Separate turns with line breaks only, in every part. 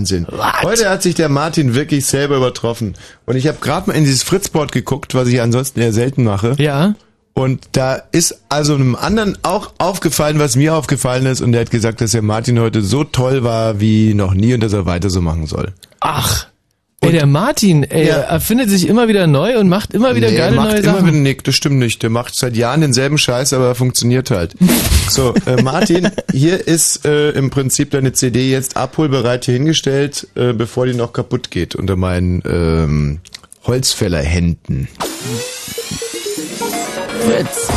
Wahnsinn. Heute hat sich der Martin wirklich selber übertroffen. Und ich habe gerade mal in dieses Fritzboard geguckt, was ich ansonsten eher selten mache.
Ja.
Und da ist also einem anderen auch aufgefallen, was mir aufgefallen ist. Und der hat gesagt, dass der Martin heute so toll war wie noch nie und dass er weiter so machen soll.
Ach. Ey, der Martin, ey,
Ja.
erfindet sich immer wieder neu und macht immer wieder
Nee,
geile
macht
neue
immer
Sachen.
wieder, nee, das stimmt nicht. Der macht seit Jahren denselben Scheiß, aber er funktioniert halt. So, äh, Martin, hier ist äh, im Prinzip deine CD jetzt abholbereit hier hingestellt, äh, bevor die noch kaputt geht unter meinen ähm, Holzfällerhänden.
Fritz.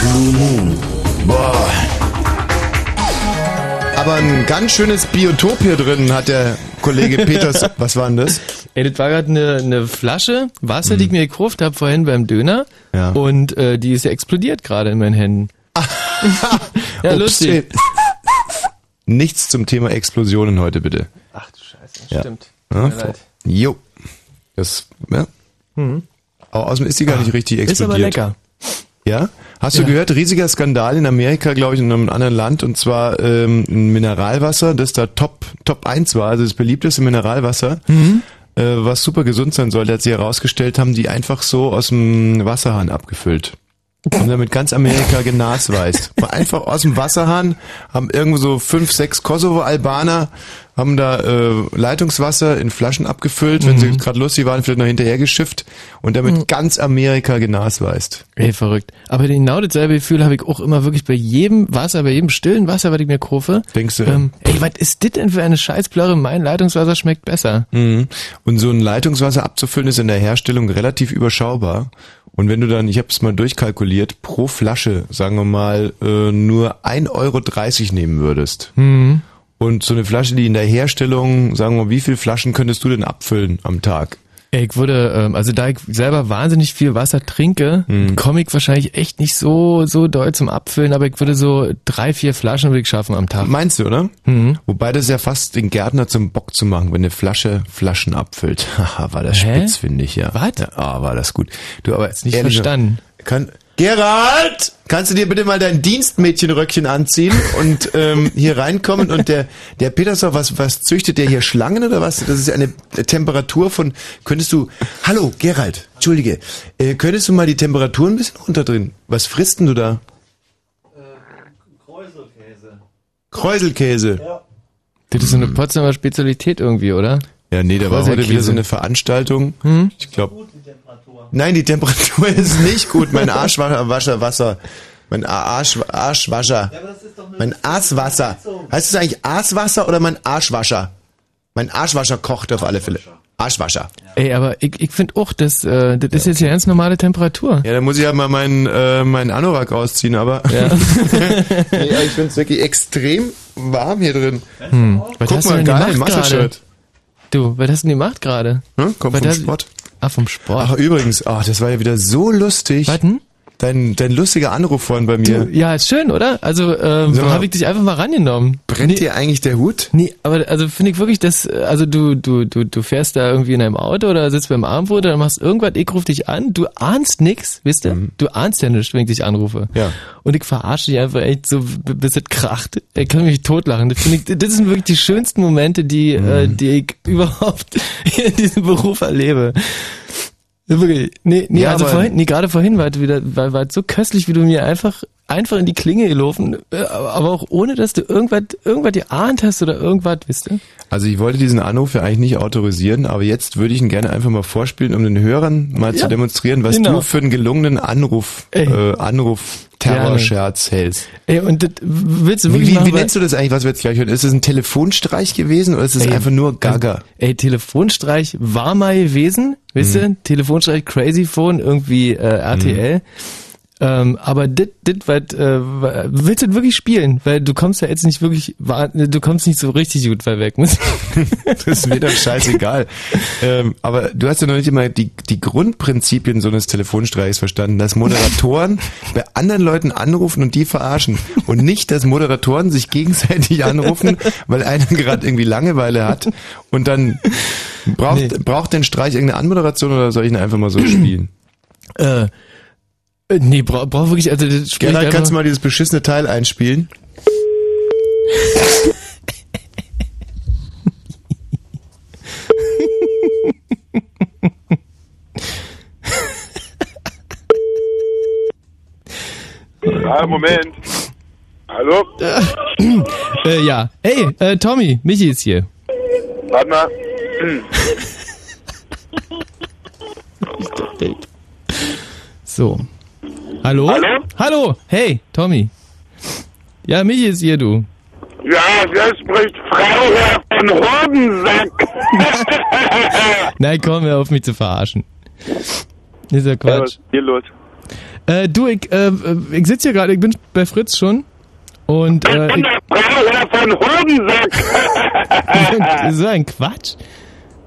Blue Moon. Boah. Aber ein ganz schönes Biotop hier drin hat der Kollege Peters. Was war denn das?
Ey, das war gerade eine, eine Flasche Wasser, die ich mir gekauft habe vorhin beim Döner.
Mhm. Ja.
Und äh, die ist ja explodiert gerade in meinen Händen. ja,
Ups.
lustig.
Nichts zum Thema Explosionen heute bitte.
Ach du Scheiße,
Ja.
stimmt.
Ja. Jo. Das, ja. Aber außerdem ist die gar nicht richtig
Ist aber
explodiert.
lecker.
Ja? Hast du
Ja.
gehört, riesiger Skandal in Amerika, glaube ich, in einem anderen Land, und zwar ähm, ein Mineralwasser, das da Top, Top 1 war, also das beliebteste Mineralwasser,
Mhm.
äh, was super gesund sein sollte, hat sie herausgestellt, haben die einfach so aus dem Wasserhahn abgefüllt. Und damit ganz Amerika genasweist. War einfach aus dem Wasserhahn, haben irgendwo so fünf, sechs Kosovo-Albaner, haben da äh, Leitungswasser in Flaschen abgefüllt, wenn sie gerade lustig waren, vielleicht noch hinterher geschifft und damit ganz Amerika genasweist.
Ey, verrückt. Aber genau dasselbe Gefühl habe ich auch immer wirklich bei jedem Wasser, bei jedem stillen Wasser, was ich mir kaufe.
Denkst du?
Ähm, ey, was ist das denn für eine Scheißplörre? Mein Leitungswasser schmeckt besser.
Mhm. Und so ein Leitungswasser abzufüllen ist in der Herstellung relativ überschaubar. Und wenn du dann, ich habe es mal durchkalkuliert, pro Flasche, sagen wir mal, äh, nur 1,30 Euro nehmen würdest.
Mhm.
Und so eine Flasche, die in der Herstellung, sagen wir mal, wie viele Flaschen könntest du denn abfüllen am Tag?
Ich würde, ähm, also da ich selber wahnsinnig viel Wasser trinke,
Hm.
komme ich wahrscheinlich echt nicht so, so doll zum Abfüllen, aber ich würde so drei, vier Flaschen würde ich schaffen am Tag.
Meinst du, oder?
Mhm.
Wobei das ja fast den Gärtner zum Bock zu machen, wenn eine Flasche Flaschen abfüllt. Haha, war das
Hä?
spitz, finde ich, ja.
Was?
Ja, ah, war das gut. Du, aber
nicht
ehrlich,
verstanden.
Kann, Gerald, kannst du dir bitte mal dein Dienstmädchenröckchen anziehen und ähm, hier reinkommen und der der Petersau, was was züchtet der hier Schlangen oder was? Das ist eine Temperatur von könntest du Hallo Gerald, entschuldige, äh, könntest du mal die Temperatur ein bisschen runterdrehen? Was frisst denn du da?
Kräuselkäse.
Kräuselkäse.
Das ist so eine Potsdamer Spezialität irgendwie, oder?
Ja, nee, da war heute wieder so eine Veranstaltung.
Hm?
Ich glaube Nein, die Temperatur ist nicht gut. Mein Arschwascher Wasser. Mein Arsch, Arschwascher. Mein Aaswasser. Heißt es eigentlich Aaswasser oder mein Arschwascher? Mein Arschwascher kocht auf alle Fälle. Arschwascher.
Ey, aber ich, ich finde auch, das, äh, das ist jetzt die ganz normale Temperatur.
Ja, da muss ich ja mal meinen, äh, meinen Anorak ausziehen, aber
Ja.
nee, aber ich finde es wirklich extrem warm hier drin.
Hm. Was
Guck mal,
denn
geil,
gemacht
Muscle-Shirt.
Du, was hast du denn gemacht gerade?
Hm? Kommt
Was
vom
hast-
Sport.
Ah, vom Sport.
Ach, übrigens, ach, das war ja wieder so lustig.
Was denn?
Dein, dein lustiger Anruf vorhin bei mir.
Du, ja, ist schön, oder? Also, ähm, habe ich dich einfach mal rangenommen.
Brennt dir eigentlich der Hut?
Nee, aber also finde ich wirklich, dass äh, also du du du du fährst da irgendwie in einem Auto oder sitzt beim Abendbrot oder machst irgendwas, ich ruf dich an, du ahnst nix, wisst ihr? Du ahnst ja nichts, wenn ich dich anrufe.
Mhm. Ja.
Und ich verarsche dich einfach echt so, bis es kracht. Ich kann mich totlachen. Das, ich, das sind wirklich die schönsten Momente, die, äh,
Mhm.
die ich überhaupt in diesem Beruf erlebe. Wirklich. Nee, nee,
Ja,
also vorhin, nee, gerade vorhin war es wieder, war, war so köstlich, wie du mir einfach, einfach in die Klinge gelaufen, äh, aber auch ohne, dass du irgendwas, irgendwas geahnt hast oder irgendwas, wisst ihr?
Also ich wollte diesen Anruf ja eigentlich nicht autorisieren, aber jetzt würde ich ihn gerne einfach mal vorspielen, um den Hörern mal zu
Ja,
demonstrieren, was
genau.
du für einen gelungenen Anruf,
Ey.
äh, Anruf Terrorscherz hältst.
Ey, und das willst du
Wie,
wirklich
wie,
machen,
wie nennst du das eigentlich, was wir jetzt gleich hören? Ist es ein Telefonstreich gewesen oder ist es einfach nur Gaga?
Also, ey, Telefonstreich war mal gewesen, wisst
Mhm.
ihr? Telefonstreich Crazy Phone, irgendwie äh, RTL. Ähm, aber dit, dit, wat, äh, willst du wirklich spielen? Weil du kommst ja jetzt nicht wirklich, du kommst nicht so richtig gut bei weg.
Das ist mir doch scheißegal. ähm, aber du hast ja noch nicht immer die, die Grundprinzipien so eines Telefonstreichs verstanden, dass Moderatoren bei anderen Leuten anrufen und die verarschen und nicht, dass Moderatoren sich gegenseitig anrufen, weil einer gerade irgendwie Langeweile hat und dann braucht, braucht den Streich irgendeine Anmoderation oder soll ich ihn einfach mal so spielen?
äh, nee, brauch, brauch wirklich, also das
Gerald,
einfach-
kannst du mal dieses beschissene Teil einspielen?
Ah, Moment. Hallo?
Äh, ja. Hey, äh, Tommy, Michi ist hier.
Warte mal.
So. Hallo?
Hallo?
Hallo, hey, Tommy. Ja, Michi ist hier, du.
Ja, wer spricht Freiherr von Hodensack?
Nein, komm, hör auf mich zu verarschen. Ist ja Quatsch.
ist hier los?
Äh, du, ich, äh, ich sitze hier gerade, ich bin bei Fritz schon. Und,
Ich
äh,
bin
ich,
der Freiherr von Hodensack.
so ein Quatsch.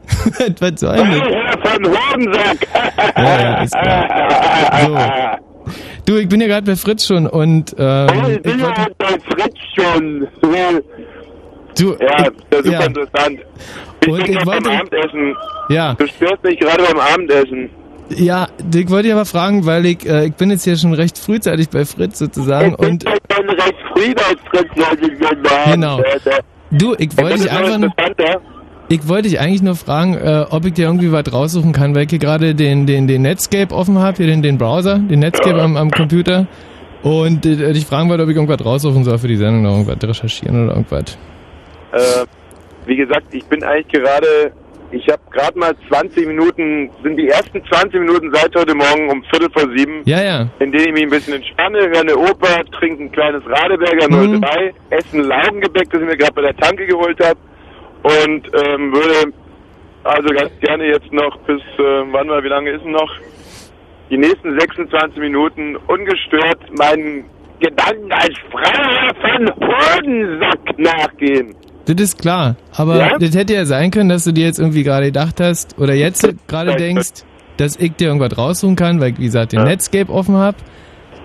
Was soll denn das?
Freiherr von Hodensack.
Ja, ja, ist klar. Du, ich bin ja gerade bei Fritz schon und, ähm,
Ich
ich
bin ja
wollte,
bei Fritz schon.
du,
Ja, das ist
ja,
interessant. Ich
Und
bin
ich
gerade beim
wollte-
Abendessen.
ja,
Du störst mich gerade beim Abendessen.
ja, ich wollte dich aber fragen, weil ich, äh, ich bin jetzt hier schon recht frühzeitig bei Fritz sozusagen
Ich bin
und,
schon recht früh bei Fritz, Leute.
Genau. du, ich wollte dich einfach nur,
interessanter.
Ich wollte dich eigentlich nur fragen, äh, ob ich dir irgendwie was raussuchen kann, weil ich hier gerade den, den, den Netscape offen habe, hier den, den Browser, den Netscape am, am Computer. Und äh, dich fragen wollte, ob ich irgendwas raussuchen soll für die Sendung, noch irgendwas recherchieren oder irgendwas.
Äh, wie gesagt, ich bin eigentlich gerade, ich habe gerade mal 20 Minuten, sind die ersten 20 Minuten seit heute Morgen um Viertel vor sieben,
Ja, ja.
in denen ich mich ein bisschen entspanne, höre eine Oper, trinke ein kleines Radeberger
Mhm.
03, esse ein Laugengebäck, das ich mir gerade bei der Tanke geholt habe und ähm, würde also ganz gerne jetzt noch bis, äh, wann mal, wie lange ist denn noch? Die nächsten 26 Minuten ungestört meinen Gedanken als Freier von Hodensack nachgehen.
Das ist klar. Aber
Ja?
das hätte ja sein können, dass du dir jetzt irgendwie gerade gedacht hast, oder jetzt gerade denkst, dass ich dir irgendwas raussuchen kann, weil ich, wie gesagt, den
Ja.
Netscape offen habe.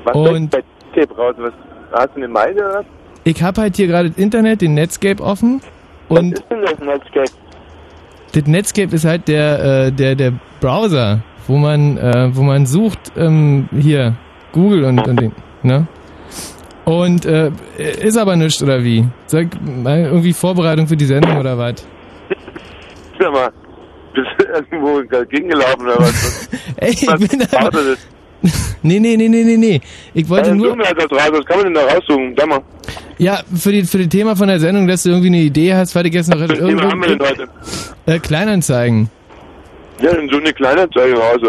Was
Und-
bei Tape raus? Was, hast du eine Meile oder was?
Ich habe halt hier gerade das Internet, den Netscape offen.
Was
Und
ist denn das Netscape?
das Netscape ist halt der, äh, der, der Browser, wo man, äh, wo man sucht, ähm, hier, Google und, und den, ne? Und, äh, ist aber nichts, oder wie? Sag, mal irgendwie Vorbereitung für die Sendung oder was?
Sag mal, bist du irgendwo gegengelaufen oder was?
Ey, ich
Was
bin
das?
nee, nee, nee, nee, nee, nee. Ich wollte nur,
mir halt was raus. Was kann man denn da raussuchen? Sag mal.
ja, für die, für das Thema von der Sendung, dass du irgendwie eine Idee hast, weil ich jetzt noch
ein Thema haben wir denn
irgendwo,
heute?
äh, Kleinanzeigen.
Ja, dann so eine Kleinanzeige raus.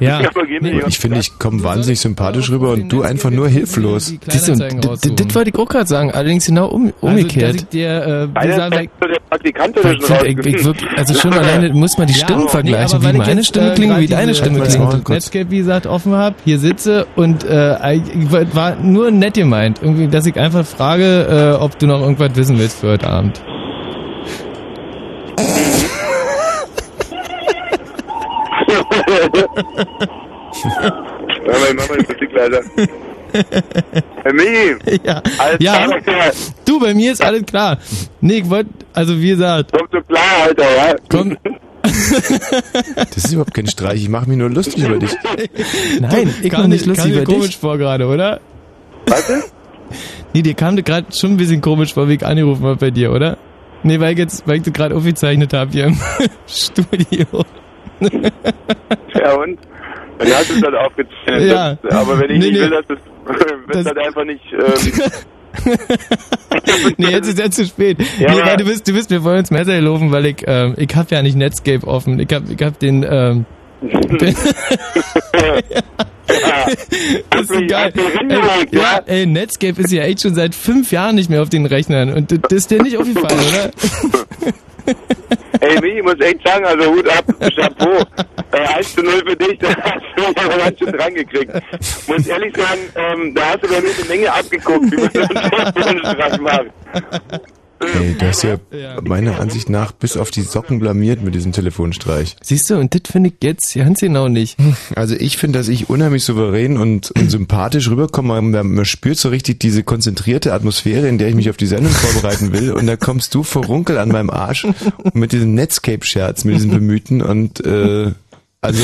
Ja. Hier.
Ich finde, ich komme wahnsinnig sympathisch rüber und du einfach nur hilflos. Siehst du,
Das wollte ich auch gerade sagen, allerdings genau um, umgekehrt. Also, dass ich dir, äh, wie
Einer
gesagt,
zeigt so der Praktikant
ich,
oder schon
ich, ich, wirklich, also schon alleine muss man die Stimmen vergleichen, wie weil ich
meine
jetzt,
Stimme
äh,
klingt, wie deine Stimme klingt. Kurz.
Netscape, wie gesagt, offen habe, hier sitze und äh, ich war nur nett gemeint, irgendwie, dass ich einfach frage, äh, ob du noch irgendwas wissen willst für heute Abend.
Mach mal die Musik leiser. Herr Michi,
Ja,
alles
ja.
klar,
du, bei mir ist alles klar. Nee, ich wollte, also wie gesagt,
Komm so klar, Alter, ja?
komm,
Das ist überhaupt kein Streich, ich mache mich nur lustig über dich.
nein, ich
kam
mach nicht
dir-
lustig
kam dir
über dich.
komisch
vor gerade, oder?
Ist?
Nee, dir kam gerade schon ein bisschen komisch vor, wie ich angerufen habe bei dir, oder? Nee, weil ich jetzt, weil ich das gerade aufgezeichnet habe hier im Studio.
Ja, und? Dann hast du es halt aufgezeichnet.
Ja.
Das, aber wenn ich
Nee,
nicht
nee.
will, dass das, wird
Das-
halt einfach nicht, ähm,
nee, jetzt ist ja zu spät.
Ja,
nee, weil du bist, du bist mir vorhin ins Messer gelaufen, weil ich, ähm, ich hab ja nicht Netscape offen. Ich hab, ich hab den, ähm, den das ist so geil. Ey, ja,
ja?
ey, Netscape ist ja echt schon seit fünf Jahren nicht mehr auf den Rechnern. Und das das ist dir nicht aufgefallen, oder?
Ey, ich muss echt sagen, also Hut ab, Chapeau. Äh, 1 zu 0 für dich, da hast du mich aber ganz schön dran gekriegt. Muss ehrlich sagen, ähm, da hast du bei mir eine Menge abgeguckt, wie man so einen Streich macht.
Ey, du hast ja
Ja.
meiner Ansicht nach bis auf die Socken blamiert mit diesem Telefonstreich.
Siehst du, und das finde ich jetzt ganz genau nicht.
Also ich finde, dass ich unheimlich souverän und, und sympathisch rüberkomme. Man, man spürt so richtig diese konzentrierte Atmosphäre, in der ich mich auf die Sendung vorbereiten will. Und da kommst du verrunkel an meinem Arsch mit diesem Netscape-Scherz, mit diesem Bemühten. Und äh, also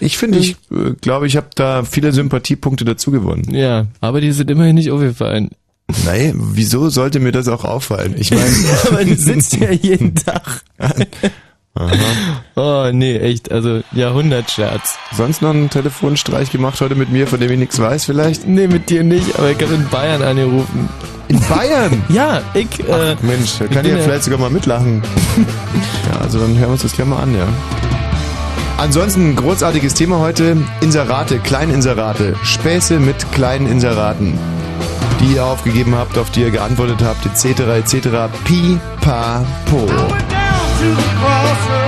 ich finde, ich äh, glaube, ich habe da viele Sympathiepunkte dazu gewonnen.
Ja, aber die sind immerhin nicht aufgefallen.
Nein, wieso sollte mir das auch auffallen? Ich meine,
Aber du sitzt ja jeden Tag. Oh, nee, echt, also Jahrhundertscherz.
sonst noch einen Telefonstreich gemacht heute mit mir, von dem ich nichts weiß vielleicht?
Nee, mit dir nicht, aber ich habe in Bayern angerufen.
In Bayern?
Ja, ich, äh,
Mensch, da kann ich ja
ja-
vielleicht sogar mal mitlachen. ja, also dann hören wir uns das gleich mal an, ja. Ansonsten ein großartiges Thema heute, Inserate, Kleininserate, Späße mit kleinen Inseraten, die ihr aufgegeben habt, auf die ihr geantwortet habt, etc., etc., pipapo.
went down to the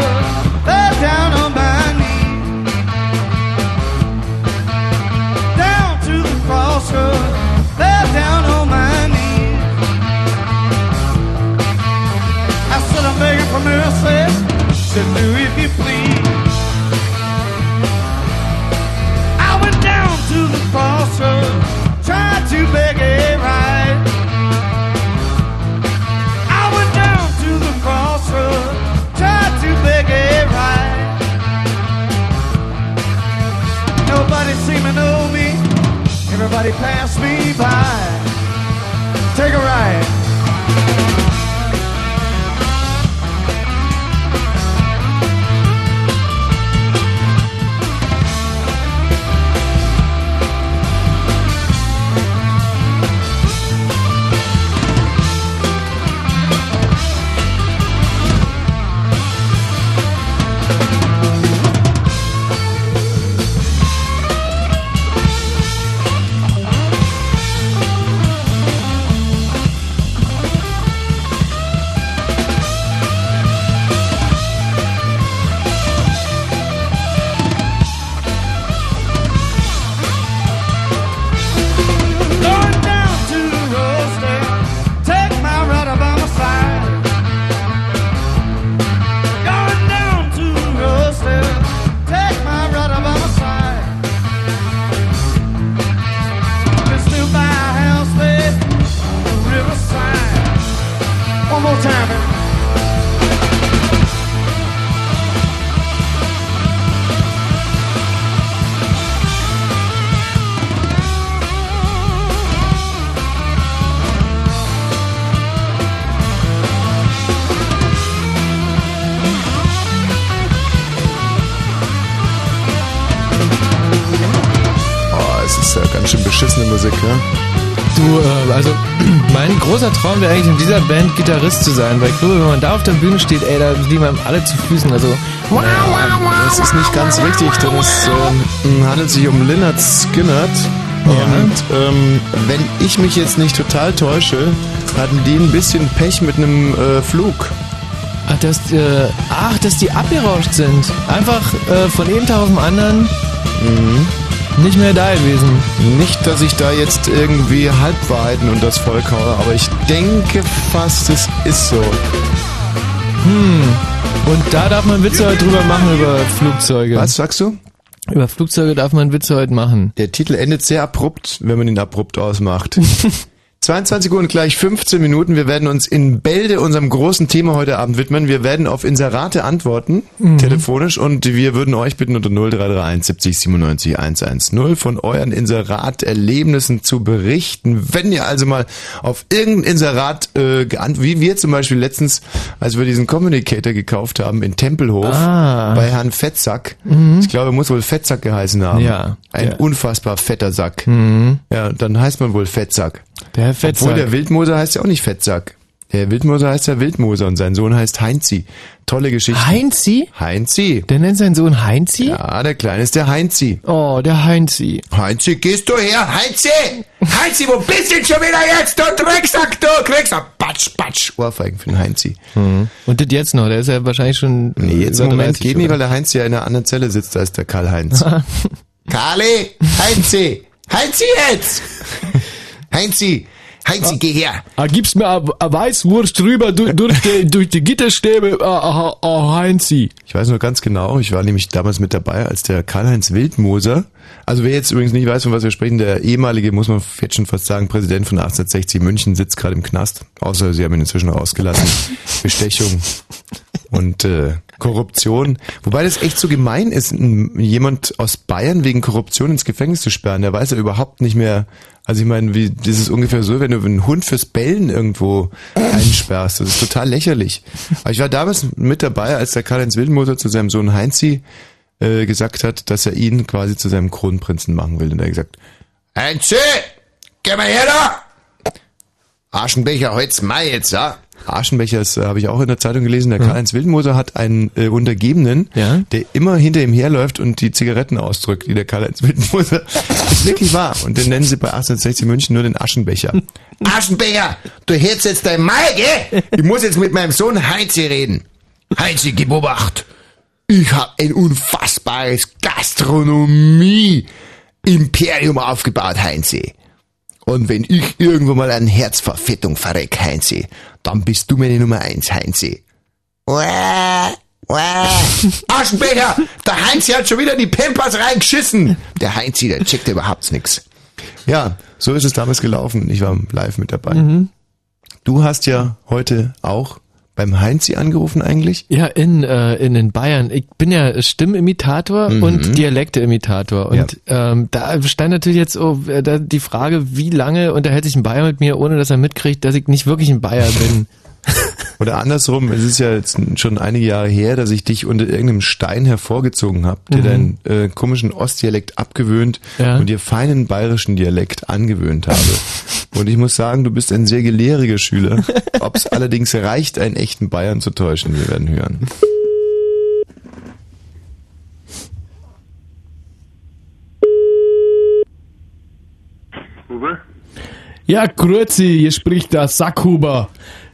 Traum wäre eigentlich in dieser Band Gitarrist zu sein, weil ich glaube, wenn man da auf der Bühne steht, ey, da liegen einem alle zu Füßen, also,
Das ist nicht ganz richtig, denn es ähm, handelt sich um Lynyrd Skynyrd. Und ähm, wenn ich mich jetzt nicht total täusche, hatten die ein bisschen Pech mit einem äh, Flug.
ach, dass, äh, ach, dass die abgerauscht sind. Einfach, äh, von einem Tag auf den anderen, nicht mehr da gewesen.
Nicht, dass ich da jetzt irgendwie Halbwahrheiten und das Volk haue, aber ich denke fast, es ist so.
Und da darf man Witze heute drüber machen über Flugzeuge.
Was sagst du?
Über Flugzeuge darf man Witze heute machen.
Der Titel endet sehr abrupt, wenn man ihn abrupt ausmacht. 22 Uhr und gleich 15 Minuten. Wir werden uns in Bälde unserem großen Thema heute Abend widmen. Wir werden auf Inserate antworten, telefonisch, und wir würden euch bitten, unter 0331 70 97 110 von euren Inserat-Erlebnissen zu berichten. Wenn ihr also mal auf irgendein Inserat äh, wie wir zum Beispiel letztens, als wir diesen Communicator gekauft haben in Tempelhof
Ah.
bei Herrn Fettsack. Ich glaube, er muss wohl Fettsack geheißen haben.
Ja.
Ein
Ja.
unfassbar fetter Sack. Ja, dann heißt man wohl Fettsack.
Der Herr
Obwohl
Fettsack.
der Wildmoser heißt ja auch nicht Fettsack. Der Wildmoser heißt ja Wildmoser und sein Sohn heißt Heinzi. Tolle Geschichte.
Heinzi?
Heinzi.
Der nennt seinen Sohn Heinzi?
Ja, der Kleine ist der Heinzi.
Oh, der Heinzi.
Heinzi, gehst du her? Heinzi! Heinzi, wo bist du denn schon wieder jetzt? Du Drecksack, du kriegst du Patsch, Patsch. Ohrfeigen für den Heinzi.
Und das jetzt noch, der ist ja wahrscheinlich schon.
Nee, jetzt im Moment
30,
geht nicht,
oder?
weil der Heinz ja in einer anderen Zelle sitzt als der Karl-Heinz. Karli, Heinzi, Heinzi jetzt! Heinzi, Heinzi, geh her!
Ah, gibst mir a, a Weißwurst drüber durch, durch, die, durch die Gitterstäbe, ah, ah, ah, Heinzi.
Ich weiß nur ganz genau, ich war nämlich damals mit dabei, als der Karl-Heinz Wildmoser, also wer jetzt übrigens nicht weiß, von was wir sprechen, der ehemalige, muss man jetzt schon fast sagen, Präsident von 1860 München sitzt gerade im Knast, außer sie haben ihn inzwischen rausgelassen. Bestechung und äh, Korruption. Wobei das echt so gemein ist, jemand aus Bayern wegen Korruption ins Gefängnis zu sperren. Der weiß ja überhaupt nicht mehr. Also ich meine, wie, das ist ungefähr so, wenn du einen Hund fürs Bellen irgendwo einsperrst. Das ist total lächerlich. Aber ich war damals mit dabei, als der Karl-Heinz Wildenmoser zu seinem Sohn Heinzi äh, gesagt hat, dass er ihn quasi zu seinem Kronprinzen machen will. Und er hat gesagt, Heinzi, geh mal her da! Aschenbecher, holt's mal jetzt, ja? Aschenbecher, das äh, habe ich auch in der Zeitung gelesen. Der Karl-Heinz Wildenmoser hat einen äh, Untergebenen,
Ja.
der immer hinter ihm herläuft und die Zigaretten ausdrückt, die der Karl-Heinz Wildenmoser. Das ist wirklich wahr. Und den nennen sie bei 1860 München nur den Aschenbecher. Aschenbecher, du hältst jetzt dein Mal, gell? Ich muss jetzt mit meinem Sohn Heinzi reden. Heinzi, gib Obacht. Ich habe ein unfassbares Gastronomie-Imperium aufgebaut, Heinzi. Und wenn ich irgendwann mal an Herzverfettung verreck, Heinzi, dann bist du meine Nummer eins, Heinzi. Aschenbecher, der Heinzi hat schon wieder die Pampers reingeschissen. Der Heinzi, der checkt überhaupt nix. Ja, so ist es damals gelaufen. Ich war live mit dabei. Du hast ja heute auch beim Heinzi angerufen eigentlich.
Ja, in, äh, in, in Bayern. Ich bin ja Stimmimitator und Dialekteimitator. Und ähm, da stand natürlich jetzt oh, da die Frage, wie lange unterhält sich ein Bayer mit mir, ohne dass er mitkriegt, dass ich nicht wirklich ein Bayer bin.
Oder andersrum, es ist ja jetzt schon einige Jahre her, dass ich dich unter irgendeinem Stein hervorgezogen habe, dir deinen äh, komischen Ostdialekt abgewöhnt
Ja.
und dir feinen bayerischen Dialekt angewöhnt habe. Und ich muss sagen, du bist ein sehr gelehriger Schüler. Ob es allerdings reicht, einen echten Bayern zu täuschen, wir werden hören.
Uwe?
Ja, grüezi, hier spricht der Sackhuber.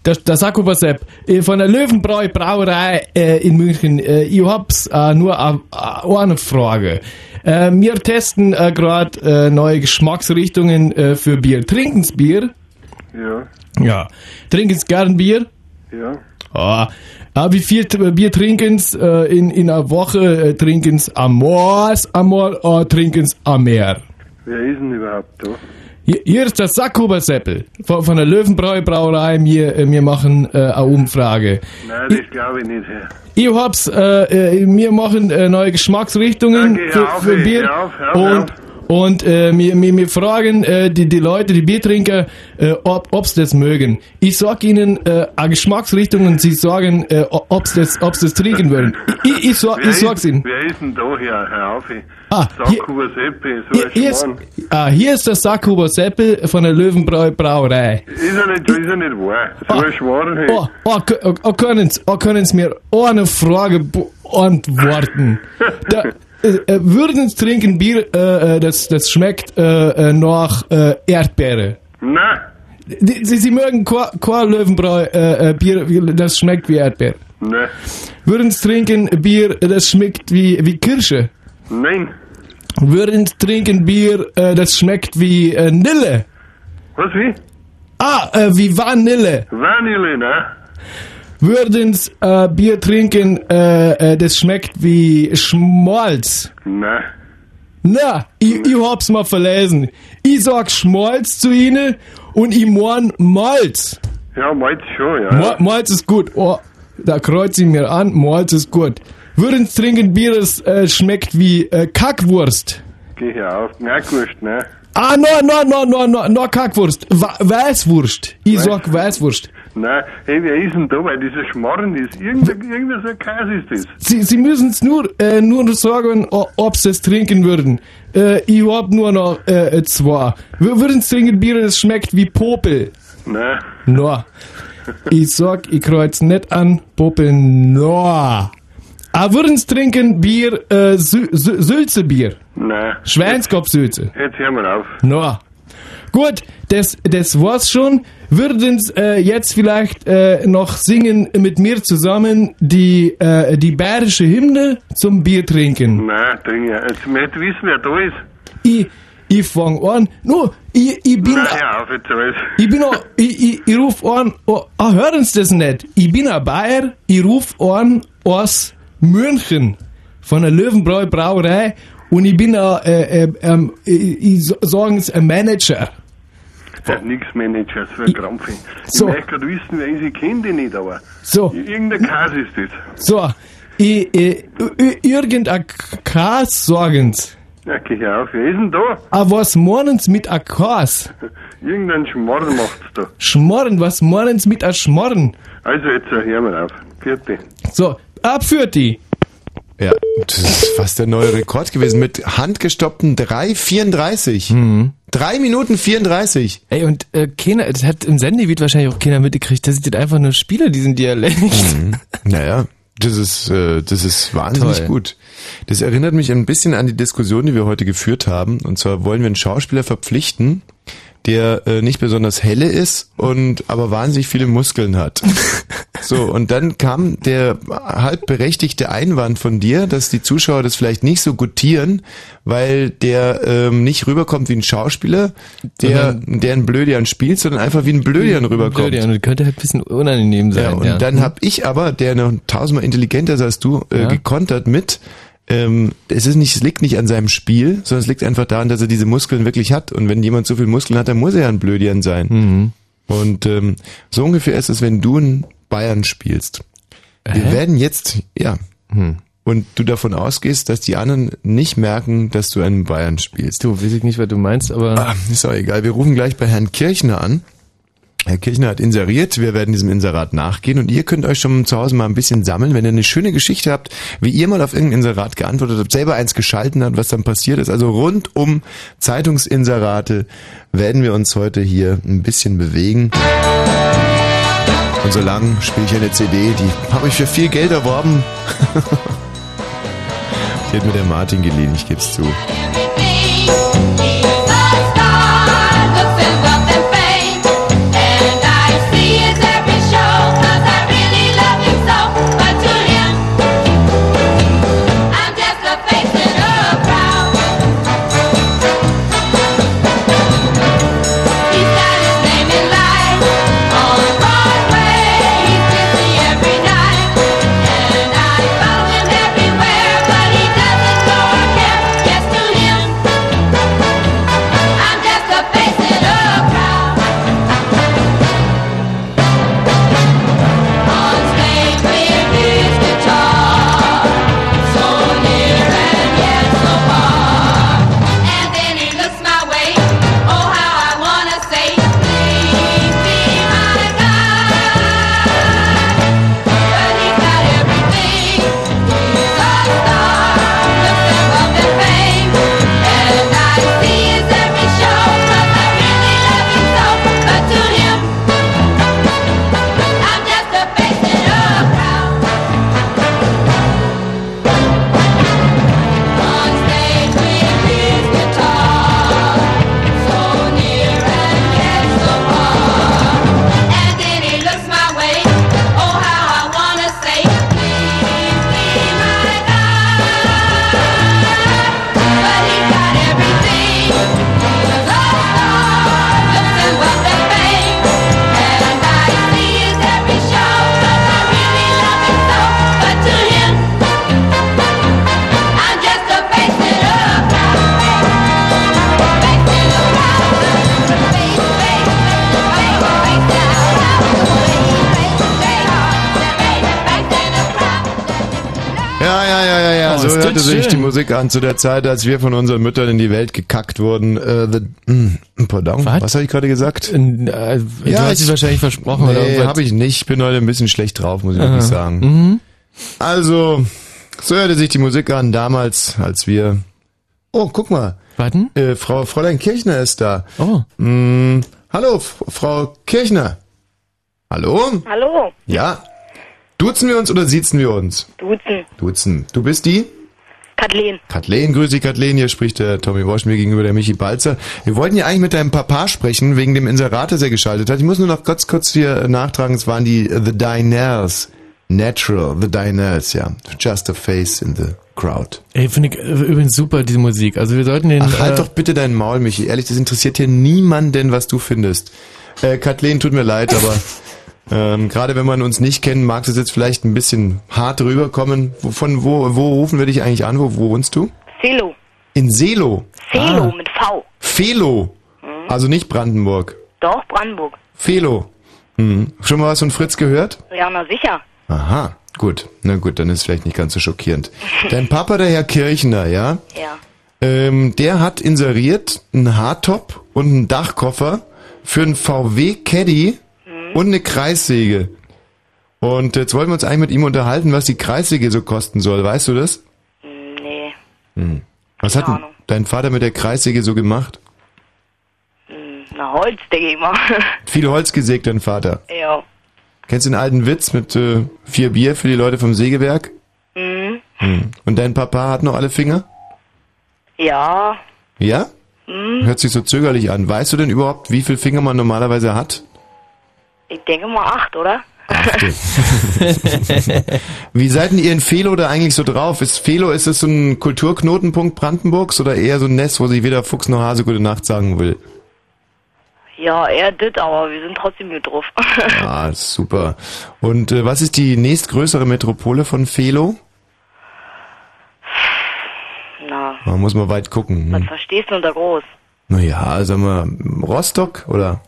Der, der Sackhuber Sepp äh, von der Löwenbräu Brauerei äh, in München. Äh, ich hab's äh, nur eine Frage. Äh, wir testen äh, gerade neue Geschmacksrichtungen für Bier. Trinken's Bier?
Ja,
Ja. Trinken's gern Bier?
ja.
Ah, ah, wie viel Bier trinken's in, in einer Woche? Trinken's am Moors, einmal, oder trinken's am Meer?
Wer ist denn überhaupt da?
Hier, hier ist der Sackhuber Seppel von, von der Löwenbräu Brauerei. Wir, äh, wir machen äh, eine Umfrage.
Nein, das glaube ich nicht. Herr.
Ich hab's, äh, äh, wir machen äh, neue Geschmacksrichtungen
Danke,
für,
auf,
für Bier.
auf, auf,
und. Und äh, wir, wir, wir fragen äh, die, die Leute, die Biertrinker, äh, ob ob's das mögen. Ich sag ihnen äh, eine Geschmacksrichtung und sie sagen, äh, ob's das, ob's das trinken würden. Ich, ich, sag,
Wer
ich sag's ihnen.
Wer ist denn da, Herr? Hör auf. ey.
Ah, hier-
Seppi, so
Hier, hier, ist, ah, hier ist der Sackhuber Seppel von der Löwenbräu Brauerei.
Ist er nicht, ist er nicht wahr? So ein Schmarrn. hey.
Oh, oh, k- oh, oh, können Sie oh, Sie mir eine Frage beantworten? Da, äh, äh, würden Sie trinken Bier, äh, äh, das, das schmeckt äh, äh, nach äh, Erdbeere?
Nein,
Sie, Sie mögen kein Löwenbräu äh, Bier, das schmeckt wie Erdbeere.
nein,
Würden Sie trinken Bier, das schmeckt wie, wie Kirsche?
nein.
Würden Sie trinken Bier, das schmeckt wie äh, Nille?
Was wie?
Ah, wie Vanille.
Vanille, ne?
Würden Sie äh, Bier trinken, äh, äh, das schmeckt wie Schmalz?
Nein.
Na, ich, ich hab's mal verlesen. Ich sag Schmalz zu Ihnen und ich mein Malz.
Ja, meint schon, ja.
Ma Malz ist gut. Oh, da kreuze ich mir an, Malz ist gut. Würden Sie trinken Bier, das äh, schmeckt wie äh, Kackwurst?
Geh hier auf. Knackwurst, ne?
Ah, no, no, no, no, no, no, Kackwurst. Wa Weißwurst. Ich sag Weißwurst.
Nein, hey, wer ist denn da? Weil dieser Schmarrn ist. Irgendein, ein Käse ist das.
Sie, Sie müssen es nur, äh, nur sagen, ob Sie es trinken würden. Äh, ich hab nur noch äh, zwei. W würden trinken Bier, das schmeckt wie Popel?
Nein.
No. Ich sag, ich kreuz nicht an, Popel, no. Aber würden Sie trinken Bier, äh, Sü Sü Sülzebier?
Nein.
Schweinskopfsülze?
Jetzt hör mal auf.
No. Gut, das, das war's schon. Würden Sie äh, jetzt vielleicht äh, noch singen mit mir zusammen die, äh, die bayerische Hymne zum Bier trinken?
Nein, ja. Jetzt möchte ich wissen, wer da ist.
Ich, ich fang an. No, ich, ich bin,
Nein, hör auf jetzt alles.
ich bin, auch- ich, ich, ich ruf an, oh, ah, hören Sie das nicht? Ich bin ein Bayer, ich ruf an aus München von der Löwenbräu Brauerei und ich bin ein, äh, äh, ähm, ich, ich sagen Sie, ein Manager.
Ja, nix Manager, so ein Krampf. Ich
So.
möchte gerade wissen, wer ist. Ich kenne die nicht, aber.
So.
Irgendein Käse ist das.
So,
I, I, I, irgendein Kas sorgens.
Ja, geh auf. Wer ist denn da?
A was morgens mit a Kas?
Irgendein Schmarrn macht's da.
Schmorren, was morgens mit a Schmorren?
Also jetzt hör mal auf. Vierte.
So, abführt die.
Ja, das ist fast der neue Rekord gewesen mit handgestoppten 3,34.
Mhm.
3 Minuten 34.
Ey, und äh, keiner, das hat im Sendegebiet wahrscheinlich auch keiner mitgekriegt, das sind einfach nur Spieler, diesen Dialekt.
Naja, das ist, äh, das ist wahnsinnig
Toll.
gut. Das erinnert mich ein bisschen an die Diskussion, die wir heute geführt haben. Und zwar wollen wir einen Schauspieler verpflichten, der äh, nicht besonders helle ist und aber wahnsinnig viele Muskeln hat. So, und dann kam der halb berechtigte Einwand von dir, dass die Zuschauer das vielleicht nicht so gutieren, weil der ähm, nicht rüberkommt wie ein Schauspieler, der, der ein Blödian spielt, sondern einfach wie ein Blödian rüberkommt.
Blöd, ja, und das könnte halt ein bisschen unangenehm sein.
Ja, und dann hab ich aber, der noch tausendmal intelligenter ist als du, äh,
Ja.
gekontert mit, ähm, es ist nicht, es liegt nicht an seinem Spiel, sondern es liegt einfach daran, dass er diese Muskeln wirklich hat. Und wenn jemand so viel Muskeln hat, dann muss er ja ein Blödian sein.
Mhm.
Und ähm, so ungefähr ist es, wenn du in Bayern spielst. Wir
Hä?
werden jetzt, ja,
Hm.
und du davon ausgehst, dass die anderen nicht merken, dass du einen Bayern spielst.
Du, weiß ich nicht, was du meinst, aber
Ah, ist auch egal. Wir rufen gleich bei Herrn Kirchner an. Herr Kirchner hat inseriert, wir werden diesem Inserat nachgehen und ihr könnt euch schon zu Hause mal ein bisschen sammeln, wenn ihr eine schöne Geschichte habt, wie ihr mal auf irgendein Inserat geantwortet habt, selber eins geschalten habt, was dann passiert ist. Also rund um Zeitungsinserate werden wir uns heute hier ein bisschen bewegen. Und solange spiele ich eine CD, die habe ich für viel Geld erworben. die hat mir der Martin geliehen, ich geb's zu. Musik an zu der Zeit, als wir von unseren Müttern in die Welt gekackt wurden. Äh, the, mm, pardon, was,
Was?
habe ich gerade gesagt?
äh, du
Ja,
hast
ich-
es wahrscheinlich versprochen oder
Nee, habe ich nicht. Ich bin heute ein bisschen schlecht drauf, muss ich wirklich sagen.
Mhm.
Also, so hörte sich die Musik an damals, als wir... Oh, guck mal,
Warten?
äh, Frau Fräulein Kirchner ist da.
Oh.
Mm, hallo, F Frau Kirchner. Hallo?
Hallo,
Ja. Duzen wir uns oder siezen wir uns?
Duzen,
Duzen. Du bist die?
Kathleen.
Kathleen, grüß dich Kathleen, hier spricht der Tommy Walsh mir gegenüber der Michi Balzer. Wir wollten ja eigentlich mit deinem Papa sprechen, wegen dem Inserat, das er geschaltet hat. Ich muss nur noch kurz, kurz hier nachtragen, es waren die The Diners. Natural, The Diners, ja. Just a face in the crowd.
Ey, finde ich äh, übrigens super, diese Musik. Also wir sollten den...
Ach, halt
äh,
doch bitte deinen Maul, Michi. Ehrlich, das interessiert hier niemanden, was du findest. Äh, Kathleen, tut mir leid, aber ähm, gerade wenn man uns nicht kennt, mag das jetzt vielleicht ein bisschen hart rüberkommen. Wovon, wo, wo rufen wir dich eigentlich an? Wo, wo wohnst du?
Selo.
In Selo.
Selo
Ah.
mit V.
Felo. Also nicht Brandenburg.
Doch, Brandenburg.
Felo. Hm. Schon mal was von Fritz gehört?
Ja, na sicher.
Aha. Gut, na gut, dann ist es vielleicht nicht ganz so schockierend. Dein Papa, der Herr Kirchner, ja?
Ja.
Ähm, der hat inseriert einen Hardtop und einen Dachkoffer für einen VW Caddy und eine Kreissäge. Und jetzt wollen wir uns eigentlich mit ihm unterhalten, was die Kreissäge so kosten soll. Weißt du das?
Nee.
Was hat denn
Ahnung.
dein Vater mit der Kreissäge so gemacht?
Hm, Na, Holz, denke ich mal.
Viel Holz gesägt, dein Vater.
ja.
Kennst du den alten Witz mit äh, vier Bier für die Leute vom Sägewerk?
Mhm.
Hm. Und dein Papa hat noch alle Finger?
Ja.
Ja?
Mhm.
Hört sich so zögerlich an. Weißt du denn überhaupt, wie viele Finger man normalerweise hat?
Ich denke mal acht, oder?
Wie seid denn ihr in Felo da eigentlich so drauf? Ist Felo, ist es so ein Kulturknotenpunkt Brandenburgs oder eher so ein Nest, wo sich weder Fuchs noch Hase gute Nacht sagen will?
Ja, er dit, aber wir sind trotzdem gut drauf.
Ah, super. Und äh, was ist die nächstgrößere Metropole von Felo?
Na,
Da muss man weit gucken.
was
Hm.
verstehst du unter groß?
Naja, sagen wir Rostock oder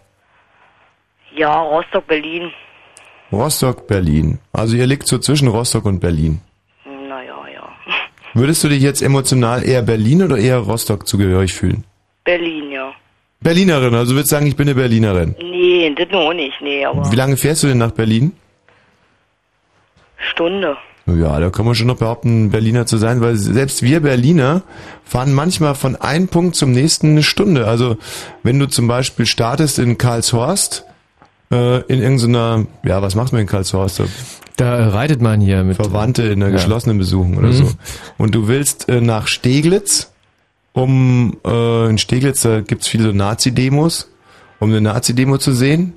Ja, Rostock, Berlin.
Rostock, Berlin. Also ihr liegt so zwischen Rostock und Berlin.
Naja, ja.
Würdest du dich jetzt emotional eher Berlin oder eher Rostock zugehörig fühlen?
Berlin, ja.
Berlinerin, also würdest sagen, ich bin eine Berlinerin.
Nee, das nur nicht, nee, aber
Wie lange fährst du denn nach Berlin?
Stunde.
Ja, da kann man schon noch behaupten, Berliner zu sein, weil selbst wir Berliner fahren manchmal von einem Punkt zum nächsten eine Stunde. Also wenn du zum Beispiel startest in Karlshorst, äh, in irgendeiner, ja, was machst du in Karlshorst?
Da reitet man hier mit.
Verwandte in der
Ja.
geschlossenen besuchen oder
Mhm.
so. Und du willst äh, nach Steglitz, um äh, in Steglitz, da gibt's viele so Nazi-Demos, um eine Nazi-Demo zu sehen,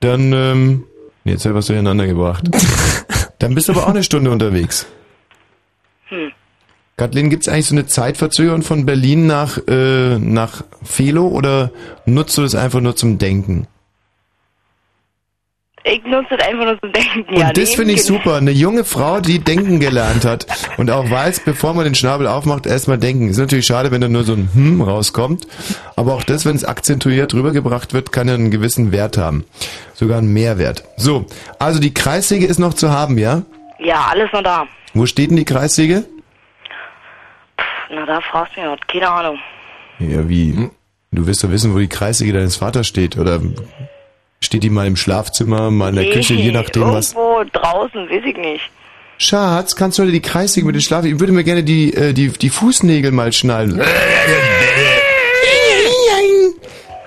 dann, ähm, jetzt hab ich was durcheinander gebracht. dann bist du aber auch eine Stunde unterwegs.
Hm.
Kathleen, gibt's eigentlich so eine Zeitverzögerung von Berlin nach, äh, nach Felo oder nutzt du das einfach nur zum Denken?
Ich nutze das einfach nur zum Denken.
Und
ja,
das finde ich
gen-
super. Eine junge Frau, die denken gelernt hat und auch weiß, bevor man den Schnabel aufmacht, erstmal denken. Ist natürlich schade, wenn da nur so ein Hm rauskommt. Aber auch das, wenn es akzentuiert rübergebracht wird, kann ja einen gewissen Wert haben. Sogar einen Mehrwert. So, also die Kreissäge ist noch zu haben, ja?
Ja, alles noch da.
Wo steht denn die Kreissäge?
Na, da fragst du mich was. Keine Ahnung.
Ja, wie? Du wirst doch wissen, wo die Kreissäge deines Vaters steht. Oder steht die mal im Schlafzimmer, mal in der
Nee,
Küche, je nachdem was.
Irgendwo draußen, weiß ich nicht.
Schatz, kannst du heute die Kreissäge mit den Schlaf... Ich würde mir gerne die, äh, die, die Fußnägel mal schneiden.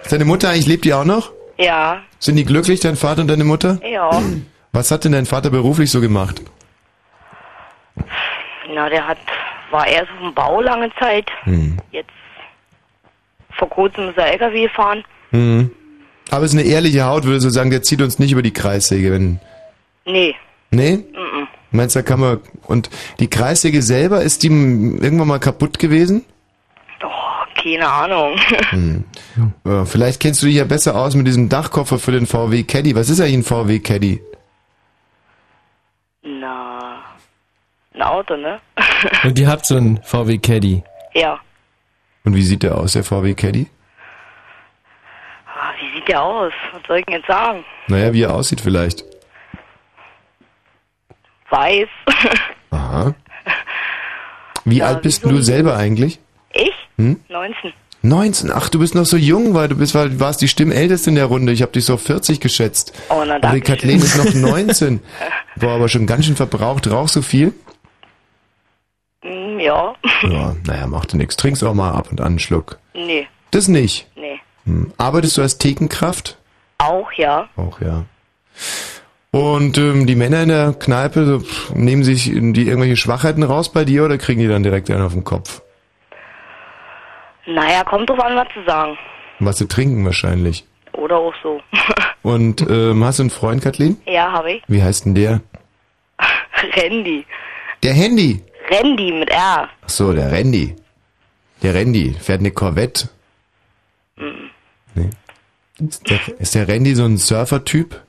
Deine Mutter eigentlich, lebt die auch noch?
Ja,
Sind die glücklich, dein Vater und deine Mutter?
ja.
Was hat denn dein Vater beruflich so gemacht?
Na, der hat, war erst auf dem Bau lange Zeit.
Hm.
Jetzt, vor kurzem ist er LKW gefahren.
Hm. Aber es ist eine ehrliche Haut, würde so sagen, der zieht uns nicht über die Kreissäge. Wenn,
Nee,
nee?
mhm.
Meinst du, da kann man... Und die Kreissäge selber, ist die irgendwann mal kaputt gewesen?
oh, keine Ahnung.
Hm. Ja, vielleicht kennst du dich ja besser aus mit diesem Dachkoffer für den VW Caddy. Was ist eigentlich ein VW Caddy?
Na, ein Auto, ne?
Und ihr habt so einen VW Caddy.
ja.
Und wie sieht der aus, der VW Caddy?
Sieht der aus? Was soll ich denn jetzt sagen?
Naja, wie er aussieht vielleicht.
Weiß.
Aha. Wie
Ja,
alt bist
wieso?
du selber eigentlich?
ich?
Hm?
19.
19. Ach, du bist noch so jung, weil du bist, weil du warst die Stimmälteste in der Runde. Ich habe dich so auf 40 geschätzt.
Oh, na
Aber die
danke.
Kathleen ist noch 19. Boah, aber schon ganz schön verbraucht. Rauchst du viel?
Hm, ja.
Ja, naja, macht nix. Trinkst auch mal ab und an einen Schluck.
nee,
Das nicht. Hm. Arbeitest du als Thekenkraft?
Auch, ja.
Auch, ja. Und ähm, die Männer in der Kneipe, so, pff, nehmen sich die irgendwelche Schwachheiten raus bei dir oder kriegen die dann direkt einen auf den Kopf?
Naja, kommt drauf an, was zu sagen.
Was sie trinken wahrscheinlich.
Oder auch so.
Und ähm, hast du einen Freund, Kathleen?
ja, habe ich.
Wie heißt denn der?
Randy.
Der Handy.
Randy mit R.
Ach so, der Randy. Der Randy fährt eine Corvette.
Hm.
Nee. Ist der, ist der Randy so ein Surfer-Typ?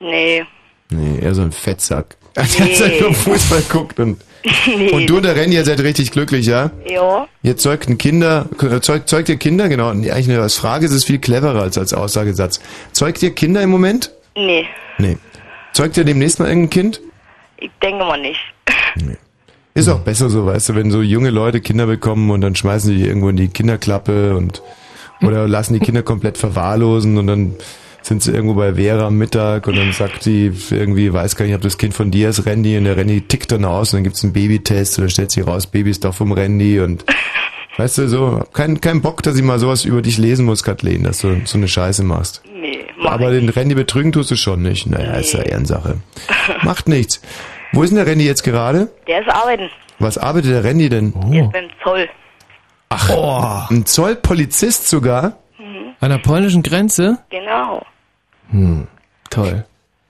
Nee.
Nee, eher so ein Fettsack. Der
Nee.
hat halt nur Fußball guckt und,
nee.
und du und der Randy, ihr seid richtig glücklich, ja?
Ja.
Ihr zeugt ein Kinder, äh, zeugt, zeugt ihr Kinder, genau. Eigentlich nur als Frage ist es viel cleverer als als Aussagesatz. Zeugt ihr Kinder im Moment?
Nee.
Nee. Zeugt ihr demnächst mal irgendein Kind?
Ich denke mal nicht.
Ist auch besser so, weißt du, wenn so junge Leute Kinder bekommen und dann schmeißen sie die irgendwo in die Kinderklappe und oder lassen die Kinder komplett verwahrlosen und dann sind sie irgendwo bei Vera am Mittag und dann sagt sie irgendwie, weiß gar nicht, ob das Kind von dir ist, Randy, und der Randy tickt dann aus und dann gibt's einen Babytest und dann stellt sich raus, Baby ist doch vom Randy und weißt du, so, kein, kein Bock, dass ich mal sowas über dich lesen muss, Kathleen, dass du so eine Scheiße machst.
Nee, mach
Aber den Randy betrügen tust du schon nicht. Naja, ist ja Ehrensache. Macht nichts. Wo ist denn der Randy jetzt gerade?
Der ist arbeiten.
Was arbeitet der Randy denn?
Der ist beim Zoll.
Ach,
Oh.
ein Zollpolizist sogar?
An der polnischen Grenze?
Genau.
Hm,
toll.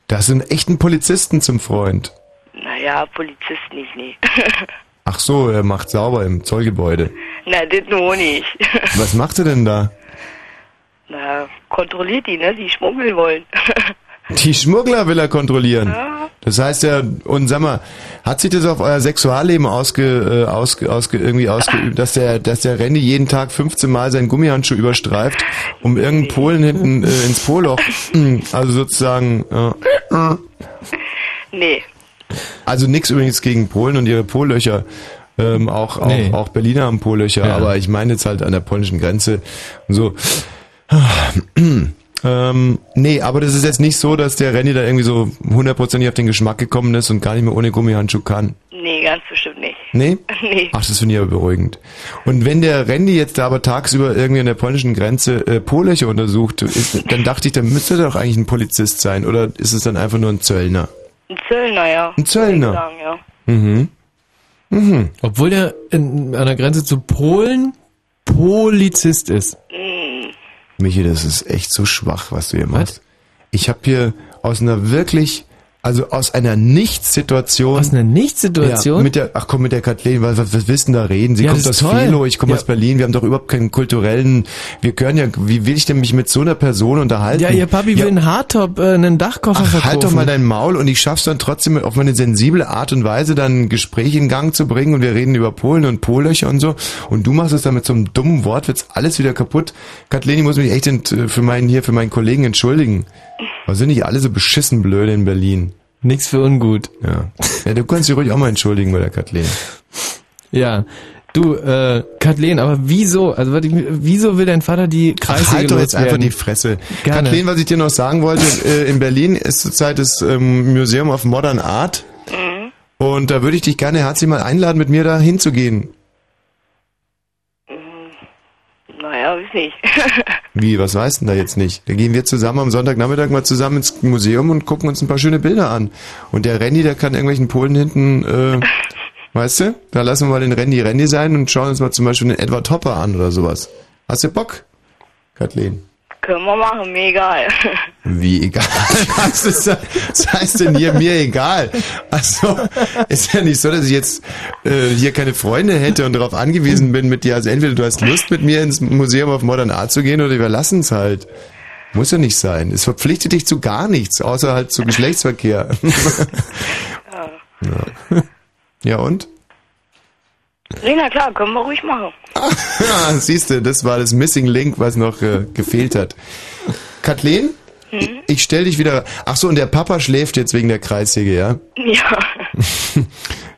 Das sind echten Polizisten zum Freund.
Naja, Polizist nicht, nee.
Ach so, er macht sauber im Zollgebäude.
Na, das nur nicht.
Was macht er denn da?
Na, kontrolliert die, ne? Die schmuggeln wollen.
Die Schmuggler will er kontrollieren. Das heißt ja, und sag mal, hat sich das auf euer Sexualleben ausge, äh, ausge, ausge, irgendwie ausgeübt, dass der, dass der Randy jeden Tag 15 Mal seinen Gummihandschuh überstreift, um irgendeinen Polen hinten äh, ins Poloch, also sozusagen, äh,
nee.
also nix übrigens gegen Polen und ihre Pollöcher. Ähm, auch, auch,
Nee.
auch Berliner haben Pollöcher,
Ja.
aber ich meine jetzt halt an der polnischen Grenze und so. Ähm, nee, aber das ist jetzt nicht so, dass der Randy da irgendwie so hundertprozentig auf den Geschmack gekommen ist und gar nicht mehr ohne Gummihandschuh kann.
Nee, ganz bestimmt nicht.
Nee?
Nee.
Ach, das finde ich aber beruhigend. Und wenn der Randy jetzt da aber tagsüber irgendwie an der polnischen Grenze äh, Polöcher untersucht, ist, dann dachte ich, dann müsste er doch eigentlich ein Polizist sein. Oder ist es dann einfach nur ein Zöllner?
Ein Zöllner, ja.
Ein Zöllner.
Sagen, ja.
Mhm. Mhm.
Obwohl der in, an der Grenze zu Polen Polizist ist.
Michi, das ist echt so schwach, was du hier machst. Ich habe hier aus einer wirklich, also aus einer Nichtssituation.
Aus einer Nichtssituation?
Ja, mit der, ach komm, mit der Kathleen, was, was, was willst du denn da reden? Sie
Ja,
kommt
das
aus. Philo, ich komme
Ja.
aus Berlin, wir haben doch überhaupt keinen kulturellen, wir können ja, wie will ich denn mich mit so einer Person unterhalten?
Ja, ihr Papi will einen Hardtop, äh, einen Dachkoffer
Ach,
verkaufen.
halt doch mal dein Maul und ich schaff's dann trotzdem auf meine sensible Art und Weise dann ein Gespräch in Gang zu bringen und wir reden über Polen und Pollöcher und so und du machst es dann mit so einem dummen Wortwitz alles wieder kaputt. Kathleen, ich muss mich echt ent, für meinen hier, für meinen Kollegen entschuldigen. Aber sind nicht alle so beschissen blöde in Berlin?
Nix für ungut.
Ja. ja du kannst dich ruhig auch mal entschuldigen bei der Kathleen.
Ja. Du, äh, Kathleen, aber wieso, also warte, wieso will dein Vater die
Ach,
Kreissäge
halt doch jetzt
loswerden?
einfach die Fresse.
Gerne.
Kathleen, was ich dir noch sagen wollte, äh, in Berlin ist zurzeit das ähm, Museum of Modern Art. Und da würde ich dich gerne herzlich mal einladen, mit mir da hinzugehen.
Naja, weiß nicht.
Wie, was weißt du denn da jetzt nicht? Da gehen wir zusammen am Sonntagnachmittag mal zusammen ins Museum und gucken uns ein paar schöne Bilder an. Und der Randy, der kann irgendwelchen Polen hinten, äh, weißt du? Da lassen wir mal den Randy Randy sein und schauen uns mal zum Beispiel den Edward Hopper an oder sowas. Hast du Bock, Kathleen?
Können wir machen, mir egal.
Wie egal? Was, ist das, was heißt denn hier mir egal? Also ist ja nicht so, dass ich jetzt äh, hier keine Freunde hätte und darauf angewiesen bin mit dir. Also entweder du hast Lust mit mir ins Museum of Modern Art zu gehen oder wir lassen es halt. Muss ja nicht sein. Es verpflichtet dich zu gar nichts, außer halt zu Geschlechtsverkehr. ja. ja und?
Na klar, können wir ruhig machen.
Ja, siehst du, das war das Missing Link, was noch äh, gefehlt hat. Kathleen?
Hm?
Ich stell dich wieder. Ach so, und der Papa schläft jetzt wegen der Kreissäge, ja?
Ja.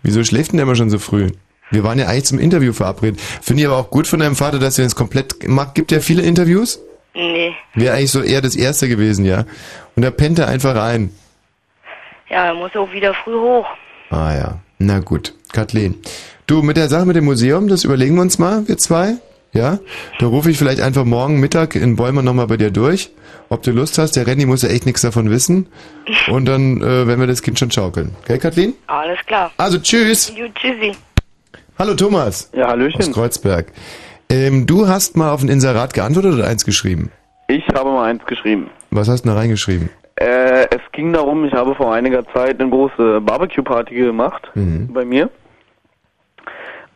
Wieso schläft denn der immer schon so früh? Wir waren ja eigentlich zum Interview verabredet. Finde ich aber auch gut von deinem Vater, dass er das komplett macht. Gibt er viele Interviews?
Nee.
Wäre eigentlich so eher das erste gewesen, ja? Und da pennt er einfach ein.
Ja, er muss auch wieder früh hoch.
Ah ja, na gut. Kathleen. Du, mit der Sache mit dem Museum, das überlegen wir uns mal, wir zwei. Ja? Da rufe ich vielleicht einfach morgen Mittag in Bäumer nochmal bei dir durch, ob du Lust hast. Der Randy muss ja echt nichts davon wissen. Und dann äh, werden wir das Kind schon schaukeln. Okay, Kathleen?
Alles klar.
Also tschüss.
Gut, tschüssi.
Hallo Thomas.
Ja, Hallöchen.
Aus Kreuzberg. Ähm, du hast mal auf ein Inserat geantwortet oder eins geschrieben?
Ich habe mal eins geschrieben.
Was hast du da reingeschrieben?
Äh, es ging darum, ich habe vor einiger Zeit eine große Barbecue-Party gemacht
Mhm.
bei mir.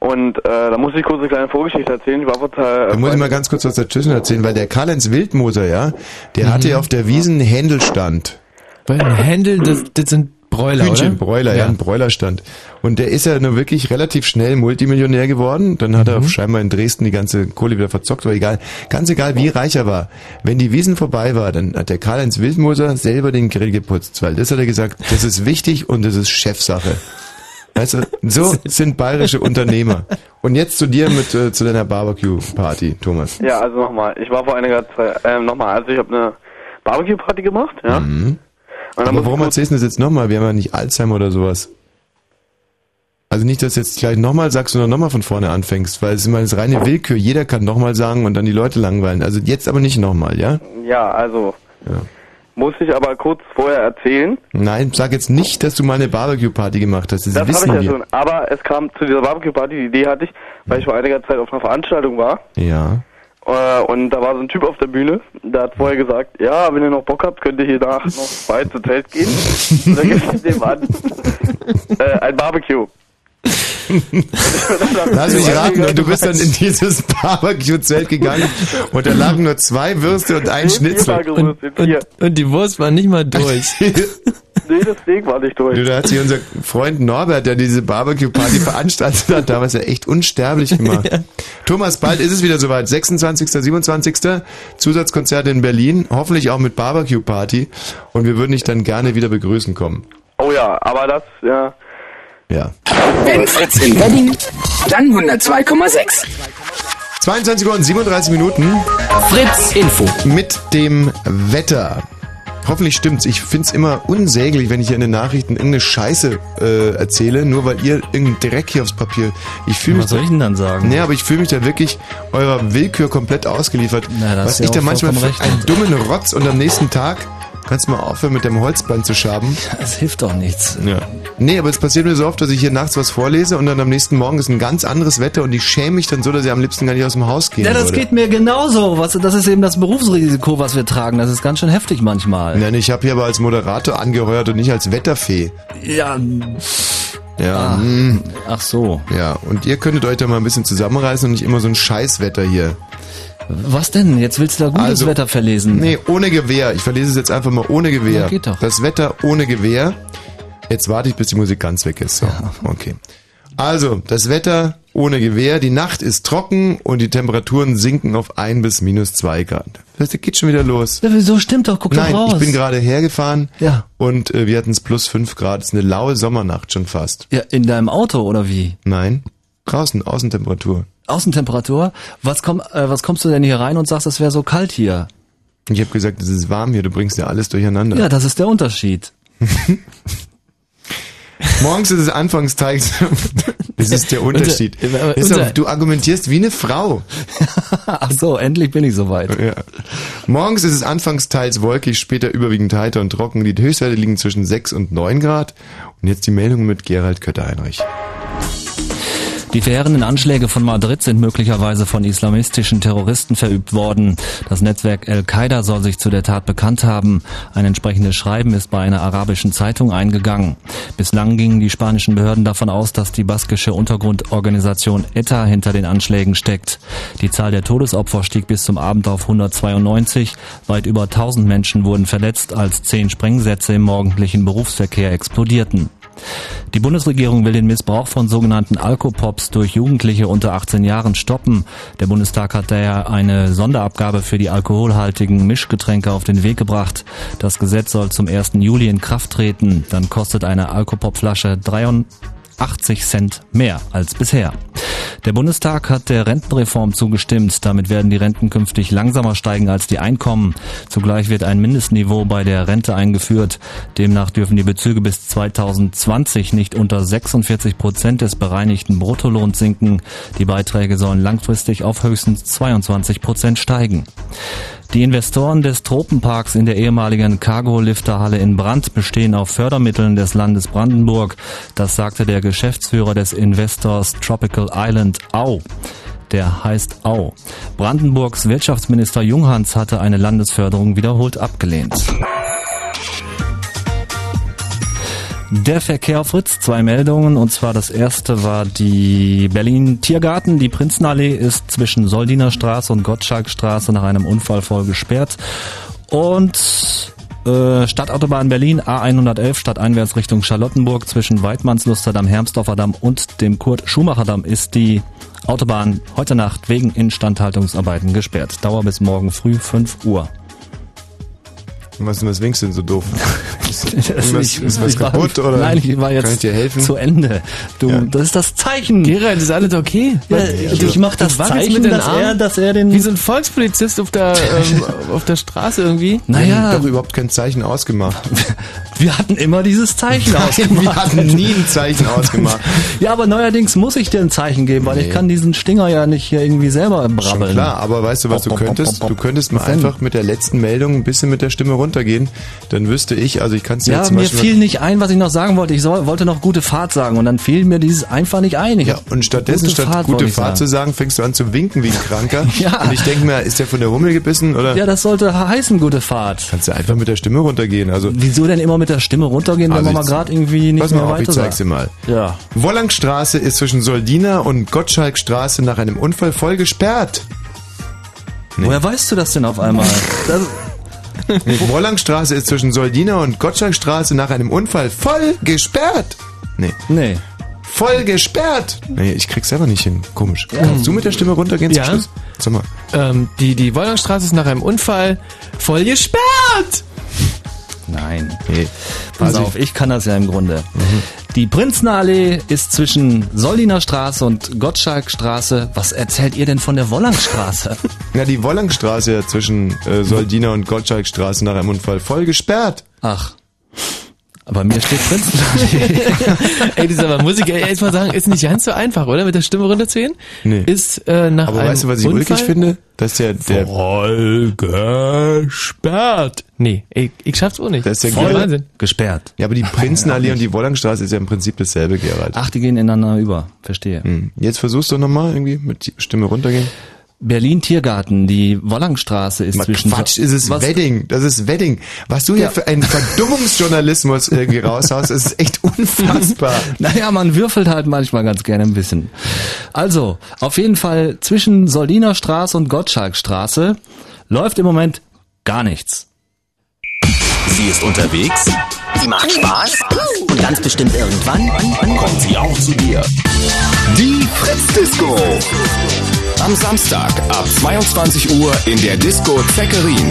Und äh, da muss ich kurz eine kleine Vorgeschichte erzählen. Ich war vor
Da
äh,
muss ich mal ganz kurz was dazwischen erzählen, weil der Karl-Heinz Wildmoser, ja, der hatte ja auf der Wiesen Händelstand.
Weil ein Händel, das, das sind Broiler,
Hühnchen,
oder?
Broiler, ja.
Ja.
ein Broilerstand. Und der ist ja nur wirklich relativ schnell Multimillionär geworden. Dann hat
Mhm.
er scheinbar in Dresden die ganze Kohle wieder verzockt, aber egal. Ganz egal, wie reich er war. Wenn die Wiesen vorbei war, dann hat der Karl-Heinz Wildmoser selber den Grill geputzt, weil das hat er gesagt, das ist wichtig und das ist Chefsache. Weißt du, so sind bayerische Unternehmer. Und jetzt zu dir mit äh, zu deiner Barbecue-Party, Thomas.
Ja, also nochmal, ich war vor einiger Zeit, ähm, nochmal, also ich habe eine Barbecue-Party gemacht, ja.
Mhm. Aber warum erzählst du das jetzt nochmal? Wir haben ja nicht Alzheimer oder sowas. Also nicht, dass du jetzt gleich nochmal sagst und dann nochmal von vorne anfängst, weil es ist immer das reine Willkür. Jeder kann nochmal sagen und dann die Leute langweilen. Also jetzt aber nicht nochmal, ja?
Ja, also
Ja.
Muss ich aber kurz vorher erzählen.
Nein, sag jetzt nicht, dass du mal eine Barbecue-Party gemacht hast. Das,
Das habe ich ja
wir.
schon. Aber es kam zu dieser Barbecue-Party, die Idee hatte ich, weil ich vor einiger Zeit auf einer Veranstaltung war.
Ja.
Äh, und da war so ein Typ auf der Bühne, der hat vorher gesagt, ja, wenn ihr noch Bock habt, könnt ihr hier nach noch bei zu Zelt gehen. und dann gibt es dem an äh, ein Barbecue.
Lass mich raten, und du bist dann in dieses Barbecue-Zelt gegangen und da lagen nur zwei Würste und ein Schnitzel.
Und, und, und die Wurst war nicht mal durch.
Nee, das Steak war nicht durch.
Du, da hat sich unser Freund Norbert, der diese Barbecue-Party veranstaltet hat, damals ja echt unsterblich gemacht. Thomas, bald ist es wieder soweit. 26., 27. Zusatzkonzerte in Berlin, hoffentlich auch mit Barbecue-Party. Und wir würden dich dann gerne wieder begrüßen kommen.
Oh ja, aber das, ja.
Ja.
Wenn Fritz in Berlin, dann 102,6.
22 Uhr und 37 Minuten.
Fritz Info.
Mit dem Wetter. Hoffentlich stimmt's. Ich find's immer unsäglich, wenn ich hier in den Nachrichten irgendeine Scheiße äh, erzähle, nur weil ihr irgendeinen Dreck hier aufs Papier. Ich fühle mich
Was soll
da-
ich denn dann sagen?
Nee, aber ich fühle mich da wirklich eurer Willkür komplett ausgeliefert.
Na,
Was
du
ich
ja
da manchmal für einen dummen Rotz und am nächsten Tag kannst du mal aufhören mit dem Holzbein zu schaben.
Das hilft doch nichts.
Ja. Nee, aber es passiert mir so oft, dass ich hier nachts was vorlese und dann am nächsten Morgen ist ein ganz anderes Wetter und ich schäme mich dann so, dass ich am liebsten gar nicht aus dem Haus gehen
Ja, das
würde.
geht mir genauso. Was, das ist eben das Berufsrisiko, was wir tragen. Das ist ganz schön heftig manchmal.
Nein, ich habe hier aber als Moderator angeheuert und nicht als Wetterfee.
Ja,
Ja,
Ah.
mm,
ach so.
ja. Und ihr könntet euch da mal ein bisschen zusammenreißen und nicht immer so ein Scheißwetter hier.
Was denn? Jetzt willst du da gutes
Also,
Wetter verlesen.
Nee, ohne Gewehr. Ich verlese es jetzt einfach mal ohne Gewehr.
Ja, geht doch.
Das Wetter ohne Gewehr. Jetzt warte ich, bis die Musik ganz weg ist. So, okay. Also, das Wetter ohne Gewehr. Die Nacht ist trocken und die Temperaturen sinken auf ein bis minus zwei Grad. Das geht schon wieder los.
Ja, wieso stimmt doch? Guck
Nein,
doch raus.
ich bin gerade hergefahren
Ja.
und äh, wir hatten es plus fünf Grad. Es ist eine laue Sommernacht schon fast.
Ja, in deinem Auto oder wie?
Nein, draußen, Außentemperatur.
Außentemperatur? Was, komm, äh, was kommst du denn hier rein und sagst, es wäre so kalt hier?
Ich habe gesagt, es ist warm hier, du bringst ja alles durcheinander.
Ja, das ist der Unterschied.
Morgens ist es Anfangsteils. Das ist der Unterschied. Ist doch,
unser-
du argumentierst wie eine Frau.
Ach so, endlich bin ich soweit.
Ja. Morgens ist es anfangs teils wolkig, später überwiegend heiter und trocken. Die Höchstwerte liegen zwischen 6 und 9 Grad. Und jetzt die Meldung mit Gerald Kötter-Heinrich.
Die verheerenden Anschläge von Madrid sind möglicherweise von islamistischen Terroristen verübt worden. Das Netzwerk Al-Qaida soll sich zu der Tat bekannt haben. Ein entsprechendes Schreiben ist bei einer arabischen Zeitung eingegangen. Bislang gingen die spanischen Behörden davon aus, dass die baskische Untergrundorganisation ETA hinter den Anschlägen steckt. Die Zahl der Todesopfer stieg bis zum Abend auf 192. Weit über 1000 Menschen wurden verletzt, als zehn Sprengsätze im morgendlichen Berufsverkehr explodierten. Die Bundesregierung will den Missbrauch von sogenannten Alkopops durch Jugendliche unter 18 Jahren stoppen. Der Bundestag hat daher eine Sonderabgabe für die alkoholhaltigen Mischgetränke auf den Weg gebracht. Das Gesetz soll zum 1. Juli in Kraft treten. Dann kostet eine Alkopop-Flasche 83 Cent mehr als bisher. Der Bundestag hat der Rentenreform zugestimmt. Damit werden die Renten künftig langsamer steigen als die Einkommen. Zugleich wird ein Mindestniveau bei der Rente eingeführt. Demnach dürfen die Bezüge bis 2020 nicht unter 46 Prozent des bereinigten Bruttolohns sinken. Die Beiträge sollen langfristig auf höchstens 22 Prozent steigen. Die Investoren des Tropenparks in der ehemaligen Cargo-Lifterhalle in Brand bestehen auf Fördermitteln des Landes Brandenburg. Das sagte der Geschäftsführer des Investors Tropical Island Au. Der heißt Au. Brandenburgs Wirtschaftsminister Junghans hatte eine Landesförderung wiederholt abgelehnt. Der Verkehr Fritz, zwei Meldungen. Und zwar das erste war die Berlin Tiergarten. Die Prinzenallee ist zwischen Soldiner Straße und Gottschalkstraße nach einem Unfall voll gesperrt. Und Äh, Stadtautobahn Berlin, A111, stadteinwärts Richtung Charlottenburg zwischen Weidmannsluster Damm, Damm und dem Kurt-Schumacher-Damm ist die Autobahn heute Nacht wegen Instandhaltungsarbeiten gesperrt. Dauer bis morgen früh 5 Uhr.
Was, was winkst du denn so doof? Ist,
Das ich-
ist was
ich war-
kaputt oder
Nein, ich war jetzt
kann ich dir helfen?
zu Ende. Du,
Ja.
das ist das Zeichen.
Gerald, ist alles okay?
Ja,
Was-
ich mach das
wackelst
Zeichen,
mit den
dass er,
Armen
dass er den.
Wie so ein Volkspolizist auf der, ähm, auf der Straße irgendwie.
Wir
naja,
haben doch überhaupt kein Zeichen ausgemacht.
wir hatten immer dieses Zeichen
Wir
ausgemacht.
hatten nie ein Zeichen ausgemacht.
Ja, aber neuerdings muss ich dir ein Zeichen geben, weil ich
Nee.
kann diesen Stinger ja nicht hier irgendwie selber
Schon
brabbeln.
klar, aber weißt du, was du könntest? Du könntest mal
Was
einfach mit der letzten Meldung ein bisschen mit der Stimme runtergehen. Dann wüsste ich, also ich kann es
Ja,
jetzt zum
mir
Beispiel...
fiel nicht ein, was ich noch sagen wollte. Ich soll, wollte noch gute Fahrt sagen und dann fiel mir dieses einfach nicht ein. Ich
ja, und stattdessen,
gute
statt
Fahrt
gute
ich
Fahrt zu sagen, fängst du an zu winken wie ein Kranker.
Ja.
Und ich denke mir, ist der von der Hummel gebissen oder
Ja, das sollte heißen gute Fahrt.
kannst du einfach mit der Stimme runtergehen? Also,
Wieso denn immer mit der Stimme runtergehen, wenn
Also
man mal
ich-
gerade irgendwie nicht
pass
mehr
mal auf, ich
weiter
zeig's dir mal.
Ja.
Wollangstraße ist zwischen Soldina und Gottschalkstraße nach einem Unfall voll gesperrt.
Woher weißt du das denn auf einmal?
Wollangstraße ist zwischen Soldina und Gottschalkstraße nach einem Unfall voll gesperrt. Nee,
nee.
voll gesperrt. Nee, ich krieg's selber nicht hin. Komisch. Kannst du mit der Stimme runtergehen
Ja.
zum Schluss? Sag mal.
Ähm, die, die Wollangstraße ist nach einem Unfall voll gesperrt.
Nein.
Nee.
Pass auf, ich kann das ja im Grunde. Die Prinzenallee ist zwischen Solliner Straße und Gottschalkstraße. Was erzählt ihr denn von der Wollangstraße?
Ja, die Wollangstraße ja zwischen äh, Soldina und Gottschalkstraße nach einem Unfall voll gesperrt.
Ach. Aber mir steht Prinzenallee.
Ey, das ist aber Muss ich jetzt mal sagen, ist nicht ganz so einfach, oder? Mit der Stimme runterzugehen?
Nee.
Ist äh, nach
Aber
einem
weißt du, was ich
Unfall
ulkig finde? Dass der, der,
Voll gesperrt. Nee, ich, ich schaff's auch nicht.
Das ist ja
Voll. Wahnsinn.
Gesperrt.
ja, aber die Prinzenallee und die Wollangstraße ist ja im Prinzip dasselbe, Gerald.
Ach, die gehen ineinander über. Verstehe.
Hm. Jetzt versuchst du nochmal irgendwie mit Stimme runtergehen.
Berlin Tiergarten, die Wollangstraße ist
Mal
zwischen
Quatsch, ist es
Was?
Wedding. Das ist Wedding. Was du hier
Ja.
für einen Verdummungsjournalismus irgendwie raushaust, ist echt unfassbar.
Naja, man würfelt halt manchmal ganz gerne ein bisschen. Also, auf jeden Fall zwischen Soldiner Straße und Gottschalkstraße läuft im Moment gar nichts.
Sie ist unterwegs.
Sie macht Spaß. Und ganz bestimmt irgendwann
Kommt sie auch zu dir. Die Fritz Disco. Am Samstag ab 22 Uhr in der Disco Zeckerin.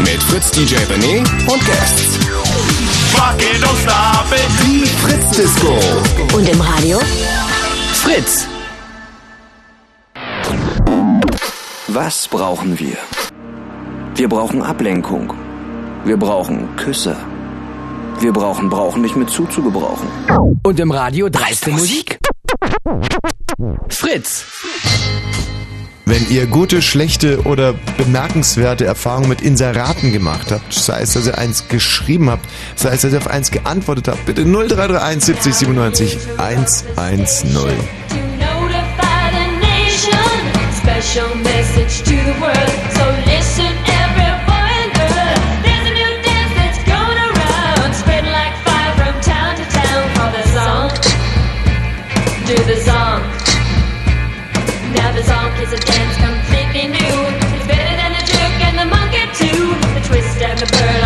Mit Fritz DJ René und Guests.
Rock it, don't stop it.
Die Fritz Disco.
Und im Radio?
Fritz.
Was brauchen wir? Wir brauchen Ablenkung. Wir brauchen Küsse. Wir brauchen brauchen nicht mit zuzugebrauchen.
Und im Radio dreiste Musik? Fritz.
Wenn ihr gute, schlechte oder bemerkenswerte Erfahrungen mit Inseraten gemacht habt, sei es, dass ihr eins geschrieben habt, sei es, dass ihr auf eins geantwortet habt, bitte 0331 70 97 110.
Notify the nation. Special message to the world. Do the song. Now the song is a dance completely new. It's better than the jerk and the monkey too. The twist and the bird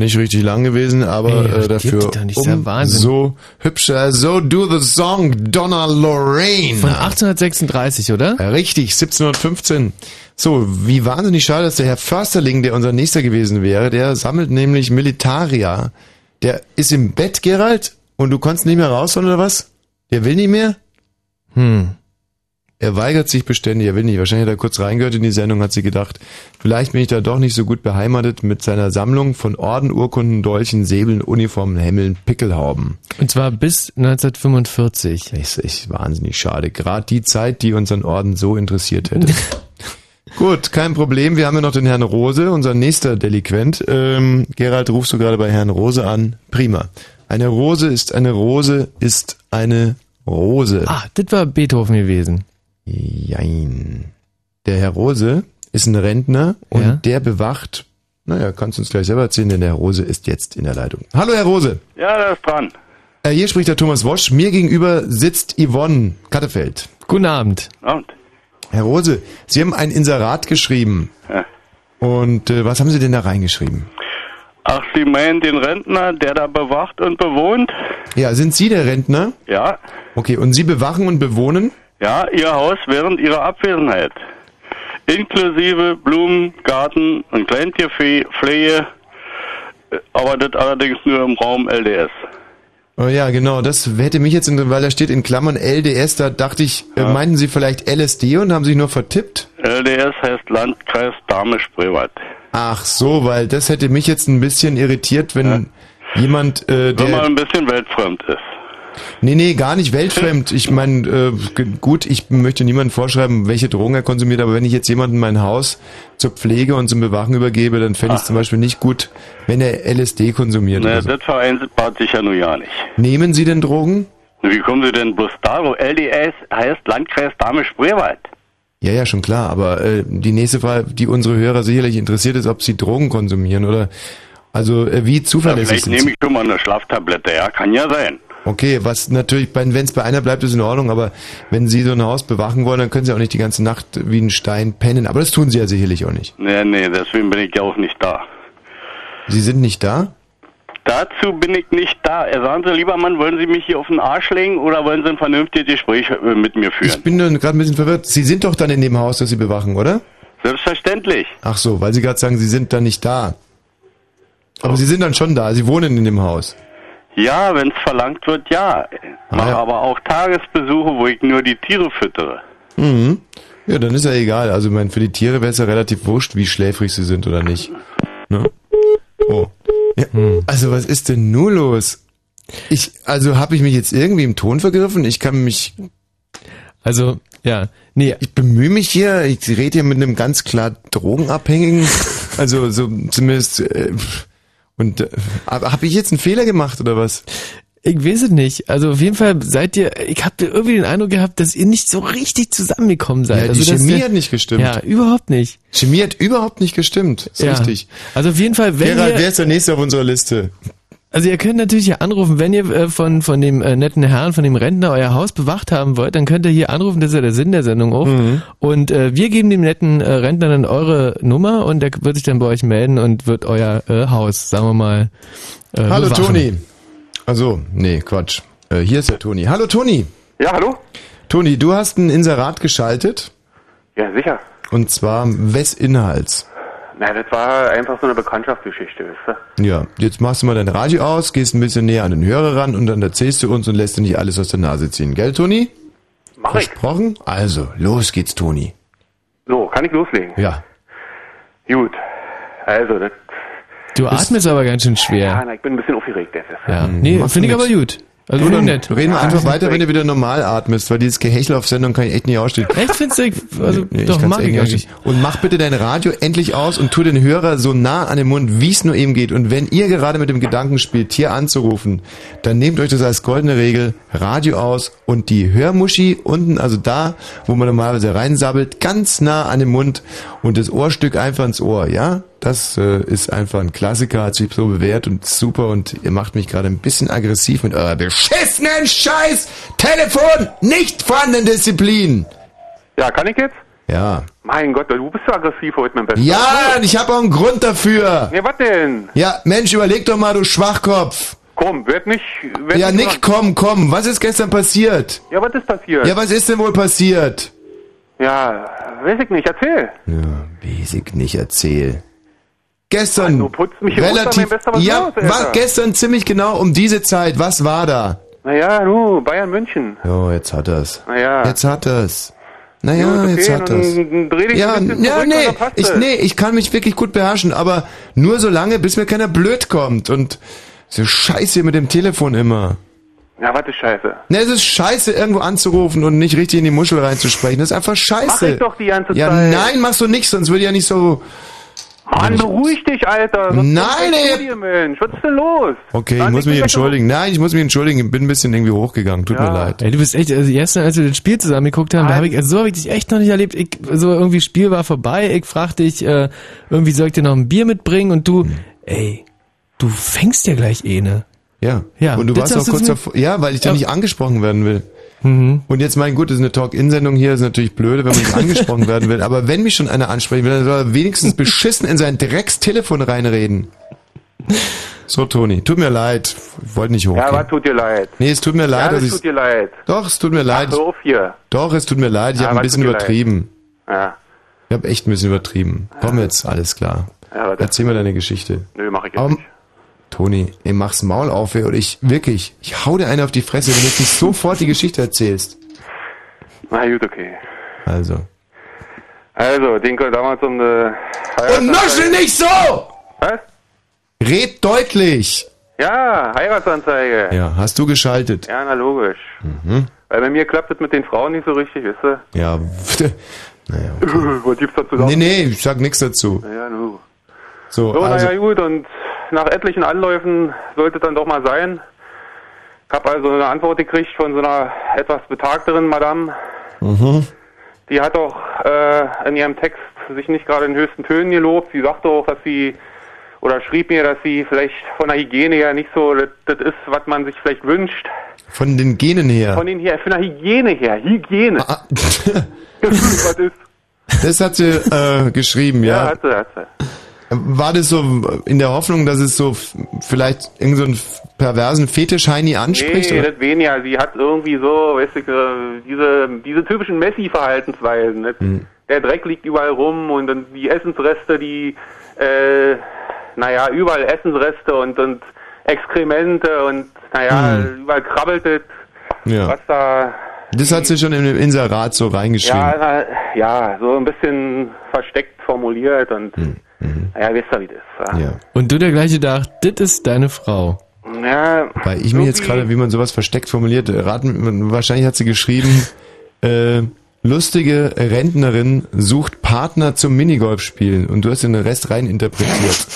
nicht richtig lang gewesen, aber
Ey,
äh, dafür
Wahnsinn.
so hübscher. So do the song, Donna Lorraine.
Von 1836, oder?
Ja, Richtig, 1715. So, wie wahnsinnig schade, dass der Herr Försterling, der unser nächster gewesen wäre, der sammelt nämlich Militaria. Der ist im Bett, Gerald, und du konntest nicht mehr raus, oder was? Der will nicht mehr?
Hm.
Er weigert sich beständig, er will nicht. Wahrscheinlich hat er kurz reingehört in die Sendung, hat sie gedacht, vielleicht bin ich da doch nicht so gut beheimatet mit seiner Sammlung von Orden, Urkunden, Dolchen, Säbeln, Uniformen, Hemmeln, Pickelhauben.
Und zwar bis 1945.
Das ist echt wahnsinnig schade. Gerade die Zeit, die unseren Orden so interessiert hätte. Gut, kein Problem. Wir haben ja noch den Herrn Rose, unser nächster Delinquent. Ähm, Gerald, rufst du gerade bei Herrn Rose an? Prima. Eine Rose ist eine Rose ist eine Rose.
Ah, das war Beethoven gewesen.
Jein. Der Herr Rose ist ein Rentner und
Ja.
der bewacht, naja, kannst du uns gleich selber erzählen, denn der Herr Rose ist jetzt in der Leitung. Hallo Herr Rose.
Ja, der ist dran.
Äh, hier spricht der Thomas Wosch. Mir gegenüber sitzt Yvonne Kattefeld.
Guten Abend.
Und?
Herr Rose, Sie haben ein Inserat geschrieben.
Ja.
Und äh, was haben Sie denn da reingeschrieben?
Ach, Sie meinen den Rentner, der da bewacht und bewohnt?
Ja, sind Sie der Rentner?
Ja.
Okay, und Sie bewachen und bewohnen?
Ja, Ihr Haus während Ihrer Abwesenheit. Inklusive Blumen, Garten und Kleintierpflege, äh, aber das allerdings nur im Raum LDS.
Oh ja, genau, das hätte mich jetzt, in, weil da steht in Klammern LDS, da dachte ich, äh, meinten Sie vielleicht LSD und haben sich nur vertippt?
LDS heißt Landkreis Dahme-Spreewald.
Ach so, weil das hätte mich jetzt ein bisschen irritiert, wenn jemand, äh,
Wenn man
der...
ein bisschen weltfremd ist.
Nee, nee, gar nicht weltfremd. Ich meine, äh, gut, ich möchte niemandem vorschreiben, welche Drogen er konsumiert, aber wenn ich jetzt jemanden mein Haus zur Pflege und zum Bewachen übergebe, dann fände ich es zum Beispiel nicht gut, wenn er LSD konsumiert.
Na,
oder so.
das vereinbart sich ja nun ja nicht.
Nehmen Sie denn Drogen?
Wie kommen Sie denn bloß darauf? LDS heißt Landkreis Dahme-Spreewald.
Ja, ja, schon klar, aber äh, die nächste Frage, die unsere Hörer sicherlich interessiert, ist, ob sie Drogen konsumieren oder also äh, wie
Ja,
zuverlässig
vielleicht
sind
nehme
sie?
ich schon mal eine Schlaftablette, ja, kann ja sein.
Okay, was natürlich, wenn es bei einer bleibt, ist in Ordnung, aber wenn Sie so ein Haus bewachen wollen, dann können Sie auch nicht die ganze Nacht wie ein Stein pennen. Aber das tun Sie ja sicherlich auch nicht.
Nee, nee, deswegen bin ich ja auch nicht da.
Sie sind nicht da?
Dazu bin ich nicht da. Äh, Sagen Sie, lieber Mann, wollen Sie mich hier auf den Arsch legen oder wollen Sie ein vernünftiges Gespräch äh, mit mir führen?
Ich bin gerade ein bisschen verwirrt. Sie sind doch dann in dem Haus, das Sie bewachen, oder?
Selbstverständlich.
Ach so, weil Sie gerade sagen, Sie sind dann nicht da. Aber Sie sind dann schon da, Sie wohnen in dem Haus.
Ja, wenn es verlangt wird, ja. Mache aber auch Tagesbesuche, wo ich nur die Tiere füttere.
Mhm. Ja, dann ist ja egal. Also, ich meine, für die Tiere wäre es ja relativ wurscht, wie schläfrig sie sind oder nicht. Ne? Oh. Ja, Also, was ist denn nur los? Ich, also, habe ich mich jetzt irgendwie im Ton vergriffen? Ich kann mich.
Also, ja, nee.
Ich bemühe mich hier, ich rede hier mit einem ganz klar Drogenabhängigen. Also, so zumindest. Äh, und äh, habe ich jetzt einen Fehler gemacht oder was?
Ich weiß es nicht. Also auf jeden Fall seid ihr, ich habe irgendwie den Eindruck gehabt, dass ihr nicht so richtig zusammengekommen seid.
Ja, die
also, dass
Chemie
ihr-
hat nicht gestimmt.
Ja, überhaupt nicht.
Chemie hat überhaupt nicht gestimmt. Ist
Ja.
richtig.
Also auf jeden Fall, wenn
Gerald,
ihr,
wer ist der nächste auf unserer Liste?
Also ihr könnt natürlich hier anrufen, wenn ihr äh, von von dem äh, netten Herrn, von dem Rentner euer Haus bewacht haben wollt, dann könnt ihr hier anrufen, das ist ja der Sinn der Sendung auch.
Mhm.
Und äh, wir geben dem netten äh, Rentner dann eure Nummer und der wird sich dann bei euch melden und wird euer äh, Haus, sagen wir mal, äh,
Hallo
bewachen.
Toni. Also, nee, Quatsch. Äh, hier ist der Toni. Hallo Toni.
Ja, hallo?
Toni, du hast ein Inserat geschaltet.
Ja, sicher.
Und zwar wes Inhalts.
Na, das war einfach so eine Bekanntschaftsgeschichte, weißt du?
Ja, jetzt machst du mal dein Radio aus, gehst ein bisschen näher an den Hörer ran und dann erzählst du uns und lässt dir nicht alles aus der Nase ziehen. Gell, Toni?
Mach ich.
Versprochen? Also, los geht's, Toni.
So, kann ich loslegen?
Ja.
Gut. Also, das...
Du atmest aber ganz schön
Ja,
schwer.
na, ich bin ein bisschen aufgeregt jetzt.
Ja.
Hm,
Nee, finde ich aber gut. Also
Du, dann
ich nett.
reden wir
Ja,
einfach weiter, wenn du wieder normal atmest, weil dieses Gehechel auf Sendung kann ich echt nicht ausstehen.
Echt findest du, also
Nee,
doch, mag
echt
ich
nicht. Und mach bitte dein Radio endlich aus und tu den Hörer so nah an den Mund, wie es nur eben geht. Und wenn ihr gerade mit dem Gedanken spielt, hier anzurufen, dann nehmt euch das als goldene Regel, Radio aus und die Hörmuschi unten, also da, wo man normalerweise reinsabbelt, ganz nah an den Mund und das Ohrstück einfach ins Ohr, ja? Das äh, ist einfach ein Klassiker, hat sich so bewährt und super und ihr macht mich gerade ein bisschen aggressiv mit eurer beschissenen Scheiß Telefon nicht vorhandenen Disziplin.
Ja, kann ich jetzt?
Ja.
Mein Gott, du bist so aggressiv heute, mein Bester.
Ja, und ich habe auch einen Grund dafür.
Ja, was denn?
Ja, Mensch, überleg doch mal, du Schwachkopf.
Komm, werd nicht... Werd
Ja,
nicht
Nick, komm, komm. Was ist gestern passiert?
Ja, was ist passiert?
Ja, was ist denn wohl passiert?
Ja, weiß ich nicht, erzähl.
Weiß ich nicht, erzähl. Gestern.
du putzt mich
relativ.
mein Bester, was
ja,
Alter?
war gestern ziemlich genau um diese Zeit. Was war da?
Naja, du, Bayern München.
Jo, jetzt hat er's.
Naja.
Jetzt hat er's. Naja,
Gut, okay,
jetzt hat
dich
ja, ja, nee, ich, nee, ich kann mich wirklich gut beherrschen, aber nur so lange, bis mir keiner blöd kommt und so scheiße mit dem Telefon immer.
Ja, ist scheiße?
Ne, es ist scheiße, irgendwo anzurufen und nicht richtig in die Muschel reinzusprechen. Das ist einfach scheiße.
Mach ich doch die ganze
ja,
Zeit.
nein, machst du nicht, sonst würde ich ja nicht so...
Mann, beruhig dich, Alter. Sonst
Nein, ey.
dir, Mensch. Was ist denn los?
Okay, ich
Dann
muss
leg
mich entschuldigen. Nein, ich muss mich entschuldigen. Ich bin ein bisschen irgendwie hochgegangen. Tut mir leid.
Ey, du bist echt, also gestern, als wir das Spiel zusammen geguckt haben, da habe ich, also so habe ich dich echt noch nicht erlebt. Ich, so irgendwie Spiel war vorbei, ich fragte dich, äh, irgendwie soll ich dir noch ein Bier mitbringen und du, ey, du fängst ja gleich eh, ne?
Ja.
Ja.
Und du
das
warst auch kurz davor. Ja, weil ich da
Ja.
nicht angesprochen werden will.
Mhm.
Und jetzt mein gut, das ist eine Talk-In-Sendung hier, ist natürlich blöde, wenn man nicht angesprochen werden will. Aber wenn mich schon einer ansprechen will, dann soll er wenigstens beschissen in sein Dreckstelefon reinreden. So, Toni, tut mir leid. Ich wollte nicht hochgehen.
Ja, was tut dir leid?
Nee, es tut mir leid,
ja,
ich.
tut dir leid.
Doch, es tut mir leid.
Ach, auf hier.
Doch, es tut mir leid. Ich
Ja,
habe ein bisschen
leid?
übertrieben.
Ja.
Ich habe echt ein bisschen übertrieben. Komm jetzt, alles klar.
Ja.
Erzähl mir deine Geschichte.
Nö, mach ich jetzt
Aber,
nicht.
Toni, ey, mach's Maul auf, ey, oder ich, wirklich, ich hau dir eine auf die Fresse, wenn du jetzt nicht sofort die Geschichte erzählst.
Na gut, okay.
Also.
Also, Dinkel damals um eine
Und nuschel nicht so!
Was?
Red deutlich!
Ja, Heiratsanzeige.
Ja, hast du geschaltet?
Ja, na logisch.
Mhm.
Weil bei mir klappt es mit den Frauen nicht so richtig, wisst ihr?
Ja, naja.
Was gibt's dazu?
Nee, nee, ich sag nichts dazu.
Ja, nu.
So,
So,
also,
naja, gut, und nach etlichen Anläufen sollte es dann doch mal sein. Ich habe also eine Antwort gekriegt von so einer etwas betagteren Madame.
mhm.
Die hat auch äh, in ihrem Text sich nicht gerade in höchsten Tönen gelobt. Sie sagte auch, dass sie, oder schrieb mir, dass sie vielleicht von der Hygiene her nicht so das, das ist, was man sich vielleicht wünscht.
von den Genen her.
Von den hier, von der Hygiene her, Hygiene.
Ah.
was ist?
Das hat sie äh, geschrieben,
Ja,
ja.
hat sie, hat sie.
War das so in der Hoffnung, dass es so vielleicht irgendeinen so perversen Fetisch-Heini anspricht?
Nee,
oder?
das weniger. Sie hat irgendwie so, weißt du, äh, diese, diese typischen Messi-Verhaltensweisen. ne?
Hm.
Der Dreck liegt überall rum und dann die Essensreste, die, äh, naja, überall Essensreste und, und Exkremente und, naja,
Hm.
überall krabbelt es,
Ja.
was da,
Das hat sie schon in dem Inserat so reingeschrieben.
ja, ja, so ein bisschen versteckt formuliert und, naja, wisst ihr, wie das ist.
Ja.
Und du der gleiche dacht, das ist deine Frau.
Ja,
Weil ich mir jetzt gerade, wie man sowas versteckt formuliert, äh, raten, wahrscheinlich hat sie geschrieben, äh, lustige Rentnerin sucht Partner zum Minigolf spielen und du hast den Rest rein interpretiert.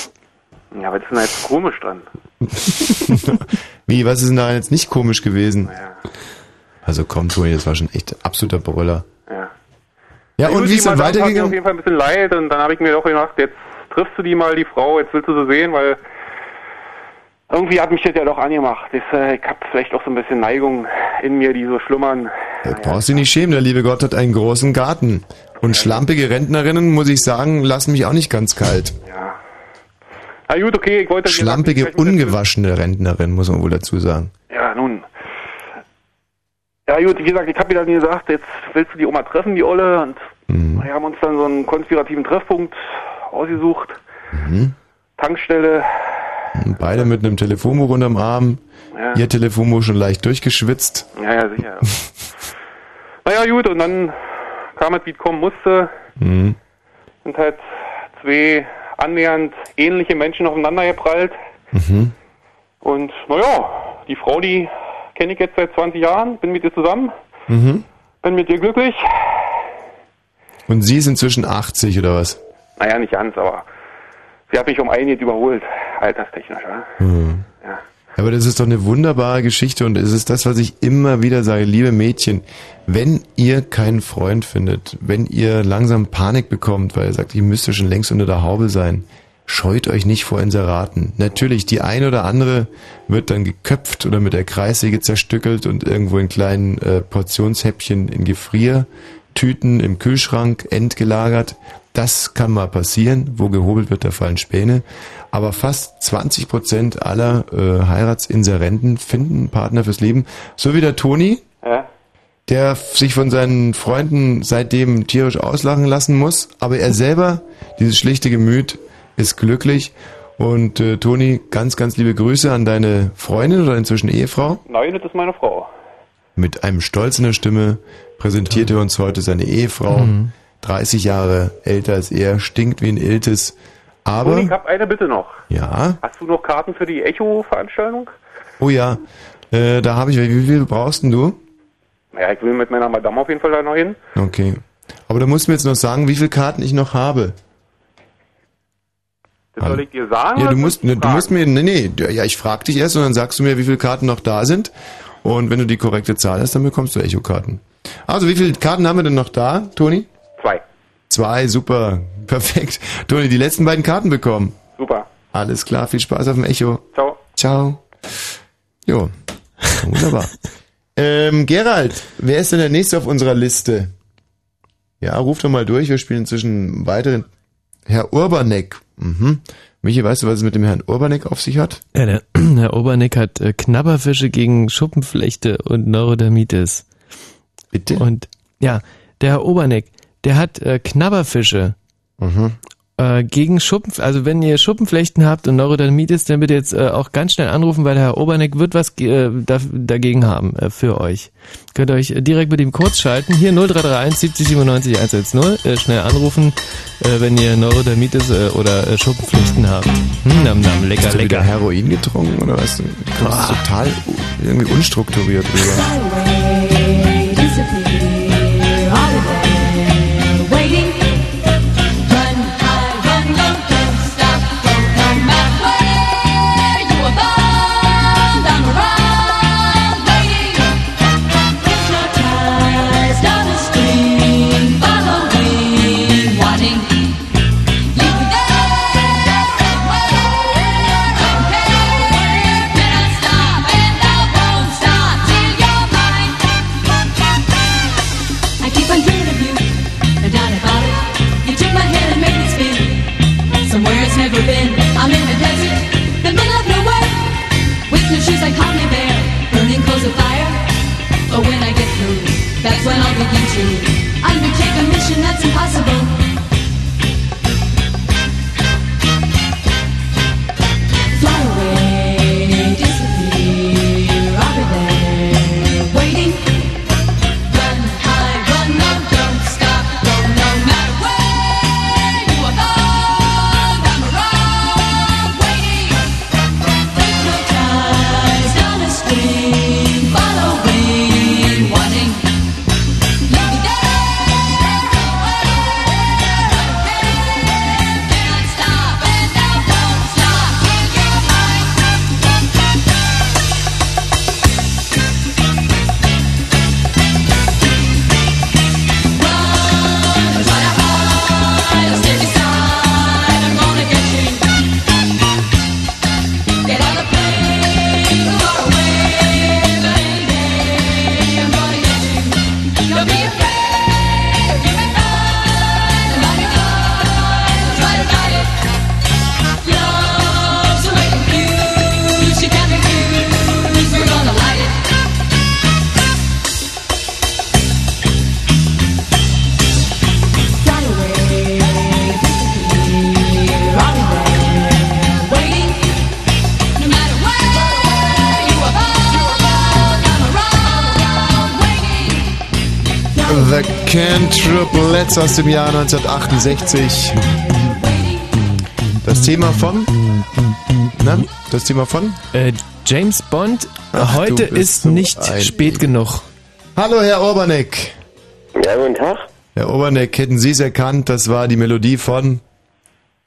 ja, was ist denn da jetzt komisch dran?
Wie, was ist denn da jetzt nicht komisch gewesen? Also komm, Toni, das war schon echt absoluter Brüller.
Ja.
Ja, und wie ist dann
Madame tat mir auf
weitergegangen?
jeden Fall ein bisschen leid und dann habe ich mir doch gedacht, jetzt triffst du die mal, die Frau, jetzt willst du sie sehen, weil irgendwie hat mich das ja doch angemacht. Das, äh, ich habe vielleicht auch so ein bisschen Neigung in mir, die so schlummern.
Du brauchst dich nicht schämen, der liebe Gott hat einen großen Garten. Und schlampige Rentnerinnen, muss ich sagen, lassen mich auch nicht ganz kalt.
Na gut, okay, ich wollte...
Schlampige, ungewaschene Rentnerin, muss man wohl dazu sagen.
Ja, nun. Ja gut, wie gesagt, ich habe mir dann gesagt, jetzt willst du die Oma treffen, die Olle, und
Mhm.
wir haben uns dann so einen konspirativen Treffpunkt ausgesucht.
Mhm.
Tankstelle.
Beide mit einem Telefonbuch unterm Arm.
Ja.
Ihr Telefonbuch schon leicht durchgeschwitzt.
Ja, ja, sicher. naja, gut, und dann kam es, wie es kommen musste.
Mhm.
Sind halt zwei annähernd ähnliche Menschen aufeinander geprallt.
Mhm.
Und naja, die Frau, die kenne ich jetzt seit 20 Jahren, bin mit ihr zusammen,
Mhm.
bin mit ihr glücklich.
Und sie ist inzwischen 80 oder was?
Naja, nicht ganz, aber sie hat mich um einiges überholt, alterstechnisch.
Mhm.
Ja.
Aber das ist doch eine wunderbare Geschichte und es ist das, was ich immer wieder sage, liebe Mädchen, wenn ihr keinen Freund findet, wenn ihr langsam Panik bekommt, weil ihr sagt, ihr müsste schon längst unter der Haube sein, scheut euch nicht vor Inseraten. Natürlich, die eine oder andere wird dann geköpft oder mit der Kreissäge zerstückelt und irgendwo in kleinen äh, Portionshäppchen in Gefrier Tüten im Kühlschrank endgelagert. Das kann mal passieren. Wo gehobelt wird, da fallen Späne. Aber fast 20 Prozent aller äh, Heiratsinserenten finden einen Partner fürs Leben. So wie der Toni,
Ja?
der sich von seinen Freunden seitdem tierisch auslachen lassen muss. Aber er selber, dieses schlichte Gemüt, ist glücklich. Und äh, Toni, ganz, ganz liebe Grüße an deine Freundin oder inzwischen Ehefrau.
Nein, das ist meine Frau.
Mit einem Stolz in der Stimme präsentiert er uns heute seine Ehefrau.
Mhm.
30 Jahre älter als er, stinkt wie ein Iltis. Aber,
Toni, ich habe eine Bitte noch.
ja,
Hast du noch Karten für die Echo-Veranstaltung?
oh ja, äh, da habe ich, wie viel brauchst denn du?
Naja, ich will mit meiner Madame auf jeden Fall da noch hin.
Okay. Aber da musst du mir jetzt noch sagen, wie viele Karten ich noch habe.
Das soll ich dir sagen?
Ja, du musst,
ich
ne, du musst mir, nee, nee, ja, ich frag dich erst und dann sagst du mir, wie viele Karten noch da sind. Und wenn du die korrekte Zahl hast, dann bekommst du Echo-Karten. Also, wie viele Karten haben wir denn noch da, Toni?
Zwei.
Super, perfekt. Toni, die letzten beiden Karten bekommen.
Super.
Alles klar, viel Spaß auf dem Echo.
Ciao.
Ciao. Jo, wunderbar. ähm, Gerald, wer ist denn der Nächste auf unserer Liste? Ja, ruf doch mal durch, wir spielen inzwischen weiteren. Herr Urbanek. Mhm. Michi, weißt du, was es mit dem Herrn Urbanek auf sich hat?
Ja, der Herr Obernick hat äh, Knabberfische gegen Schuppenflechte und Neurodermitis.
Bitte?
Und ja, der Herr Obernick, der hat äh, Knabberfische
Mhm.
äh, gegen Schuppen, also wenn ihr Schuppenflechten habt und Neurodermitis, dann bitte jetzt äh, auch ganz schnell anrufen, weil der Herr Obernick wird was äh, da, dagegen haben äh, für euch. Könnt ihr euch äh, direkt mit ihm kurz schalten. Hier 0331 70 97 110, äh, schnell anrufen, äh, wenn ihr Neurodermitis äh, oder äh, Schuppenflechten habt. Hm, nam, nam, lecker,
Hast du
lecker.
Heroin getrunken oder was? Du kommst total irgendwie unstrukturiert rüber.
Waiting. The
Cantriplets aus dem Jahr 1968. Das Thema von? Na, das Thema von?
Äh, James Bond,
Ach,
heute ist
so
nicht spät genug.
Hallo, Herr Oberneck.
Ja, guten Tag.
Herr Oberneck, hätten Sie es erkannt, das war die Melodie von?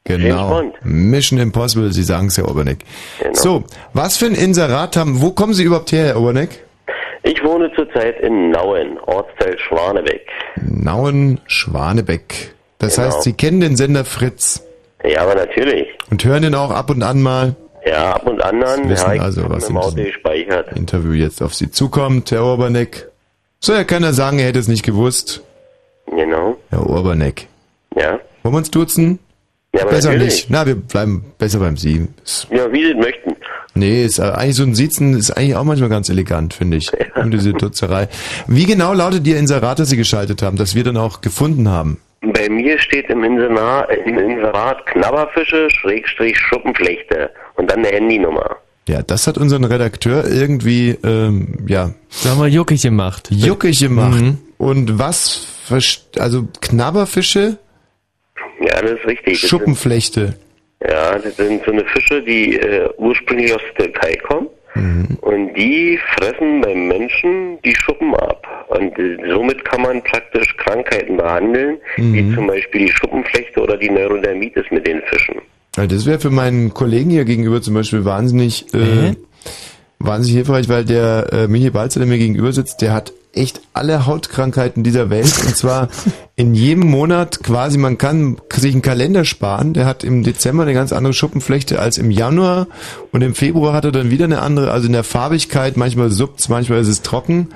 Genau. Mission Impossible, Sie sagen es, Herr Oberneck.
Genau.
So, was für ein Inserat haben, wo kommen Sie überhaupt her, Herr Oberneck?
Ich wohne zurzeit in Nauen, Ortsteil Schwanebeck.
Nauen, Schwanebeck. Das
Genau.
heißt, Sie kennen den Sender Fritz
Ja, aber natürlich.
und hören den auch ab und an mal.
Ja, ab und an.
Sie wissen
Ja,
also, was
im Auto
diesem
Genau.
Herr Urbanek.
Ja.
Wollen wir uns duzen?
Ja, aber
besser
natürlich.
nicht. Na, wir bleiben besser beim Sie.
Ja, wie Sie möchten.
Nee, ist eigentlich so ein Siezen ist eigentlich auch manchmal ganz elegant, finde ich. Und diese Dutzerei. Wie genau lautet Ihr Inserat, das Sie geschaltet haben, das wir dann auch gefunden haben?
Bei mir steht im Inserat, im Inserat Knabberfische, Schrägstrich Schuppenflechte und dann eine Handynummer.
Ja, das hat unseren Redakteur irgendwie, ähm, ja.
Sagen wir juckig gemacht.
Juckig gemacht.
Mhm.
Und was, also Knabberfische,
Ja, das ist richtig. Das
Schuppenflechte.
Ja, das sind so eine Fische, die äh, ursprünglich aus der Türkei kommen.
Mhm.
Und die fressen beim Menschen die Schuppen ab. Und äh, somit kann man praktisch Krankheiten behandeln, wie
Mhm.
zum Beispiel die Schuppenflechte oder die Neurodermitis mit den Fischen.
Ja, das wäre für meinen Kollegen hier gegenüber zum Beispiel wahnsinnig, äh, wahnsinnig hilfreich, weil der äh, Michi Balzer, der mir gegenüber sitzt, der hat echt alle Hautkrankheiten dieser Welt und zwar in jedem Monat quasi, man kann sich einen Kalender sparen, der hat im Dezember eine ganz andere Schuppenflechte als im Januar und im Februar hat er dann wieder eine andere, also in der Farbigkeit, manchmal suppt's, manchmal ist es trocken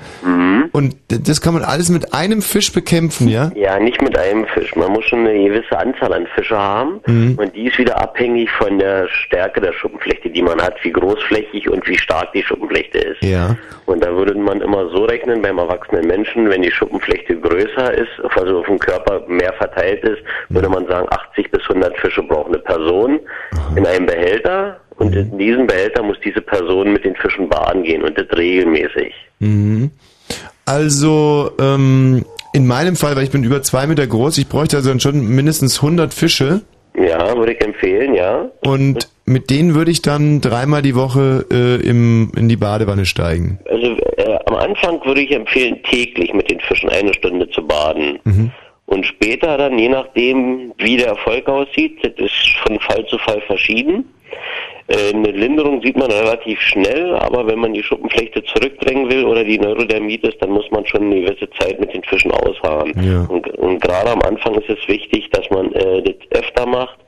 und d- das kann man alles mit einem Fisch bekämpfen, ja?
Ja, nicht mit einem Fisch. Man muss schon eine gewisse Anzahl an Fische haben
Mhm.
und die ist wieder abhängig von der Stärke der Schuppenflechte, die man hat, wie großflächig und wie stark die Schuppenflechte ist.
Ja.
Und da würde man immer so rechnen beim erwachsenen Menschen, wenn die Schuppenflechte größer ist, also auf dem Körper mehr verteilt ist, würde man sagen, 80 bis 100 Fische braucht eine Person in einem Behälter und in diesem Behälter muss diese Person mit den Fischen baden gehen und das regelmäßig.
Mhm. Also, ähm, in meinem Fall, weil ich bin über zwei Meter groß, ich bräuchte also dann schon mindestens 100 Fische
Ja, würde ich empfehlen, ja.
und mit denen würde ich dann dreimal die Woche äh, im, in die Badewanne steigen.
Also äh, am Anfang würde ich empfehlen, täglich mit den Fischen eine Stunde zu baden.
Mhm.
Und später dann, je nachdem, wie der Erfolg aussieht, das ist von Fall zu Fall verschieden. Äh, Eine Linderung sieht man relativ schnell, aber wenn man die Schuppenflechte zurückdrängen will oder die Neurodermitis, dann muss man schon eine gewisse Zeit mit den Fischen ausharren.
Ja.
Und, und gerade am Anfang ist es wichtig, dass man äh, das öfter macht,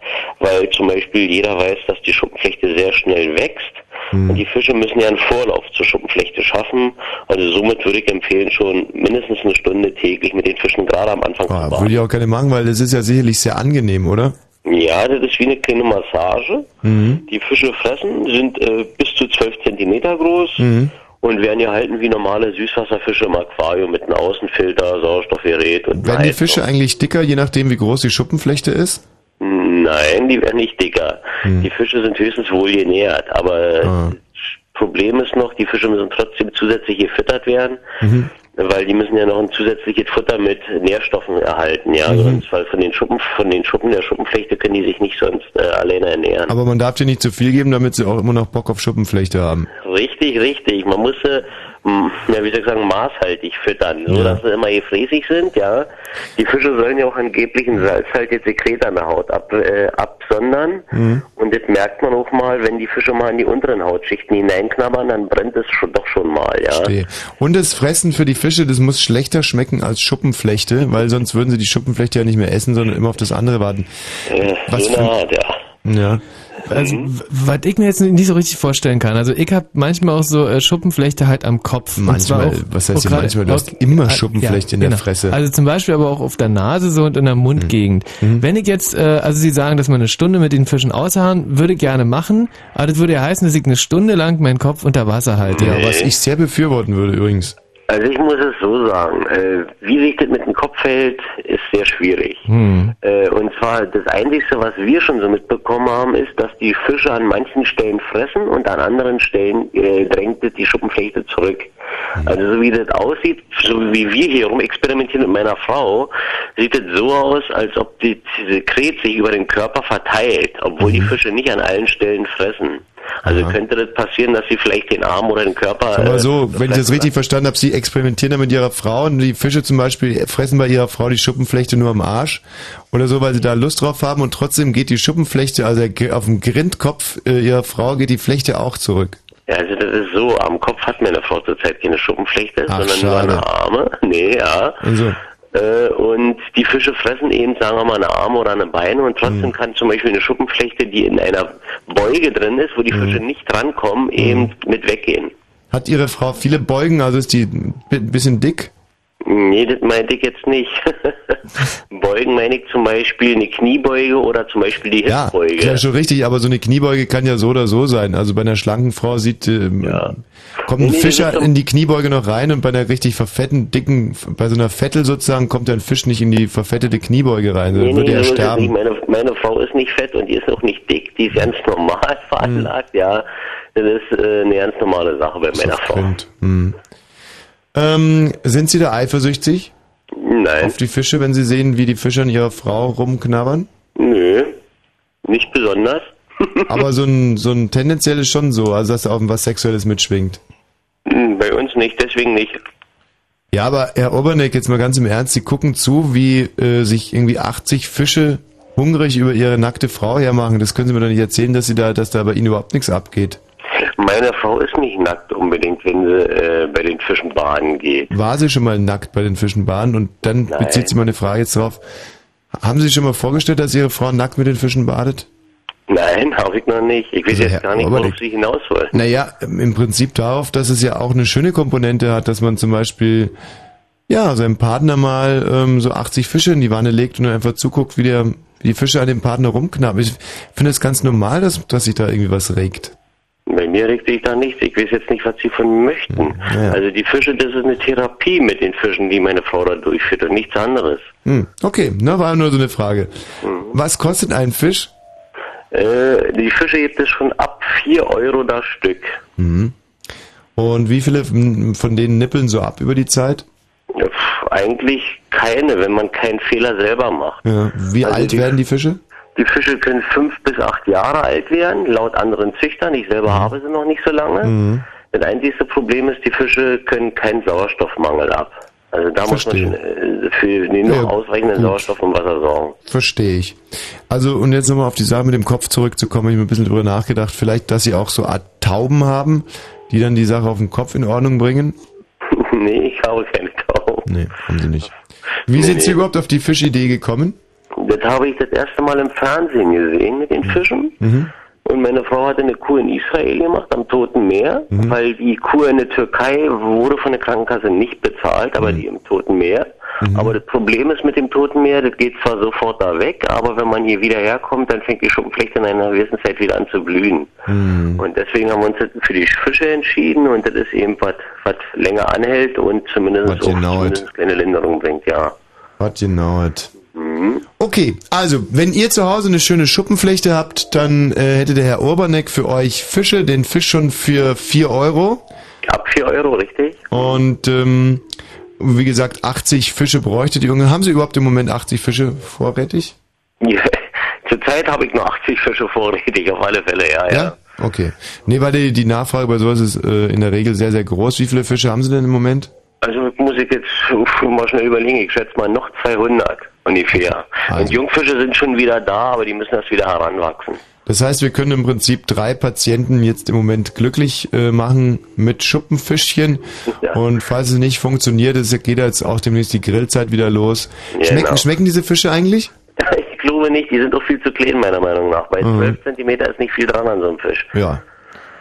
weil zum Beispiel jeder weiß, dass die Schuppenflechte sehr schnell wächst. Und die Fische müssen ja einen Vorlauf zur Schuppenflechte schaffen. Also somit würde ich empfehlen, schon mindestens eine Stunde täglich mit den Fischen gerade am Anfang zu
Ah,
baden.
würde ich auch gerne machen, weil das ist ja sicherlich sehr angenehm, oder?
Ja, das ist wie eine kleine Massage.
Mhm.
Die Fische fressen, sind äh, bis zu 12 Zentimeter groß
Mhm.
und werden gehalten wie normale Süßwasserfische im Aquarium mit einem Außenfilter, Sauerstoffgerät und
Werden die. Fische eigentlich dicker, je nachdem wie groß die Schuppenflechte ist?
Nein, die werden nicht dicker. Die Fische sind höchstens wohl genährt, aber das Problem ist noch, die Fische müssen trotzdem zusätzlich gefüttert werden,
Mhm.
Weil die müssen ja noch ein zusätzliches Futter mit Nährstoffen erhalten, ja,
Mhm.
sonst, weil von den Schuppen, von den Schuppen der Schuppenflechte können die sich nicht sonst äh, alleine ernähren.
Aber man darf dir nicht zu viel geben, damit sie auch immer noch Bock auf Schuppenflechte haben.
Richtig, richtig. Man muss m, ja, wie soll ich sagen, maßhaltig füttern, so dass sie immer gefräßig sind, ja. Die Fische sollen ja auch angeblich ein salzhaltiges Sekret an der Haut ab, äh, absondern.
Mhm.
Und das merkt man auch mal, wenn die Fische mal in die unteren Hautschichten hineinknabbern, dann brennt es schon, doch schon mal, ja.
Verstehe. Und das Fressen für die Fische, das muss schlechter schmecken als Schuppenflechte, weil sonst würden sie die Schuppenflechte ja nicht mehr essen, sondern immer auf das andere warten.
Äh,
Was
eine
für-
ja.
Ja.
Also, w- was ich mir jetzt nicht so richtig vorstellen kann. Also, ich habe manchmal auch so äh, Schuppenflechte halt am Kopf.
Manchmal,
auch,
was heißt
gerade
manchmal? Du hast immer
Ah,
Schuppenflechte in der Fresse.
Also zum Beispiel aber auch auf der Nase so und in der Mundgegend.
Mhm.
Wenn ich jetzt, äh, also Sie sagen, dass man eine Stunde mit den Fischen ausharren, würde ich gerne machen, aber das würde ja heißen, dass ich eine Stunde lang meinen Kopf unter Wasser halte.
Ja, was ich sehr befürworten würde übrigens.
Also ich muss es so sagen, äh, wie sich das mit dem Kopf hält, ist sehr schwierig.
Hm.
Äh, und zwar das Einzige, was wir schon so mitbekommen haben, ist, dass die Fische an manchen Stellen fressen und an anderen Stellen äh, drängt es die Schuppenflechte zurück. Also so wie das aussieht, so wie wir hier rum experimentieren mit meiner Frau, sieht es so aus, als ob die Sekret sich über den Körper verteilt, obwohl die Fische nicht an allen Stellen fressen. Also könnte das passieren, dass sie vielleicht den Arm oder den Körper...
Aber
äh,
so, wenn ich das richtig verstanden habe, Sie experimentieren da mit Ihrer Frau und die Fische zum Beispiel fressen bei Ihrer Frau die Schuppenflechte nur am Arsch oder so, weil sie da Lust drauf haben und trotzdem geht die Schuppenflechte, also auf dem Grindkopf äh, Ihrer Frau geht die Flechte auch zurück.
Ja, also das ist so, am Kopf hat meine Frau zurzeit keine Schuppenflechte,
Ach,
sondern
schade.
nur an der Arme. Nee, ja.
Also,
Äh, und die Fische fressen eben, sagen wir mal, eine Arme oder eine Beine und
Mhm.
trotzdem kann zum Beispiel eine Schuppenflechte, die in einer Beuge drin ist, wo die
Mhm.
Fische nicht drankommen, eben mit weggehen.
hat Ihre Frau viele Beugen, also ist die ein bi- bisschen dick?
Nee, das meinte ich jetzt nicht. Beugen meine ich zum Beispiel eine Kniebeuge oder zum Beispiel die
Ja,
Hüftbeuge.
ja, schon richtig, aber so eine Kniebeuge kann ja so oder so sein. Also bei einer schlanken Frau sieht, ähm, kommt ein
Nee,
Fischer in die Kniebeuge noch rein und bei einer richtig verfetten, dicken, bei so einer Vettel sozusagen kommt der Fisch nicht in die verfettete Kniebeuge rein, dann
Nee,
würde
nee,
er
so
sterben.
Meine, meine Frau ist nicht fett und die ist auch nicht dick, die ist ganz normal veranlagt, ja. Das ist äh, eine ganz normale Sache bei meiner Frau.
Hm. Ähm, sind Sie da eifersüchtig?
Nein.
Auf die Fische, wenn Sie sehen, wie die Fische an ihrer Frau rumknabbern?
Nö, nicht besonders.
Aber so ein, so ein tendenziell ist schon so, also dass da auch was Sexuelles mitschwingt.
Hm, Bei uns nicht, deswegen nicht.
Ja, aber Herr Oberneck, jetzt mal ganz im Ernst, Sie gucken zu, wie äh, sich irgendwie 80 Fische hungrig über ihre nackte Frau hermachen. Das können Sie mir doch nicht erzählen, dass Sie da, dass da bei Ihnen überhaupt nichts abgeht.
Meine Frau ist nicht nackt unbedingt, wenn sie äh, bei den Fischen baden geht.
War sie schon mal nackt bei den Fischen baden? Und dann
Nein.
bezieht sich meine Frage jetzt drauf. Haben Sie sich schon mal vorgestellt, dass Ihre Frau nackt mit den Fischen badet?
Nein, habe ich noch nicht. Ich weiß
Also,
jetzt gar nicht, worauf Sie hinaus wollen.
Naja, im Prinzip darauf, dass es ja auch eine schöne Komponente hat, dass man zum Beispiel ja seinem Partner mal ähm, so 80 Fische in die Wanne legt und einfach zuguckt, wie der wie die Fische an dem Partner rumknabbern. Ich finde es ganz normal, dass, dass sich da irgendwie was regt.
Bei mir regt sich da nichts. Ich weiß jetzt nicht, was Sie von mir möchten.
ja.
Also die Fische, das ist eine Therapie mit den Fischen, die meine Frau da durchführt und nichts anderes.
Hm, okay, na, war nur so eine Frage. Was kostet ein Fisch?
Äh, die Fische gibt es schon ab 4 Euro das Stück.
Mhm. Und wie viele von denen nippeln so ab über die Zeit?
Ja, pf, eigentlich keine, wenn man keinen Fehler selber macht.
Ja. Wie
Also
alt
die-
werden die Fische?
Die Fische können fünf bis acht Jahre alt werden, laut anderen Züchtern. Ich selber habe sie noch nicht so lange.
Mhm.
Das einzige Problem ist, die Fische können keinen Sauerstoffmangel ab. Also da muss man
Verstehe.
äh, für den noch
Ja,
ausreichenden
gut.
Sauerstoff und Wasser sorgen.
Verstehe ich. Also, und jetzt nochmal auf die Sache mit dem Kopf zurückzukommen, ich habe mir ein bisschen drüber nachgedacht, vielleicht, dass sie auch so Art Tauben haben, die dann die Sache auf den Kopf in Ordnung bringen?
nee, ich habe keine Tauben.
Nee, haben sie nicht. Wie
Nee,
sind Sie
nee.
überhaupt auf die Fischidee gekommen?
Das habe ich das erste Mal im Fernsehen gesehen mit den Fischen.
Mhm.
Und meine Frau hatte eine Kur in Israel gemacht, am Toten Meer,
Mhm.
weil die Kur in der Türkei wurde von der Krankenkasse nicht bezahlt,
Mhm.
aber die im Toten Meer. Aber das Problem ist mit dem Toten Meer, das geht zwar sofort da weg, aber wenn man hier wieder herkommt, dann fängt die Schuppenflechte in einer gewissen Zeit wieder an zu blühen.
Mhm.
Und deswegen haben wir uns für die Fische entschieden und das ist eben was, was länger anhält und zumindest
Was
auch zumindest eine kleine Linderung bringt, ja.
Hat genau. Okay, also, wenn ihr zu Hause eine schöne Schuppenflechte habt, dann äh, hätte der Herr Urbanek für euch Fische, den Fisch schon für 4 Euro.
Ab 4 Euro, richtig?
Und ähm, wie gesagt, 80 Fische bräuchtet ihr. Haben Sie überhaupt im Moment 80 Fische vorrätig?
Ja, Zurzeit habe ich nur 80 Fische vorrätig, auf alle Fälle, ja, ja.
Okay. Nee, weil die, die Nachfrage bei sowas ist äh, in der Regel sehr, sehr groß. Wie viele Fische haben Sie denn im Moment?
Also muss ich jetzt mal schnell überlegen, ich schätze mal noch 200 ungefähr.
Also.
Und Jungfische sind schon wieder da, aber die müssen erst wieder heranwachsen.
Das heißt, wir können im Prinzip drei Patienten jetzt im Moment glücklich äh, machen mit Schuppenfischchen. Und falls es nicht funktioniert, es geht jetzt auch demnächst die Grillzeit wieder los.
Ja,
Schmecken,
genau.
schmecken diese Fische eigentlich?
Ich glaube nicht, die sind doch viel zu klein, meiner Meinung nach. Bei
Mhm.
12 Zentimeter ist nicht viel dran an so einem Fisch.
Ja.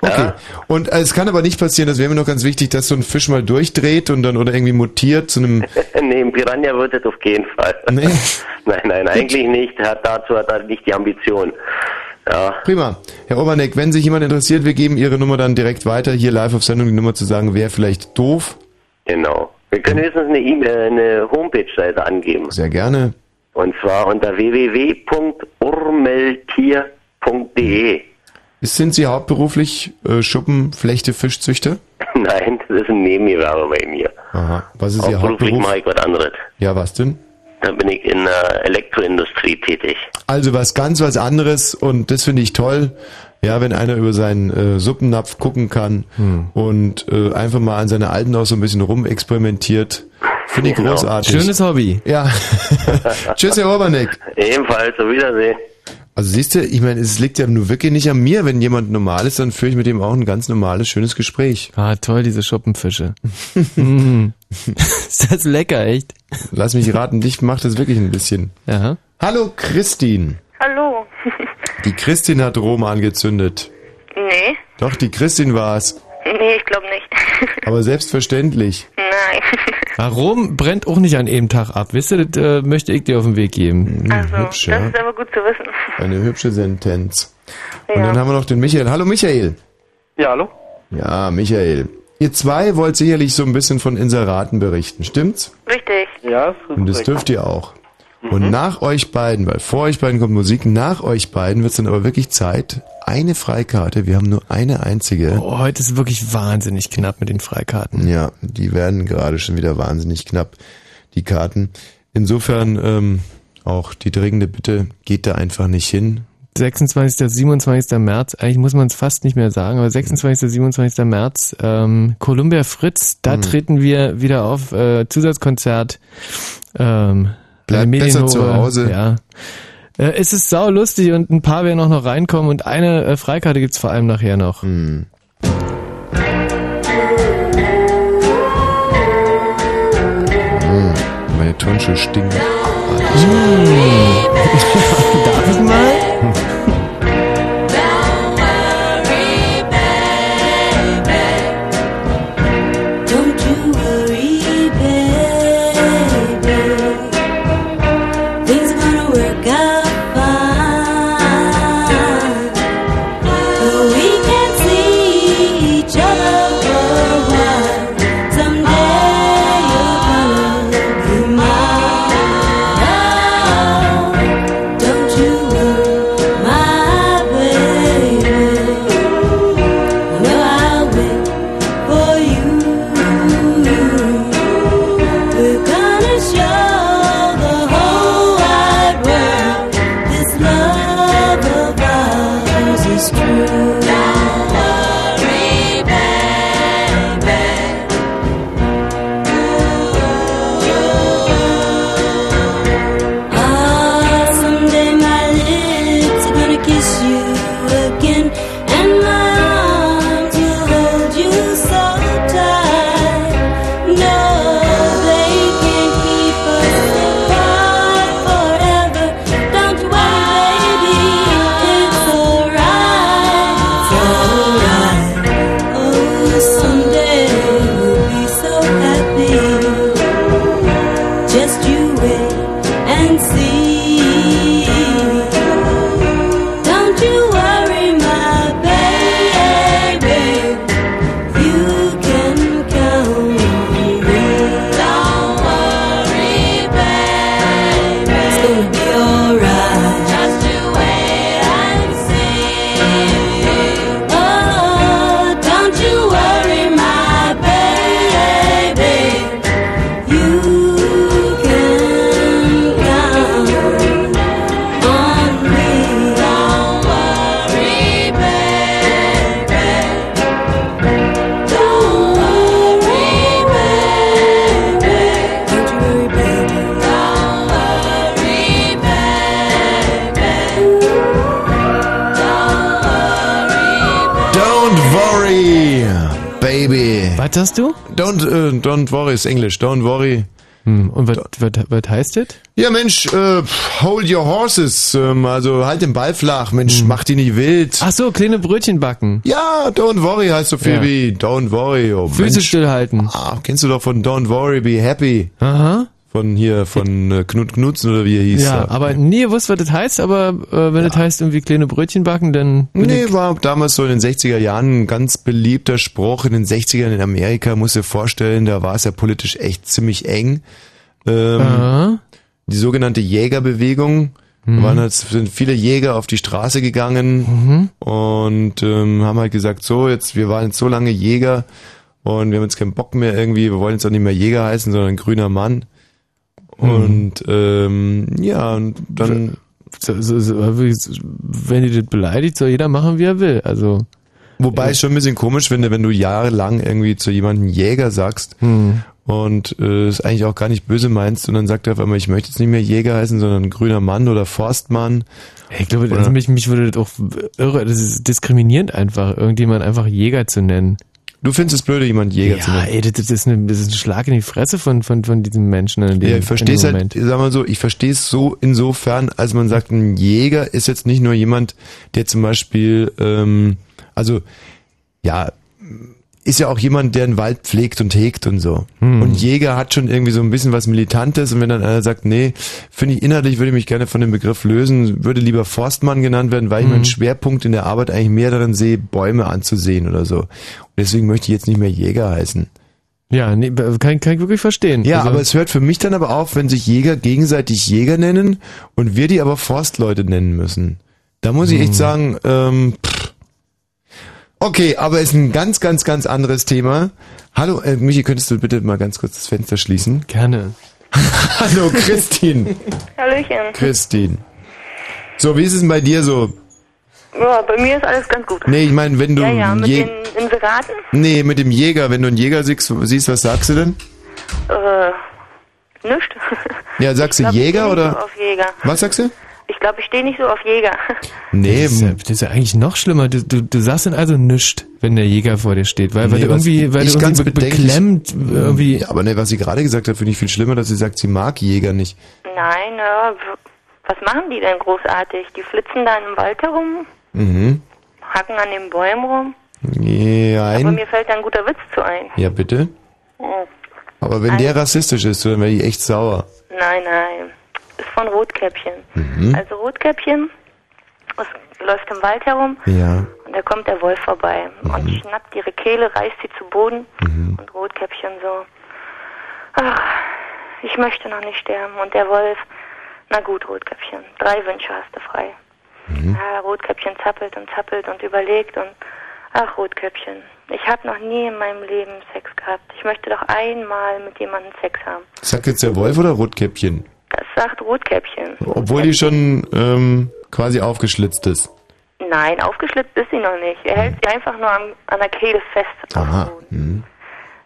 Okay. Und äh, es kann aber nicht passieren, das wäre mir noch ganz wichtig, dass so ein Fisch mal durchdreht und dann oder irgendwie mutiert zu einem.
nee, ein Piranha wird das auf keinen Fall.
Nee.
nein, nein, eigentlich nicht. Hat, dazu hat er nicht die Ambition. Ja,
Prima. Herr Oberneck, wenn sich jemand interessiert, wir geben Ihre Nummer dann direkt weiter, hier live auf Sendung die Nummer zu sagen, wäre vielleicht doof.
genau. Wir können höchstens eine, E- eine Homepage-Seite angeben.
Sehr gerne.
Und zwar unter www.urmeltier.de.
Sind Sie hauptberuflich äh, Schuppenflechte Fischzüchter?
Nein, das ist ein Nebengewerbe bei mir.
Aha. Was ist Ihr
Hauptberuflich
Hauptberuf?
mache ich was anderes.
Ja, was denn?
Da bin ich in der Elektroindustrie tätig.
Also was ganz was anderes und das finde ich toll. Ja, wenn einer über seinen äh, Suppennapf gucken kann und äh, einfach mal an seiner alten auch so ein bisschen rumexperimentiert. Finde ich
Genau.
großartig.
Schönes Hobby.
Ja. Tschüss, Herr Urbanek.
Ebenfalls, auf Wiedersehen.
Also siehst du, ich meine, es liegt ja nur wirklich nicht an mir. Wenn jemand normal ist, dann führe ich mit dem auch ein ganz normales, schönes Gespräch.
Ah, toll, diese Schuppenfische. mm. Ist das lecker, echt?
Lass mich raten, dich macht das wirklich ein bisschen.
Ja.
Hallo, Christine.
Hallo.
Die Christine hat Rom angezündet.
nee,
Doch, die Christine war's.
nee, ich glaube nicht.
Aber selbstverständlich.
Nein.
Ah, Rom brennt auch nicht an einem Tag ab. Wisst ihr, das äh, möchte ich dir auf den Weg geben.
Also,
hübsch,
das
ja.
ist aber gut zu wissen.
Eine hübsche Sentenz. Und
Ja.
dann haben wir noch den Michael. Hallo Michael.
Ja, hallo?
Ja, Michael. Ihr zwei wollt sicherlich so ein bisschen von Inseraten berichten, stimmt's?
Richtig.
Ja, ist
Und das dürft ihr auch. Und nach euch beiden, weil vor euch beiden kommt Musik, nach euch beiden wird's dann aber wirklich Zeit. Eine Freikarte, wir haben nur eine einzige.
Oh, heute ist wirklich wahnsinnig knapp mit den Freikarten.
Ja, die werden gerade schon wieder wahnsinnig knapp, die Karten. Insofern ähm, auch die dringende Bitte, geht da einfach nicht hin.
26. 27. März, eigentlich muss man es fast nicht mehr sagen, aber 26. 27. März, ähm, Columbia Fritz, da
Mhm.
treten wir wieder auf, äh, Zusatzkonzert. Ähm,
Bleibt besser zu Hause.
Ja. Äh, es ist sau lustig und ein paar werden auch noch reinkommen und eine äh, Freikarte gibt's vor allem nachher noch.
Mhm. Hm, meine Turnschuhe stinken.
Darf ich mal? Hast du?
Don't, äh, don't worry ist Englisch. Don't worry.
Hm, und was, was, was heißt das?
Ja, Mensch, äh, hold your horses. Ähm, also halt den Ball flach. Mensch, mach die nicht wild.
Ach so, kleine Brötchen backen.
Ja, don't worry heißt so viel
Ja.
wie don't worry. Oh,
Füße stillhalten.
Ah, kennst du doch von Don't worry, be happy.
Aha.
Von hier, von äh, Knut Knutzen oder wie er hieß.
Ja,
er.
aber nie gewusst, was das heißt, aber äh, wenn das heißt irgendwie kleine Brötchen backen, dann
Nee, war damals so in den 60er Jahren ein ganz beliebter Spruch. In den 60ern in Amerika, muss dir vorstellen, da war es ja politisch echt ziemlich eng. Ähm,
Aha.
die sogenannte Jägerbewegung. Da
Mhm.
waren halt, sind viele Jäger auf die Straße gegangen und ähm, haben halt gesagt, so, jetzt, wir waren jetzt so lange Jäger und wir haben jetzt keinen Bock mehr irgendwie, wir wollen jetzt auch nicht mehr Jäger heißen, sondern grüner Mann.
Mhm.
Und ähm, ja, und dann
wenn die das beleidigt, soll jeder machen, wie er will. Also
Wobei ich schon ein bisschen komisch finde, wenn du jahrelang irgendwie zu jemandem Jäger sagst
Hm.
und äh, es eigentlich auch gar nicht böse meinst und dann sagt er auf einmal, ich möchte jetzt nicht mehr Jäger heißen, sondern grüner Mann oder Forstmann.
Ich glaube, also mich, mich würde das auch irre, das ist diskriminierend einfach, irgendjemand einfach Jäger zu nennen.
Du findest es blöde, jemand Jäger zu
Ja,
nennen?
ey, das, das, ist ein Schlag in die Fresse von, von, von diesem Menschen in dem,
Ja, ich verstehe es halt,
Moment.
sag mal so, ich verstehe es so insofern, als man sagt, ein Jäger ist jetzt nicht nur jemand, der zum Beispiel, ähm, also ja, ist ja auch jemand, der einen Wald pflegt und hegt und so.
Hm.
Und Jäger hat schon irgendwie so ein bisschen was Militantes und wenn dann einer sagt, nee, finde ich inhaltlich würde ich mich gerne von dem Begriff lösen, würde lieber Forstmann genannt werden, weil ich
Hm.
meinen Schwerpunkt in der Arbeit eigentlich mehr darin sehe, Bäume anzusehen oder so. Deswegen möchte ich jetzt nicht mehr Jäger heißen.
Ja, nee, kann, kann ich wirklich verstehen.
Ja,
Also-
aber es hört für mich dann aber auf, wenn sich Jäger gegenseitig Jäger nennen und wir die aber Forstleute nennen müssen. Da muss ich
Hm.
echt sagen, ähm, pff. okay, aber ist ein ganz, ganz, ganz anderes Thema. Hallo, äh, Michi, könntest du bitte mal ganz kurz das Fenster schließen?
Gerne.
Hallo, Christine.
Hallöchen.
Christine. So, wie ist es denn bei dir so?
Ja, bei mir ist alles ganz gut.
Nee, ich meine, wenn du
ja, ja, mit
Je-
den Inseraten.
Nee, mit dem Jäger, wenn du einen Jäger siehst, siehst, was sagst du denn?
Äh, nischt.
Ja, sagst du
Ich glaub, ich
Jäger
steh nicht
oder?
So auf Jäger.
Was sagst du?
Ich glaube, ich stehe nicht so auf Jäger.
Nee,
das ist, ja, das ist ja eigentlich noch schlimmer. Du, du, du sagst dann also nischt, wenn der Jäger vor dir steht, weil, weil
Nee,
du irgendwie, weil
ich
du
ganz
irgendwie be beklemmt irgendwie.
Ja, aber ne, was sie gerade gesagt hat, finde ich viel schlimmer, dass sie sagt, sie mag Jäger nicht.
Nein, ja, w- was machen die denn großartig? Die flitzen da im Wald herum,
Mhm.
hacken an den Bäumen rum. Aber
Jein.
mir fällt da ein guter Witz zu ein.
Ja, bitte.
Oh.
Aber wenn der rassistisch ist, dann wäre ich echt sauer.
Nein, nein. Ist von Rotkäppchen.
Mhm.
Also Rotkäppchen es läuft im Wald herum
Ja.
und da kommt der Wolf vorbei und schnappt ihre Kehle, reißt sie zu Boden
Mhm.
und Rotkäppchen so, ach, ich möchte noch nicht sterben. Und der Wolf, na gut, Rotkäppchen, drei Wünsche hast du frei.
Mhm.
Ja, Rotkäppchen zappelt und zappelt und überlegt und, ach Rotkäppchen, ich habe noch nie in meinem Leben Sex gehabt. Ich möchte doch einmal mit jemandem Sex haben.
Sagt jetzt der Wolf oder Rotkäppchen?
Das sagt Rotkäppchen.
Obwohl die schon ähm, quasi aufgeschlitzt ist.
Nein, aufgeschlitzt ist sie noch nicht. Er hält sie einfach nur an, an der Kehle fest.
Aha. Mhm.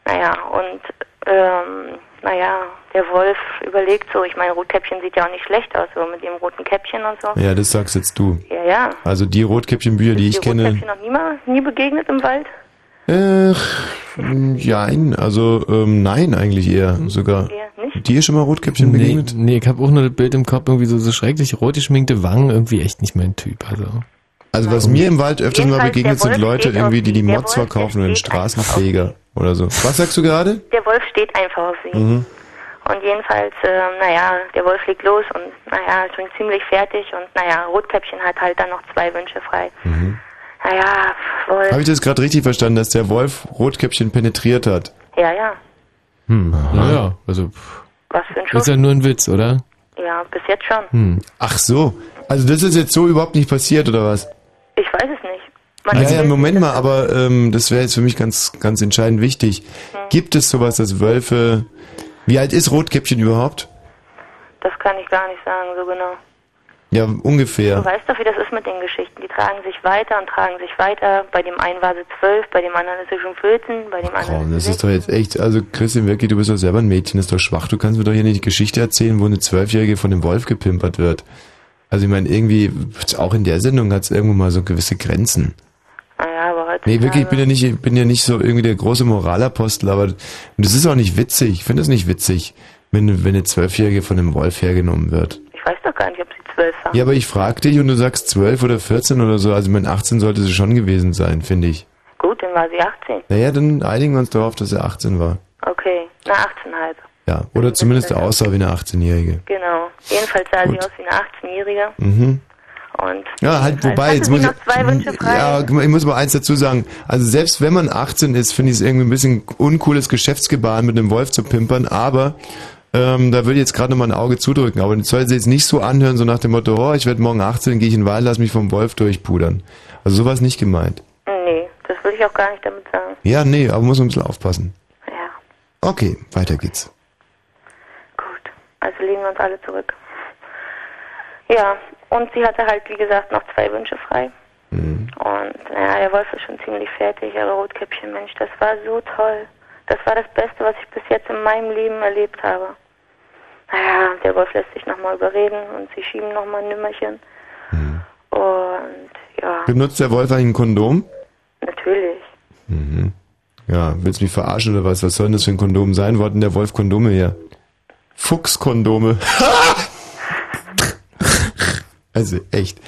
Naja, und ähm, naja, der Wolf überlegt so, ich meine, Rotkäppchen sieht ja auch nicht schlecht aus, so mit dem roten Käppchen und so.
Ja, das sagst jetzt du.
Ja, ja.
Also die Rotkäppchenbücher, die ich
die
kenne.
Rotkäppchen noch nie, mal, nie begegnet im Wald?
Äh, jein, also ähm, nein eigentlich eher sogar. Dir schon mal Rotkäppchen
Nee,
begegnet?
nee, ich habe auch nur das Bild im Kopf, irgendwie so, so schrecklich rot geschminkte Wangen, irgendwie echt nicht mein Typ. Also.
Also was mir im Wald öfters mal begegnet sind Leute irgendwie, die die Mods
Wolf,
verkaufen oder den Straßenfeger oder so. Was sagst du gerade?
Der Wolf steht einfach auf sie.
Mhm.
Und jedenfalls, ähm, naja, der Wolf legt los und naja, ist schon ziemlich fertig und naja, Rotkäppchen hat halt dann noch zwei Wünsche frei. Naja, Wolf.
Habe ich das gerade richtig verstanden, dass der Wolf Rotkäppchen penetriert hat?
Ja, ja.
Hm, naja, also pff,
Was für ein Schuss.
ist ja nur ein Witz, oder?
Ja, bis jetzt schon.
Hm. Ach so. Also das ist jetzt so überhaupt nicht passiert oder was?
Ich weiß es nicht. Man
Ja, ja, Moment mal, aber ähm, das wäre jetzt für mich ganz, ganz entscheidend wichtig. Gibt es sowas, dass Wölfe... Wie alt ist Rotkäppchen überhaupt?
Das kann ich gar nicht sagen, so genau.
Ja, ungefähr.
Du weißt doch, wie das ist mit den Geschichten. Die tragen sich weiter und tragen sich weiter. Bei dem einen war sie zwölf, bei dem anderen ist sie schon 14, bei dem anderen
Komm, das ist doch jetzt echt, also Christian Wirki, du bist doch selber ein Mädchen, das ist doch schwach. Du kannst mir doch hier nicht die Geschichte erzählen, wo eine Zwölfjährige von dem Wolf gepimpert wird. Also ich meine, irgendwie, auch in der Sendung hat es irgendwo mal so gewisse Grenzen.
Naja, aber heute.
Nee, wirklich, ich bin ja nicht, ich bin ja nicht so irgendwie der große Moralapostel, aber das ist auch nicht witzig. Ich finde es nicht witzig, wenn, wenn eine Zwölfjährige von einem Wolf hergenommen wird.
Ich weiß doch gar nicht, ob sie zwölf war.
Ja, aber ich frag dich und du sagst zwölf oder 14 oder so. Also mit 18 sollte sie schon gewesen sein, finde ich.
Gut, dann war sie 18.
Naja, dann einigen wir uns darauf, dass er 18 war.
Okay, na 18,5.
Ja, oder zumindest aussah wie eine 18-Jährige.
Genau. Jedenfalls sah sie
Gut.
aus wie eine 18-Jährige.
Mhm.
Und
Ja, halt, wobei,
hatte
jetzt
sie
muss
noch zwei Wünsche frei.
ja, ich muss mal eins dazu sagen. Also selbst wenn man 18 ist, finde ich es irgendwie ein bisschen uncooles Geschäftsgebaren mit einem Wolf zu pimpern, aber ähm, da würde ich jetzt gerade noch mal ein Auge zudrücken. Aber das soll sie jetzt nicht so anhören, so nach dem Motto, oh, ich werde morgen 18, gehe ich in den Wald, lass mich vom Wolf durchpudern. Also sowas nicht gemeint.
Nee, das will ich auch gar nicht damit sagen.
Ja, nee, aber muss man ein bisschen aufpassen.
Ja,
Okay, weiter geht's.
Also legen wir uns alle zurück. Ja, und sie hatte halt, wie gesagt, noch zwei Wünsche frei.
Mhm.
Und naja, der Wolf ist schon ziemlich fertig, aber Rotkäppchen, Mensch, das war so toll. Das war das Beste, was ich bis jetzt in meinem Leben erlebt habe. Naja, der Wolf lässt sich nochmal überreden und sie schieben nochmal ein Nümmerchen.
Mhm.
Und ja,
Benutzt der Wolf eigentlich ein Kondom?
natürlich.
Mhm. Ja, willst du mich verarschen oder was? Was soll denn das für ein Kondom sein? Wo hat denn der Wolf Kondome her? Fuchskondome. also echt.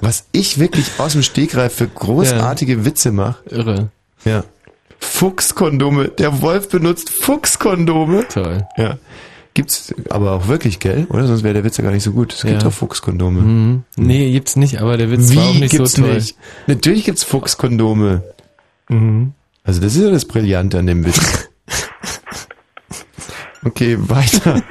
Was ich wirklich aus dem Stegreif für großartige Witze mache.
Irre.
Ja. Fuchskondome. Der Wolf benutzt Fuchskondome.
Toll.
Ja. Gibt's aber auch wirklich, gell? Oder? Sonst wäre der Witz ja gar nicht so gut. Es gibt
Ja.
auch Fuchskondome.
Mhm. Nee, gibt's nicht, aber der Witz
Wie
war auch nicht
gibt's
so toll.
nicht? Natürlich gibt's Fuchskondome.
Mhm.
Also das ist ja das Brillante an dem Witz. Okay, weiter.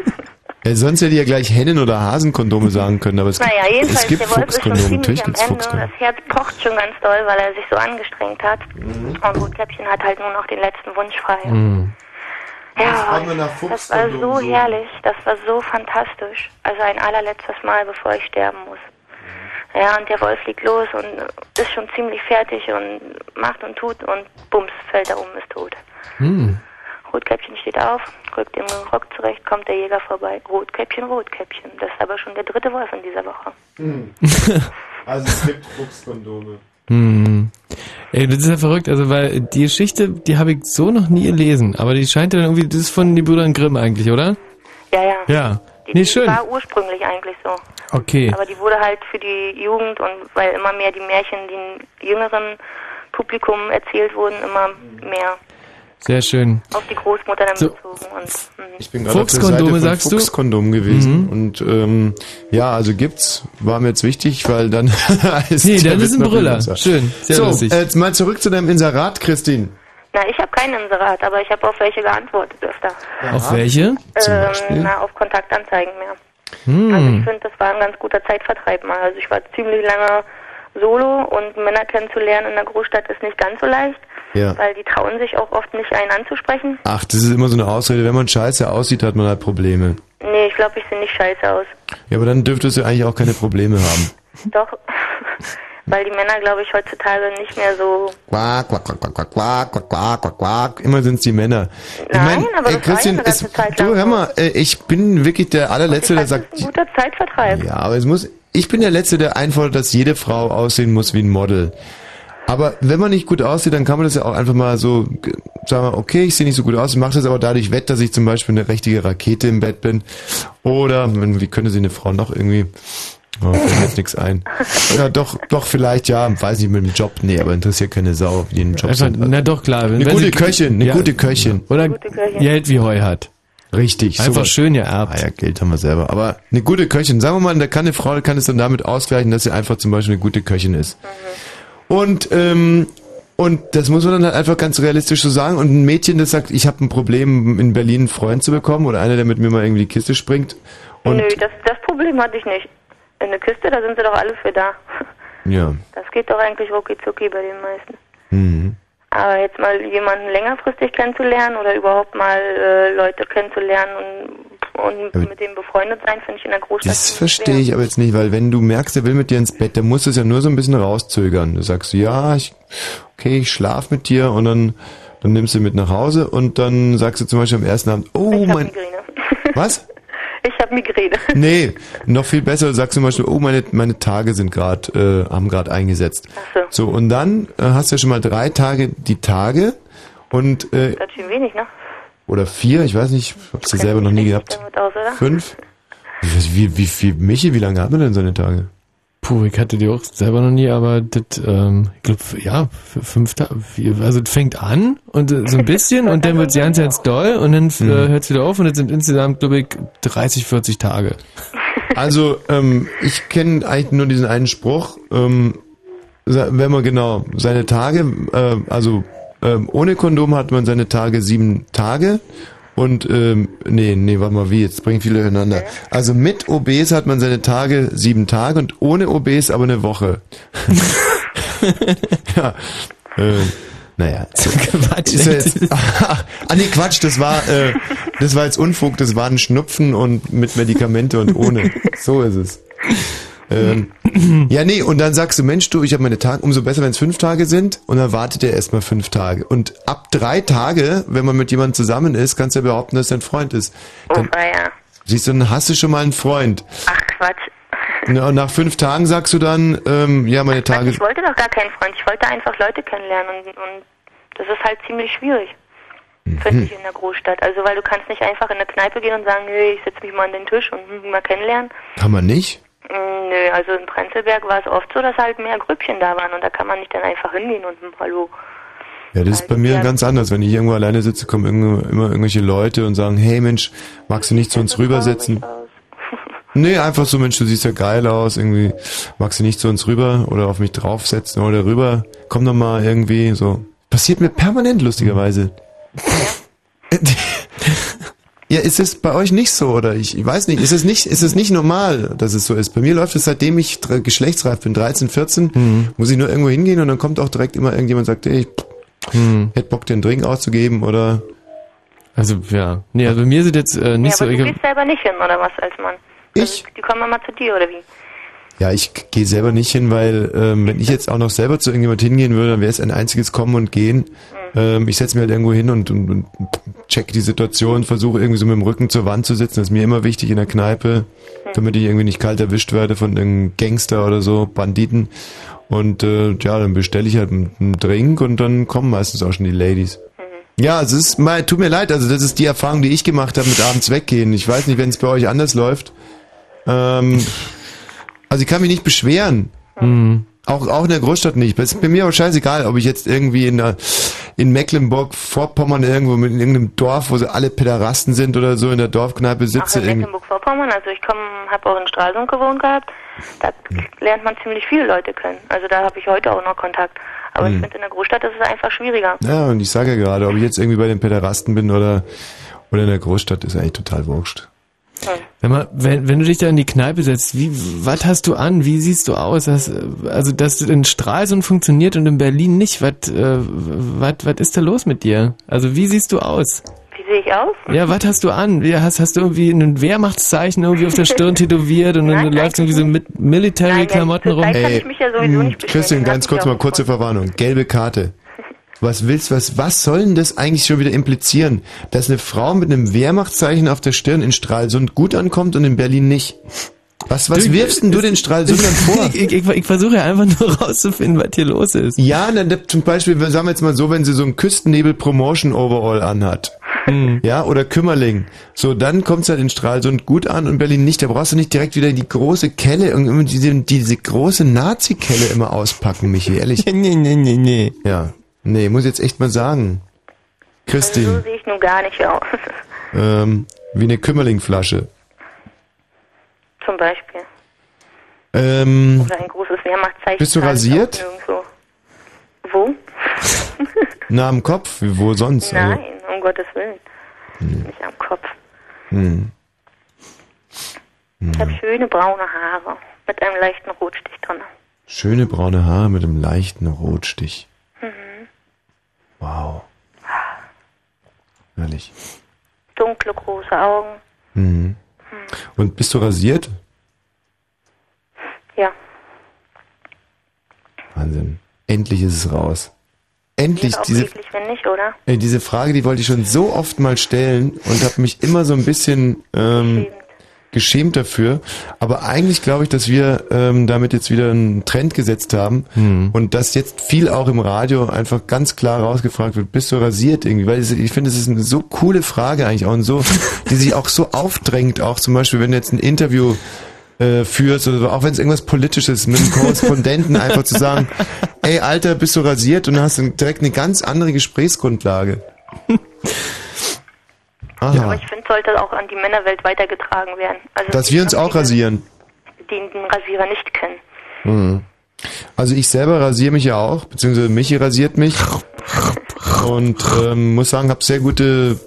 Ja, sonst hätte ich ja gleich Hennen- oder Hasenkondome sagen können, aber es,
Naja,
gibt,
jedenfalls,
es gibt
der Wolf ist schon
Fuchskondome.
ziemlich am Ende. Das Herz pocht schon ganz doll, weil er sich so angestrengt hat.
Mhm.
Und Rotkäppchen hat halt nur noch den letzten Wunsch frei.
Mhm.
Ja, das war so
so.
herrlich, das war so fantastisch. Also ein allerletztes Mal, bevor ich sterben muss. Ja, und der Wolf fliegt los und ist schon ziemlich fertig und macht und tut und bums, fällt er um, ist tot.
Hm.
Rotkäppchen steht auf, rückt den Rock zurecht, kommt der Jäger vorbei. Rotkäppchen, Rotkäppchen. Das ist aber schon der dritte Wolf in dieser Woche.
Also es gibt Fuchskondome.
Hm. Ey, das ist ja verrückt, also weil die Geschichte, die habe ich so noch nie gelesen, aber die scheint ja irgendwie, das ist von den Brüdern Grimm eigentlich, oder?
Ja, ja.
Ja.
Die,
Nee,
die
schön.
war ursprünglich eigentlich so.
Okay.
Aber die wurde halt für die Jugend und weil immer mehr die Märchen den jüngeren Publikum erzählt wurden, immer mehr
Sehr schön.
auf die Großmutter dann
So.
bezogen. Und, mhm.
Ich bin gerade auf der
Fuchskondome, sagst du?
Fuchskondom gewesen
Mhm.
und ähm, ja, also gibt's, war mir jetzt wichtig, weil dann ist
Nee, dann ist ein Brüller.
besser.
Schön, sehr
so,
lustig.
äh, jetzt mal zurück zu deinem Inserat, Christine.
Na, ich habe kein Inserat, aber ich habe auf welche geantwortet öfter.
Auf welche?
Ähm, na, auf Kontaktanzeigen mehr.
Hm.
Also ich finde, das war ein ganz guter Zeitvertreib mal. Also ich war ziemlich lange solo und Männer kennenzulernen in der Großstadt ist nicht ganz so leicht,
Ja.
weil die trauen sich auch oft nicht einen anzusprechen.
Ach, das ist immer so eine Ausrede. Wenn man scheiße aussieht, hat man halt Probleme.
Nee, ich glaube, ich sehe nicht scheiße aus.
Ja, aber dann dürftest du eigentlich auch keine Probleme haben.
Doch, weil die Männer, glaube ich, heutzutage nicht mehr so...
Quack, quack, quack, quack, quack, quack, quack, quack, quack, quack. Immer sind's die Männer. Ich
Nein,
mein,
aber das ja
Christian,
ganze
es,
Zeit
du hör mal, äh, ich bin wirklich der allerletzte, der sagt,
Ein guter Zeitvertreib.
ja, aber es muss, ich bin der Letzte, der einfordert, dass jede Frau aussehen muss wie ein Model. Aber wenn man nicht gut aussieht, dann kann man das ja auch einfach mal so, g- sagen wir, okay, ich sehe nicht so gut aus, ich mache das aber dadurch wett, dass ich zum Beispiel eine richtige Rakete im Bett bin. Oder, wenn- wie könnte sie eine Frau noch irgendwie, oh, fällt mir jetzt nichts ein. Ja, doch, doch, vielleicht, ja, weiß nicht, mit dem Job, nee, aber interessiert keine Sau, wie einen Job
Einfach,
sind.
na doch, klar.
Eine
wenn
gute
sie-
Köchin, eine
Ja.
gute Köchin.
Oder
Köchin.
Geld wie Heu hat.
Richtig.
Einfach
sowas.
schön geerbt.
Ah ja, Geld haben wir selber. Aber eine gute Köchin, sagen wir mal, da kann eine Frau kann es dann damit ausgleichen, dass sie einfach zum Beispiel eine gute Köchin ist. Und ähm, und das muss man dann halt einfach ganz realistisch so sagen. Und ein Mädchen, das sagt, ich habe ein Problem, in Berlin einen Freund zu bekommen oder einer, der mit mir mal irgendwie die Kiste springt. Und
Nö, das, das Problem hatte ich nicht. In der Küste, da sind sie doch alle für da.
ja.
Das geht doch eigentlich rucki zucki bei den meisten.
Mhm.
Aber jetzt mal jemanden längerfristig kennenzulernen oder überhaupt mal äh, Leute kennenzulernen und,
Aber-
mit dem befreundet sein, finde ich in der Großstadt
Das verstehe ich aber jetzt nicht, weil wenn du merkst, er will mit dir ins Bett, dann musst du es ja nur so ein bisschen rauszögern. Du sagst, ja, ich, okay, ich schlaf mit dir und dann, dann nimmst du ihn mit nach Hause und dann sagst du zum Beispiel am ersten Abend, oh
Ich
mein,
Migräne.
was?
Ich habe Migräne.
Nee, noch viel besser, du sagst zum Beispiel, oh, meine, meine Tage sind gerade, äh, haben gerade eingesetzt.
Ach so.
So, und dann äh, hast du ja schon mal drei Tage die Tage und, äh,
Ganz schön wenig, ne?
Oder vier, ich weiß nicht, hab's du selber noch nie gehabt.
Damit aus, oder?
Fünf? Wie, wie, wie, Michi, wie lange hat man denn seine Tage?
Puh, ich hatte die auch selber noch nie, aber das, ähm, ich glaube, ja, fünf Tage, also das fängt an und äh, so ein bisschen und dann wird's ganz, ganz doll und dann
Mhm.
äh, hört's wieder auf und das sind insgesamt, glaube ich, 30, 40 Tage.
Also, ähm, ich kenne eigentlich nur diesen einen Spruch, ähm, wenn man genau seine Tage, äh, also ähm, ohne Kondom hat man seine Tage sieben Tage und ähm, nee, nee, warte mal, wie, jetzt bringen viele durcheinander. Also mit OBs hat man seine Tage sieben Tage und ohne OBs aber eine Woche. ja, äh, naja. So.
Quatsch.
Ist ja jetzt, ah, nee, Quatsch, das war, äh, das war jetzt Unfug, das war ein Schnupfen und mit Medikamente und ohne. So ist es. Ähm, ja, nee, und dann sagst du, Mensch, du, ich habe meine Tage, umso besser, wenn es fünf Tage sind, und dann wartet er erstmal fünf Tage. Und ab drei Tage, wenn man mit jemandem zusammen ist, kannst du ja behaupten, dass er ein Freund ist. Dann,
Ah ja.
siehst du, dann hast du schon mal einen Freund.
Ach Quatsch.
Na, Und nach fünf Tagen sagst du dann, ähm, ja, meine Tage.
Ich wollte doch gar keinen Freund. Ich wollte einfach Leute kennenlernen und, und das ist halt ziemlich schwierig. Finde ich in der Großstadt. Also weil du kannst nicht einfach in eine Kneipe gehen und sagen, nö, ich setze mich mal an den Tisch und hm, mal kennenlernen.
Kann man nicht?
Mm, Nö, also in Prenzlberg war es oft so, dass halt mehr Grüppchen da waren und da kann man nicht dann einfach hingehen und hm, hallo.
Ja, das ist bei mir ganz anders. Wenn ich irgendwo alleine sitze, kommen irgendwo, immer irgendwelche Leute und sagen, hey Mensch, magst du nicht zu uns rübersetzen? Nee, einfach so, Mensch, du siehst ja geil aus, irgendwie, magst du nicht zu uns rüber oder auf mich draufsetzen oder rüber, komm doch mal irgendwie, so. Passiert mir permanent, lustigerweise. Ja, ist es bei euch nicht so oder ich, ich weiß nicht, ist es nicht, ist es nicht normal, dass es so ist? Bei mir läuft es seitdem ich dr- geschlechtsreif bin, 13, 14,
Mhm.
muss ich nur irgendwo hingehen und dann kommt auch direkt immer irgendjemand und sagt, ey, ich hätte Bock, dir einen Drink auszugeben oder
Also ja, nee, also bei mir sind jetzt äh, nicht
ja,
so.
aber
Ich
du gehst selber nicht hin, oder was, als Mann?
Ich?
Also, die kommen immer zu dir, oder wie?
Ja, ich gehe selber nicht hin, weil ähm, wenn ich jetzt auch noch selber zu irgendjemand hingehen würde, dann wäre es ein einziges Kommen und Gehen. Ähm, ich setze mich halt irgendwo hin und, und, und check die Situation, versuche irgendwie so mit dem Rücken zur Wand zu sitzen. Das ist mir immer wichtig in der Kneipe, damit ich irgendwie nicht kalt erwischt werde von irgendeinem Gangster oder so, Banditen. Und äh, ja, dann bestelle ich halt einen Drink und dann kommen meistens auch schon die Ladies. Ja, es ist mal, tut mir leid, also das ist die Erfahrung, die ich gemacht habe mit abends weggehen. Ich weiß nicht, wenn es bei euch anders läuft. Ähm, also ich kann mich nicht beschweren.
Mhm.
Auch, auch in der Großstadt nicht. Es ist bei mir auch scheißegal, ob ich jetzt irgendwie in, der, in Mecklenburg-Vorpommern irgendwo mit in irgendeinem Dorf, wo sie alle Pederasten sind oder so, in der Dorfkneipe
Ach,
sitze.
in
irgendwie.
Mecklenburg-Vorpommern, also ich komme, habe auch in Stralsund gewohnt gehabt. Da lernt man ziemlich viele Leute kennen. Also da habe ich heute auch noch Kontakt. Aber ich
Mhm.
finde, in der Großstadt ist es einfach schwieriger.
Ja, und ich sage ja gerade, ob ich jetzt irgendwie bei den Pederasten bin oder, oder in der Großstadt, ist eigentlich total wurscht.
Wenn, man, wenn, wenn du dich da in die Kneipe setzt, wie, was hast du an? Wie siehst du aus? Das, also, dass du in Stralsund funktioniert und in Berlin nicht, was, äh, was, was ist da los mit dir? Also, wie siehst du aus?
Wie sehe ich aus?
Ja, was hast du an? Wie, hast, hast du irgendwie ein Wehrmachtszeichen irgendwie auf der Stirn tätowiert und dann du läufst irgendwie so mit Military-Klamotten rum?
Ey,
sowieso nicht
Christian, ganz kurz mal kurze Verwarnung. Gelbe Karte. Was willst was was soll denn das eigentlich schon wieder implizieren, dass eine Frau mit einem Wehrmachtzeichen auf der Stirn in Stralsund gut ankommt und in Berlin nicht? Was was
Du,
wirfst denn du den Stralsundern vor?
ich, ich, ich versuche ja einfach nur rauszufinden, was hier los ist.
Ja, dann dann zum Beispiel, wir sagen jetzt mal so, wenn sie so ein Küstennebel Promotion Overall anhat.
Hm.
Ja, oder Kümmerling. So, dann kommt's halt in Stralsund gut an und Berlin nicht. Da brauchst du nicht direkt wieder die große Kelle und diese, diese große Nazi-Kelle immer auspacken, Michi, ehrlich.
nee, nee, nee, nee.
Ja. Nee, muss jetzt echt mal sagen.
So
Christine,
sehe ich nun gar nicht aus.
ähm, wie eine Kümmerlingflasche.
Zum Beispiel.
Ähm,
Oder ein großes Wehrmachtzeichen.
Bist du
ich
rasiert?
Wo?
na am Kopf, wo sonst? Also,
Nein, um Gottes Willen. Nicht am Kopf.
hm.
Ich habe schöne braune Haare mit einem leichten Rotstich drin.
Schöne braune Haare mit einem leichten Rotstich. Wow. Herrlich.
Dunkle, große Augen.
Mhm. Und bist du rasiert?
Ja.
Wahnsinn. Endlich ist es raus. Endlich diese,
eklig, wenn nicht, oder?
ey, diese Frage, die wollte ich schon so oft mal stellen und habe mich immer so ein bisschen ähm, geschämt dafür. Aber eigentlich glaube ich, dass wir ähm, damit jetzt wieder einen Trend gesetzt haben und dass jetzt viel auch im Radio einfach ganz klar rausgefragt wird, bist du rasiert irgendwie? Weil ich finde, es ist eine so coole Frage eigentlich auch und so, die sich auch so aufdrängt, auch zum Beispiel, wenn du jetzt ein Interview äh, führst oder so, auch wenn es irgendwas Politisches mit einem Korrespondenten einfach zu sagen, ey Alter, bist du rasiert und hast direkt eine ganz andere Gesprächsgrundlage.
Aber
Aha.
ich finde, sollte auch an die Männerwelt weitergetragen werden. Also
Dass wir uns auch rasieren.
die den Rasierer nicht kennen.
Mhm. Also ich selber rasiere mich ja auch, beziehungsweise Michi rasiert mich und ähm, muss sagen, habe sehr gute,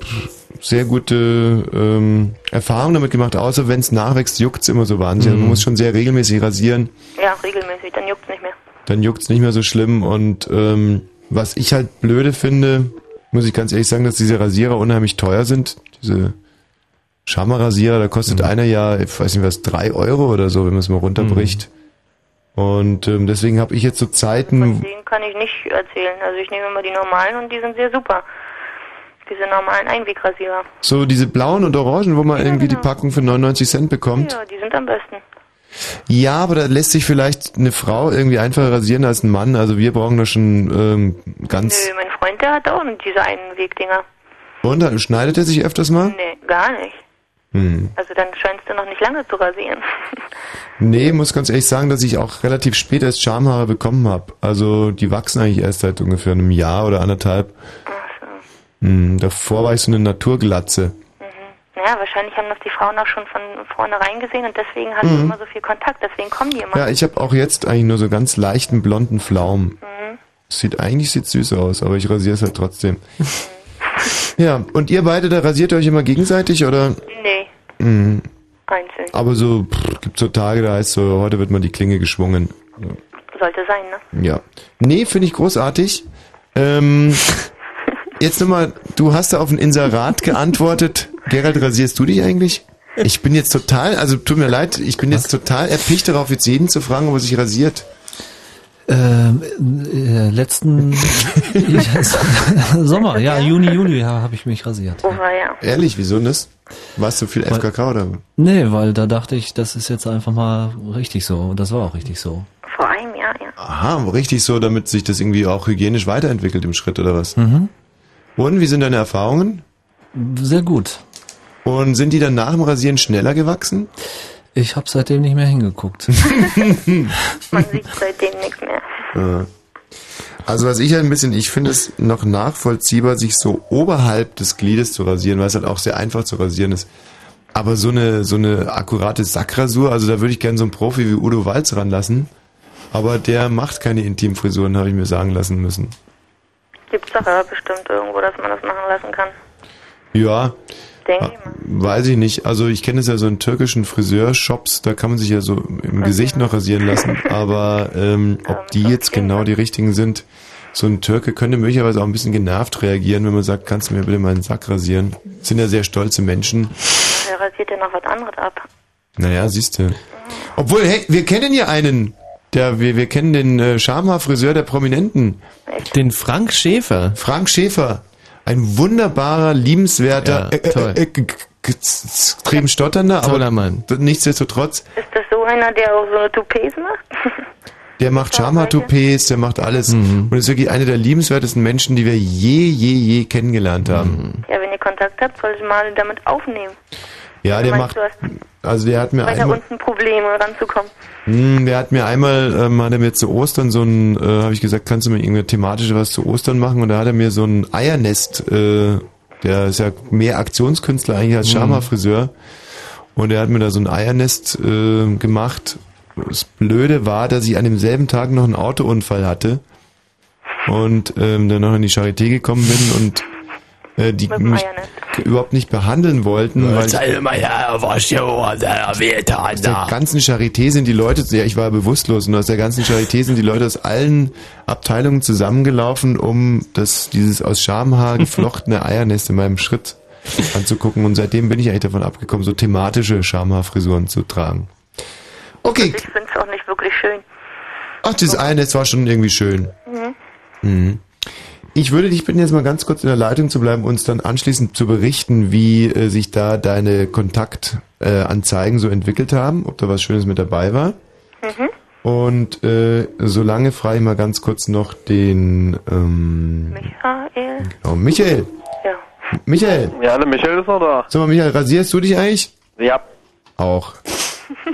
sehr gute ähm, Erfahrungen damit gemacht. Außer wenn es nachwächst, juckt's immer so wahnsinnig. Also
Mhm.
Man muss schon sehr regelmäßig rasieren,
Ja, regelmäßig, dann juckt's nicht mehr.
dann juckt's nicht mehr so schlimm. Und ähm, was ich halt blöde finde, muss ich ganz ehrlich sagen, dass diese Rasierer unheimlich teuer sind. Diese Schammer-Rasierer, da kostet einer ja, ich weiß nicht was, drei Euro oder so, wenn man es mal runterbricht. Und ähm, deswegen habe ich jetzt so Zeiten,
Den kann ich nicht erzählen. Also ich nehme immer die normalen und die sind sehr super. Diese normalen Einwegrasierer.
so diese blauen und orangen, wo man irgendwie die Packung für 99 Cent bekommt.
Ja, die sind am besten.
Ja, aber da lässt sich vielleicht eine Frau irgendwie einfacher rasieren als ein Mann. Also wir brauchen da schon ähm, ganz...
Nö, mein Freund, der hat auch diese Einwegdinger.
Und dann schneidet er sich öfters mal?
Nee, gar nicht.
Hm.
Also dann scheinst du noch nicht lange zu rasieren.
Nee, muss ganz ehrlich sagen, dass ich auch relativ spät erst Schamhaare bekommen habe. Also die wachsen eigentlich erst seit ungefähr einem Jahr oder anderthalb. Hm, davor war ich so eine Naturglatze.
Naja, wahrscheinlich haben das die Frauen auch schon von vornherein gesehen und deswegen hast du
Mhm.
immer so viel Kontakt, deswegen kommen die immer.
Ja, ich habe auch jetzt eigentlich nur so ganz leichten blonden Pflaumen.
Mhm.
Sieht eigentlich sieht süß aus, aber ich rasiere es halt trotzdem. ja, und ihr beide, da rasiert ihr euch immer gegenseitig oder?
Nee,
Mhm.
einzeln.
Aber so pff, gibt so Tage, da heißt so, heute wird mal die Klinge geschwungen.
Sollte sein, ne?
Ja. Nee, finde ich großartig. Ähm, jetzt nochmal, du hast da auf ein Inserat geantwortet. Gerald, rasierst du dich eigentlich? Ich bin jetzt total, also tut mir leid, ich bin jetzt total erpicht darauf, jetzt jeden zu fragen, ob er sich rasiert.
Ähm, äh, letzten Sommer, ja, Juni, Juli ja, habe ich mich rasiert.
Oh, ja.
Ehrlich, wieso das? Warst du viel FKK oder?
Nee, weil da dachte ich, das ist jetzt einfach mal richtig so. Und das war auch richtig so.
Vor einem Jahr, ja.
Aha, richtig so, damit sich das irgendwie auch hygienisch weiterentwickelt im Schritt oder was?
Mhm.
Und wie sind deine Erfahrungen?
Sehr gut.
Und sind die dann nach dem Rasieren schneller gewachsen?
Ich habe seitdem nicht mehr hingeguckt.
Man sieht seitdem nichts mehr.
Also was ich halt ein bisschen, ich finde es noch nachvollziehbar, sich so oberhalb des Gliedes zu rasieren, weil es halt auch sehr einfach zu rasieren ist. Aber so eine, so eine akkurate Sackrasur, also da würde ich gerne so einen Profi wie Udo Walz ranlassen. Aber der macht keine Intimfrisuren, habe ich mir sagen lassen müssen.
Gibt's doch aber bestimmt irgendwo, dass man das machen lassen kann.
Ja,
Denke
weiß ich nicht. Also ich kenne es ja so in türkischen Friseurshops, da kann man sich ja so im Gesicht noch rasieren lassen. Aber ähm, ob die jetzt genau die richtigen sind, so ein Türke könnte möglicherweise auch ein bisschen genervt reagieren, wenn man sagt, kannst du mir bitte meinen Sack rasieren? Das sind ja sehr stolze Menschen.
Der rasiert ja noch was anderes ab.
Naja, siehst du. Obwohl, hey, wir kennen ja einen. Der, wir, wir kennen den äh, Schamhaar-Friseur der Prominenten.
Den Frank Schäfer.
Frank Schäfer. Ein wunderbarer, liebenswerter,
Ja,
äh,
toll.
äh, äh, g- extrem stotternder,
Toller
aber
Mann.
nichtsdestotrotz,
Ist das so einer, der auch so eine Toupets macht?
der macht Schamhaar-Toupets, der macht alles
Mhm.
und ist wirklich einer der liebenswertesten Menschen, die wir je, je, je kennengelernt haben.
ja, wenn ihr Kontakt habt, solltet ihr mal damit aufnehmen.
Ja, der
Meinst
macht,
du, hast
also der hat mir
weiter
einmal,
unten Probleme ranzukommen.
Hm, der hat mir einmal, ähm, hat er mir zu Ostern so ein, äh, habe ich gesagt, kannst du mir irgendeine thematische was zu Ostern machen? Und da hat er mir so ein Eiernest, äh, der ist ja mehr Aktionskünstler eigentlich als
Mhm.
Schamhaar-Friseur. Und er hat mir da so ein Eiernest äh, gemacht. Das Blöde war, dass ich an demselben Tag noch einen Autounfall hatte und ähm, dann noch in die Charité gekommen bin und äh, die mich überhaupt nicht behandeln wollten, weil ich,
mal ja, was
aus der ganzen Charité sind die Leute, ja, ich war bewusstlos und aus der ganzen Charité sind die Leute aus allen Abteilungen zusammengelaufen, um das, dieses aus Schamhaar geflochtene Eiernest in meinem Schritt anzugucken und seitdem bin ich eigentlich davon abgekommen, so thematische Schamhaarfrisuren zu tragen. Okay,
Ich finde es auch nicht wirklich schön.
ach, dieses Eiernest war schon irgendwie schön.
Mhm.
Mhm. Ich würde dich bitten, jetzt mal ganz kurz in der Leitung zu bleiben, uns dann anschließend zu berichten, wie äh, sich da deine Kontaktanzeigen äh, so entwickelt haben, ob da was Schönes mit dabei war.
Mhm.
Und äh, solange frage ich mal ganz kurz noch den ähm,
Michael?
oh, Michael.
Ja.
Michael.
Ja, der Michael ist noch da.
Sag mal, Michael, rasierst du dich eigentlich?
Ja.
Auch.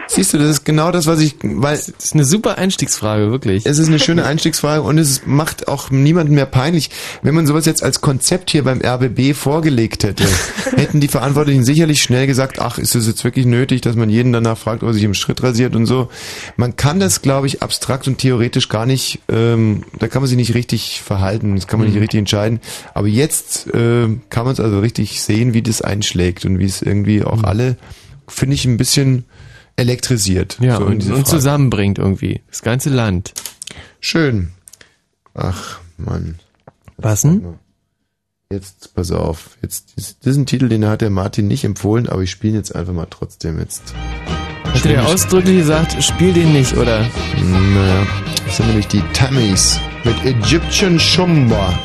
Siehst du, das ist genau das, was ich, weil
Das ist eine super Einstiegsfrage, wirklich.
es ist eine schöne Einstiegsfrage und es macht auch niemanden mehr peinlich. Wenn man sowas jetzt als Konzept hier beim RBB vorgelegt hätte, hätten die Verantwortlichen sicherlich schnell gesagt, ach, ist es jetzt wirklich nötig, dass man jeden danach fragt, ob er sich im Schritt rasiert und so. Man kann das, glaube ich, abstrakt und theoretisch gar nicht, ähm, da kann man sich nicht richtig verhalten, das kann man nicht
Mhm.
richtig entscheiden. Aber jetzt äh, kann man es also richtig sehen, wie das einschlägt und wie es irgendwie auch alle, finde ich, ein bisschen elektrisiert.
Ja,
so
und, und zusammenbringt irgendwie. Das ganze Land.
Schön. Ach, Mann.
Was denn?
Jetzt, pass auf. Jetzt, ein Titel, den hat der Martin nicht empfohlen, aber ich spiele ihn jetzt einfach mal trotzdem jetzt.
Hat der ausdrücklich gesagt, spiel den nicht, oder?
Naja, das sind nämlich die Tammys mit Egyptian Shumba.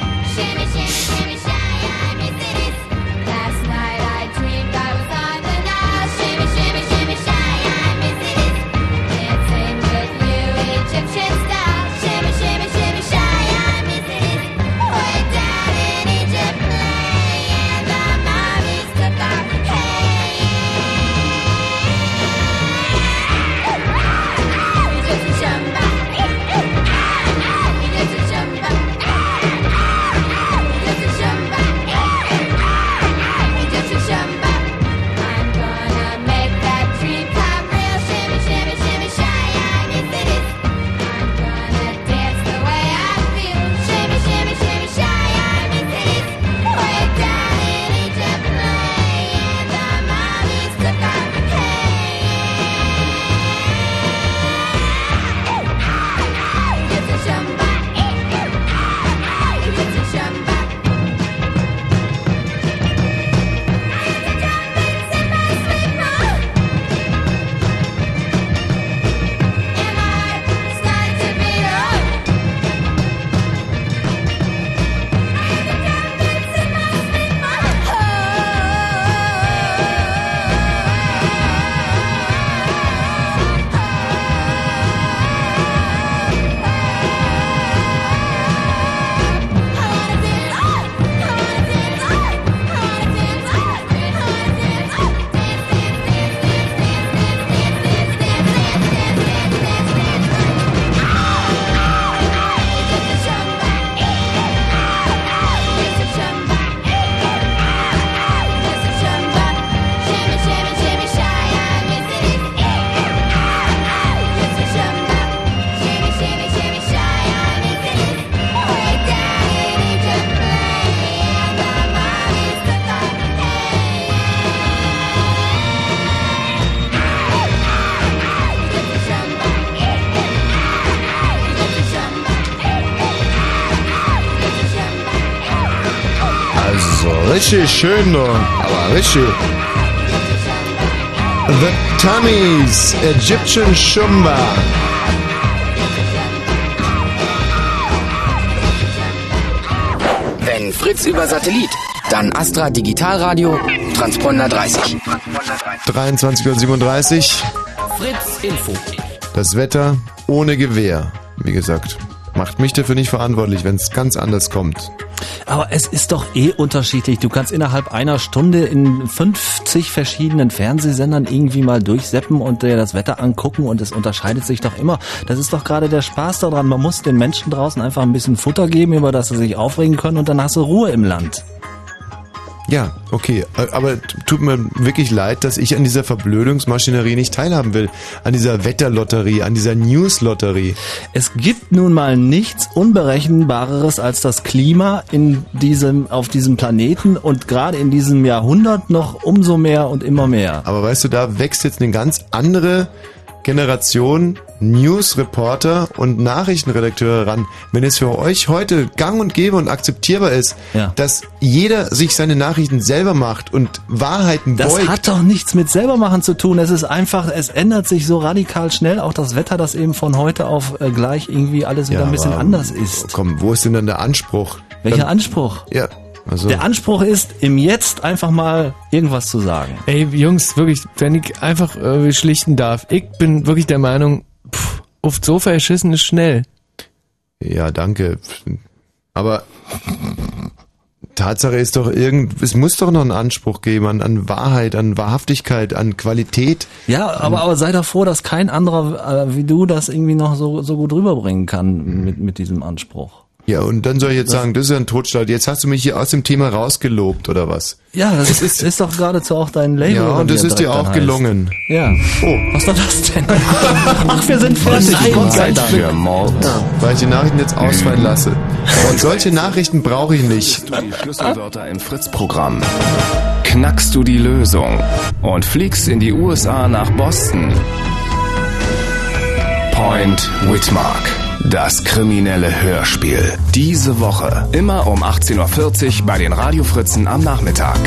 Richtig schön, du. aber richtig. The Tummies, Egyptian Shumba.
Wenn Fritz über Satellit, dann Astra Digitalradio, Transponder 30.
23.37 Uhr.
Fritz Info.
Das Wetter ohne Gewehr, wie gesagt. Macht mich dafür nicht verantwortlich, wenn es ganz anders kommt.
Aber es ist doch eh unterschiedlich. Du kannst innerhalb einer Stunde in 50 verschiedenen Fernsehsendern irgendwie mal durchseppen und dir das Wetter angucken und es unterscheidet sich doch immer. Das ist doch gerade der Spaß daran. Man muss den Menschen draußen einfach ein bisschen Futter geben, über das sie sich aufregen können und dann hast du Ruhe im Land.
Ja, okay, äh, aber tut mir wirklich leid, dass ich an dieser Verblödungsmaschinerie nicht teilhaben will. An dieser Wetterlotterie, an dieser Newslotterie.
Es gibt nun mal nichts Unberechenbareres als das Klima in diesem, auf diesem Planeten und gerade in diesem Jahrhundert noch umso mehr und immer mehr.
Aber weißt du, da wächst jetzt eine ganz andere Generation Newsreporter und Nachrichtenredakteure ran. Wenn es für euch heute gang und gäbe und akzeptierbar ist,
Ja.
dass jeder sich seine Nachrichten selber macht und Wahrheiten
Das
beugt.
hat doch nichts mit selbermachen zu tun. Es ist einfach, es ändert sich so radikal schnell. Auch das Wetter, das eben von heute auf äh, gleich irgendwie alles wieder
Ja,
ein bisschen
aber,
anders ist.
Komm, wo ist denn dann der Anspruch?
Welcher
Dann-
Anspruch?
Ja, also.
Der Anspruch ist, im Jetzt einfach mal irgendwas zu sagen.
Ey, Jungs, wirklich, wenn ich einfach äh, schlichten darf, ich bin wirklich der Meinung, pff, auf Sofa erschissen ist schnell.
Ja, danke. Aber Tatsache ist doch irgend, es muss doch noch einen Anspruch geben an, an Wahrheit, an Wahrhaftigkeit, an Qualität.
Ja, aber, aber sei doch froh, dass kein anderer äh, wie du das irgendwie noch so, so gut rüberbringen kann mit, mit diesem Anspruch.
Ja, und dann soll ich jetzt
Das-
sagen, das ist ja ein Totstart. Jetzt hast du mich hier aus dem Thema rausgelobt, oder was?
Ja, das ist, ist, doch geradezu auch dein Label.
Ja, und das ist dir auch
heißt.
gelungen.
Ja.
Oh.
Was war das denn? Ach, wir sind fertig. Gott sei Dank.
Ja, weil ich die Nachrichten jetzt ausfallen lasse. Und solche Nachrichten brauche ich nicht.
Die Schlüsselwörter im Fritz-Programm. Knackst du die Lösung und fliegst in die USA nach Boston. Point Whitmark. Das kriminelle Hörspiel. Diese Woche. Immer um 18.40 Uhr bei den Radiofritzen am Nachmittag.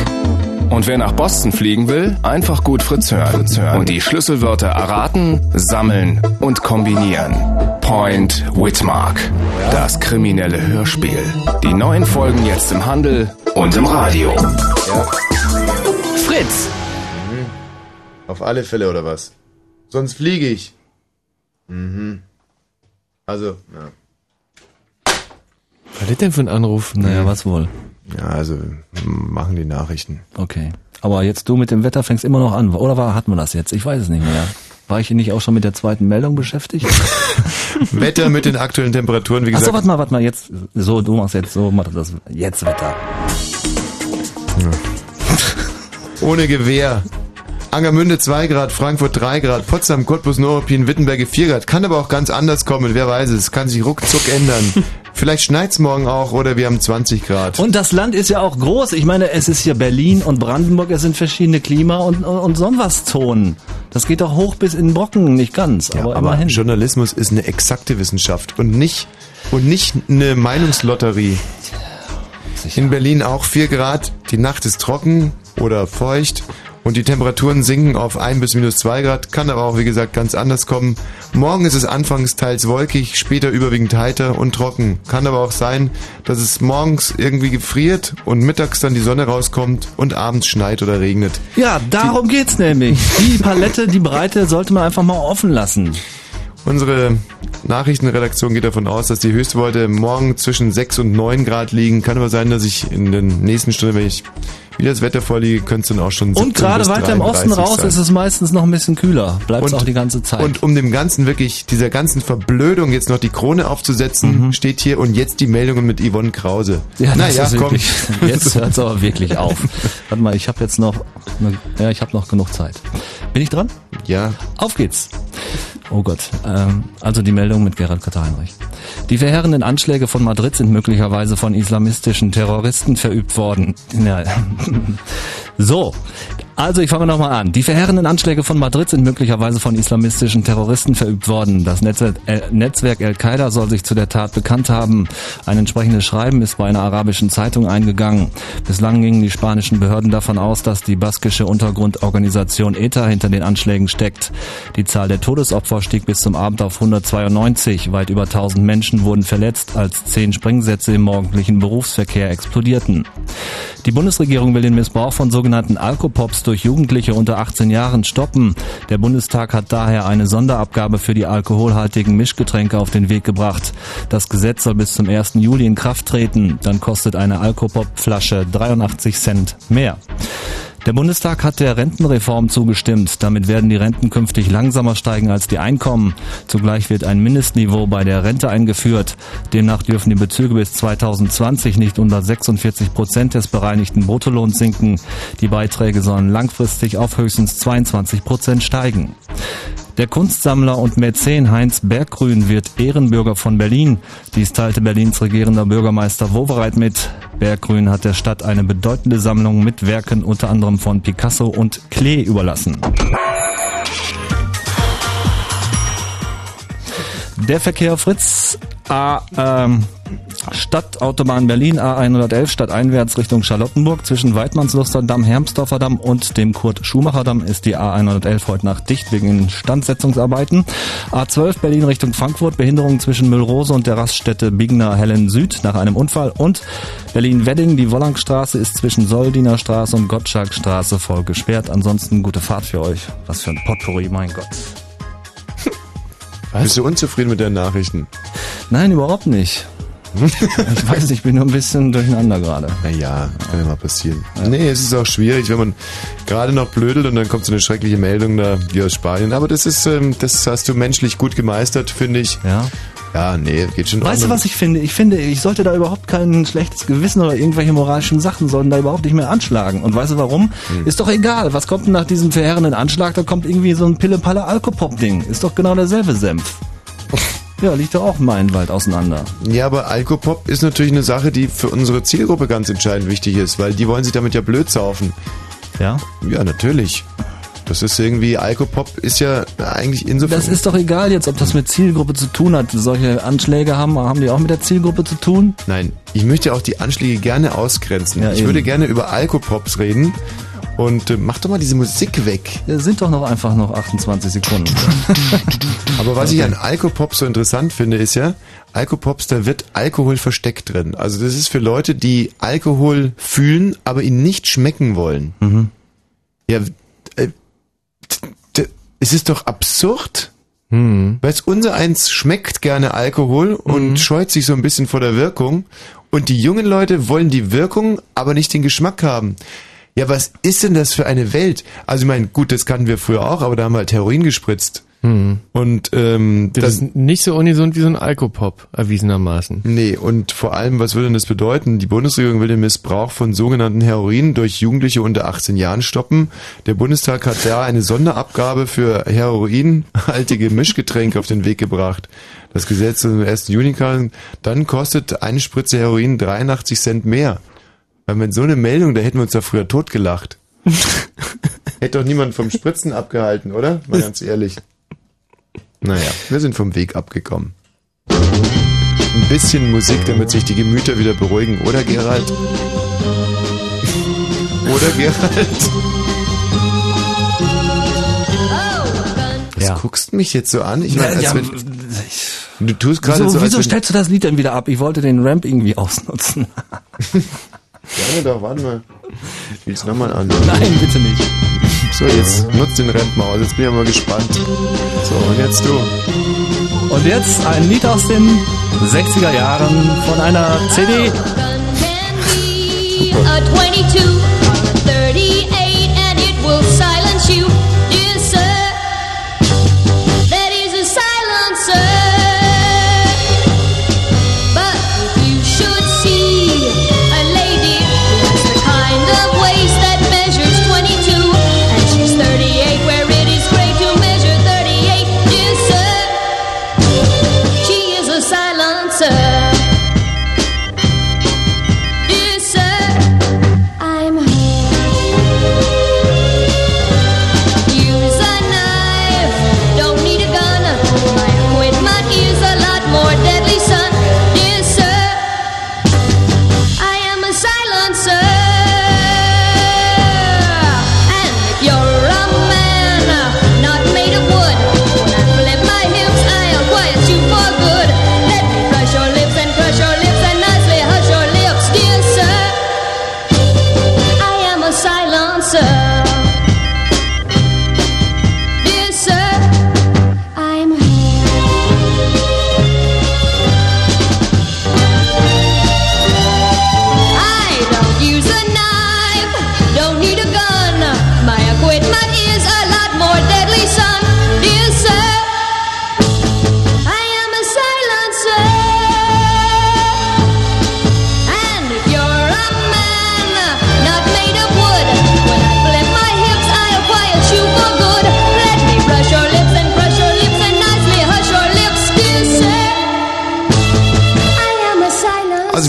Und wer nach Boston fliegen will, einfach gut Fritz hören. Und die Schlüsselwörter erraten, sammeln und kombinieren. Point Whitmark. Das kriminelle Hörspiel. Die neuen Folgen jetzt im Handel und im Radio.
Fritz.
Auf alle Fälle, oder was? Sonst fliege ich. Mhm. Also, ja.
Was ist denn für ein Anruf?
Naja, was wohl?
Ja, also machen die Nachrichten.
Okay. Aber jetzt du mit dem Wetter fängst immer noch an. Oder war, hatten wir das jetzt? Ich weiß es nicht mehr. War ich nicht auch schon mit der zweiten Meldung beschäftigt?
Wetter mit den aktuellen Temperaturen, wie gesagt.
Achso, warte mal, warte mal, jetzt, so, du machst jetzt, so, mach das, jetzt Wetter.
Ohne Gewehr. Angermünde 2 Grad, Frankfurt 3 Grad, Potsdam, Cottbus, Neuruppin, Wittenberge 4 Grad. Kann aber auch ganz anders kommen, wer weiß es. Kann sich ruckzuck ändern. Vielleicht schneit's morgen auch oder wir haben 20 Grad.
Und das Land ist ja auch groß. Ich meine, es ist hier Berlin und Brandenburg, es sind verschiedene Klima- und, und, und Sonnenwaszonen. Das geht doch hoch bis in Brocken, nicht ganz, aber,
aber
immerhin.
Journalismus ist eine exakte Wissenschaft und nicht, und nicht eine Meinungslotterie. In Berlin auch 4 Grad, die Nacht ist trocken oder feucht und die Temperaturen sinken auf 1 bis minus 2 Grad, kann aber auch wie gesagt ganz anders kommen. Morgen ist es anfangs teils wolkig, später überwiegend heiter und trocken. Kann aber auch sein, dass es morgens irgendwie gefriert und mittags dann die Sonne rauskommt und abends schneit oder regnet.
Ja, darum geht's nämlich. Die Palette, die Breite sollte man einfach mal offen lassen.
Unsere Nachrichtenredaktion geht davon aus, dass die Höchstwerte morgen zwischen 6 und 9 Grad liegen. Kann aber sein, dass ich in den nächsten Stunden, wenn ich wieder das Wetter vorliege, könnte es dann auch schon 17
Und gerade weiter im Osten
33
raus
sein.
ist es meistens noch ein bisschen kühler. Bleibt es auch die ganze Zeit.
Und um dem Ganzen wirklich, dieser ganzen Verblödung jetzt noch die Krone aufzusetzen, steht hier und jetzt die Meldungen mit Yvonne Krause.
Mhm. Ja,
naja, komm.
wirklich, jetzt hört's aber wirklich auf. Warte mal, ich habe jetzt noch, ja, ich habe noch genug Zeit. Bin ich dran?
Ja.
Auf geht's. Oh Gott, ähm, also die Meldung mit Gerhard Katter-Heinrich. Die verheerenden Anschläge von Madrid sind möglicherweise von islamistischen Terroristen verübt worden. Ja. So, Also ich fange nochmal an. Die verheerenden Anschläge von Madrid sind möglicherweise von islamistischen Terroristen verübt worden. Das Netzwerk, äh, Netzwerk Al-Qaida soll sich zu der Tat bekannt haben. Ein entsprechendes Schreiben ist bei einer arabischen Zeitung eingegangen. Bislang gingen die spanischen Behörden davon aus, dass die baskische Untergrundorganisation ETA hinter den Anschlägen steckt. Die Zahl der Todesopfer stieg bis zum Abend auf 192. Weit über 1000 Menschen wurden verletzt, als zehn Sprengsätze im morgendlichen Berufsverkehr explodierten. Die Bundesregierung will den Missbrauch von sogenannten Alkopops durch Jugendliche unter 18 Jahren stoppen. Der Bundestag hat daher eine Sonderabgabe für die alkoholhaltigen Mischgetränke auf den Weg gebracht. Das Gesetz soll bis zum 1. Juli in Kraft treten. Dann kostet eine Alkopop-Flasche 83 Cent mehr. Der Bundestag hat der Rentenreform zugestimmt. Damit werden die Renten künftig langsamer steigen als die Einkommen. Zugleich wird ein Mindestniveau bei der Rente eingeführt. Demnach dürfen die Bezüge bis 2020 nicht unter 46 Prozent des bereinigten Bruttolohns sinken. Die Beiträge sollen langfristig auf höchstens 22 Prozent steigen. Der Kunstsammler und Mäzen Heinz Berggrün wird Ehrenbürger von Berlin. Dies teilte Berlins regierender Bürgermeister Wowereit mit. Berggrün hat der Stadt eine bedeutende Sammlung mit Werken unter anderem von Picasso und Klee überlassen. Der Verkehr Fritz A, ähm, Stadtautobahn Berlin A111 stadteinwärts Richtung Charlottenburg zwischen Weidmannsluster Damm, Hermsdorfer Damm und dem Kurt-Schumacher-Damm ist die A111 heute Nacht dicht wegen Instandsetzungsarbeiten. A12 Berlin Richtung Frankfurt Behinderung zwischen Müllrose und der Raststätte Bigner Hellen Süd nach einem Unfall und Berlin-Wedding die Wollangstraße ist zwischen Soldiner Straße und Gottschalkstraße voll gesperrt. Ansonsten gute Fahrt für euch. Was für ein Potpourri, mein Gott.
Bist du unzufrieden mit deinen Nachrichten?
Nein, überhaupt nicht. ich weiß nicht, ich bin nur ein bisschen durcheinander gerade.
Naja, kann ja mal passieren. Nee, es ist auch schwierig, wenn man gerade noch blödelt und dann kommt so eine schreckliche Meldung da, wie aus Spanien. Aber das ist, ähm, das hast du menschlich gut gemeistert, finde ich.
Ja.
Ja, nee, geht schon.
Weißt du, was ich finde? Ich finde, ich sollte da überhaupt kein schlechtes Gewissen oder irgendwelche moralischen Sachen sollten da überhaupt nicht mehr anschlagen. Und weißt du warum?
Hm.
Ist doch egal. Was kommt denn nach diesem verheerenden Anschlag? Da kommt irgendwie so ein Pille-Palle Alkopop-Ding. Ist doch genau derselbe Senf. Ja, liegt doch auch meilenweit auseinander.
Ja, aber Alkopop ist natürlich eine Sache, die für unsere Zielgruppe ganz entscheidend wichtig ist, weil die wollen sich damit ja blöd saufen.
Ja?
Ja, natürlich. Das ist irgendwie, Alkopop ist ja eigentlich insofern...
Das ist doch egal jetzt, ob das mit Zielgruppe zu tun hat. Solche Anschläge haben, haben die auch mit der Zielgruppe zu tun?
Nein, ich möchte auch die Anschläge gerne ausgrenzen.
Ja,
ich
eben.
würde gerne über Alkopops reden. Und äh, mach doch mal diese Musik weg.
Ja, sind doch noch einfach noch 28 Sekunden.
Aber was ich an Alkopops so interessant finde, ist ja, Alkopops, da wird Alkohol versteckt drin. Also das ist für Leute, die Alkohol fühlen, aber ihn nicht schmecken wollen.
Mhm.
Ja, es ist doch absurd.
Hm.
Weil unser eins schmeckt gerne Alkohol und scheut sich so ein bisschen vor der Wirkung. Und die jungen Leute wollen die Wirkung, aber nicht den Geschmack haben. Ja, was ist denn das für eine Welt? Also ich meine, gut, das kannten wir früher auch, aber da haben wir halt Heroin gespritzt.
Hm.
Und ähm,
Das ist nicht so ungesund wie so ein Alkopop, erwiesenermaßen.
Nee, und vor allem, was würde denn das bedeuten? Die Bundesregierung will den Missbrauch von sogenannten Heroin durch Jugendliche unter 18 Jahren stoppen. Der Bundestag hat da eine Sonderabgabe für heroinhaltige Mischgetränke auf den Weg gebracht. Das Gesetz zum 1. Juni kam, dann kostet eine Spritze Heroin 83 Cent mehr. Weil mit so eine Meldung, da hätten wir uns ja früher totgelacht. Hätte doch niemand vom Spritzen abgehalten, oder? Mal ganz ehrlich. Naja, wir sind vom Weg abgekommen. Ein bisschen Musik, damit sich die Gemüter wieder beruhigen, oder Gerald? Oder Gerald? Was
Ja.
guckst du mich jetzt so an? Ich
Ja,
meine,
ja,
wenn, du tust gerade
Wieso,
so,
wieso stellst du das Lied denn wieder ab? Ich wollte den Ramp irgendwie ausnutzen.
Gerne doch, warte mal. Spiel's nochmal an.
Nein, bitte nicht.
So, jetzt nutzt den Ramp mal aus. Jetzt bin ich aber gespannt. So, und jetzt du.
Und jetzt ein Lied aus den 60er Jahren von einer CD.
A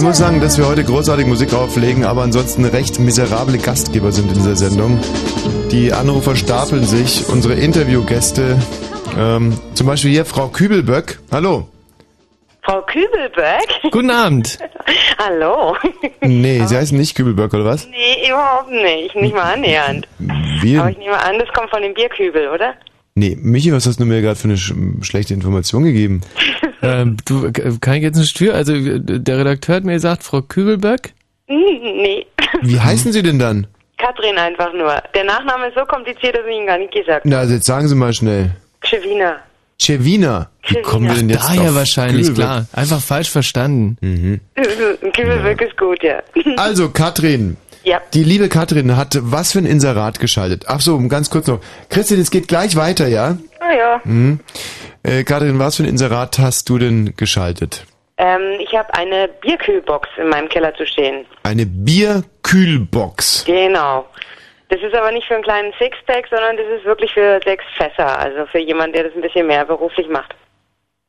Ich muss sagen, dass wir heute großartige Musik auflegen, aber ansonsten recht miserable Gastgeber sind in dieser Sendung. Die Anrufer stapeln sich, unsere Interviewgäste, ähm, zum Beispiel hier Frau Kübelböck. Hallo.
Frau Kübelberg?
Guten Abend.
Hallo.
Nee, Sie heißen nicht Kübelböck, oder was?
Nee, überhaupt nicht. Nicht mal annähernd.
Wie?
Aber ich nehme an, das kommt von dem Bierkübel, oder?
Nee, Michi, was hast du mir gerade für eine sch schlechte Information gegeben?
ähm, du, kann ich jetzt nicht für? Also äh, der Redakteur hat mir gesagt, Frau Kübelböck.
Hm, Nee.
Wie heißen Sie denn dann?
Katrin einfach nur. Der Nachname ist so kompliziert, dass ich ihn gar nicht gesagt
Na, also jetzt sagen Sie mal schnell.
Schewina.
Chevina. Wie kommen wir denn jetzt
Daher
auf
wahrscheinlich,
Kübelböck?
klar. Einfach falsch verstanden.
Mhm.
Kübelberg ist gut, ja.
Also, Katrin.
Ja.
Die liebe Katrin hat was für ein Inserat geschaltet. Ach so, ganz kurz noch. Christian, es geht gleich weiter, ja?
Ah ja.
Mhm. Äh, Katrin, was für ein Inserat hast du denn geschaltet?
Ähm, ich habe eine Bierkühlbox in meinem Keller zu stehen.
Eine Bierkühlbox.
Genau. Das ist aber nicht für einen kleinen Sixpack, sondern das ist wirklich für sechs Fässer. Also für jemanden, der das ein bisschen mehr beruflich macht.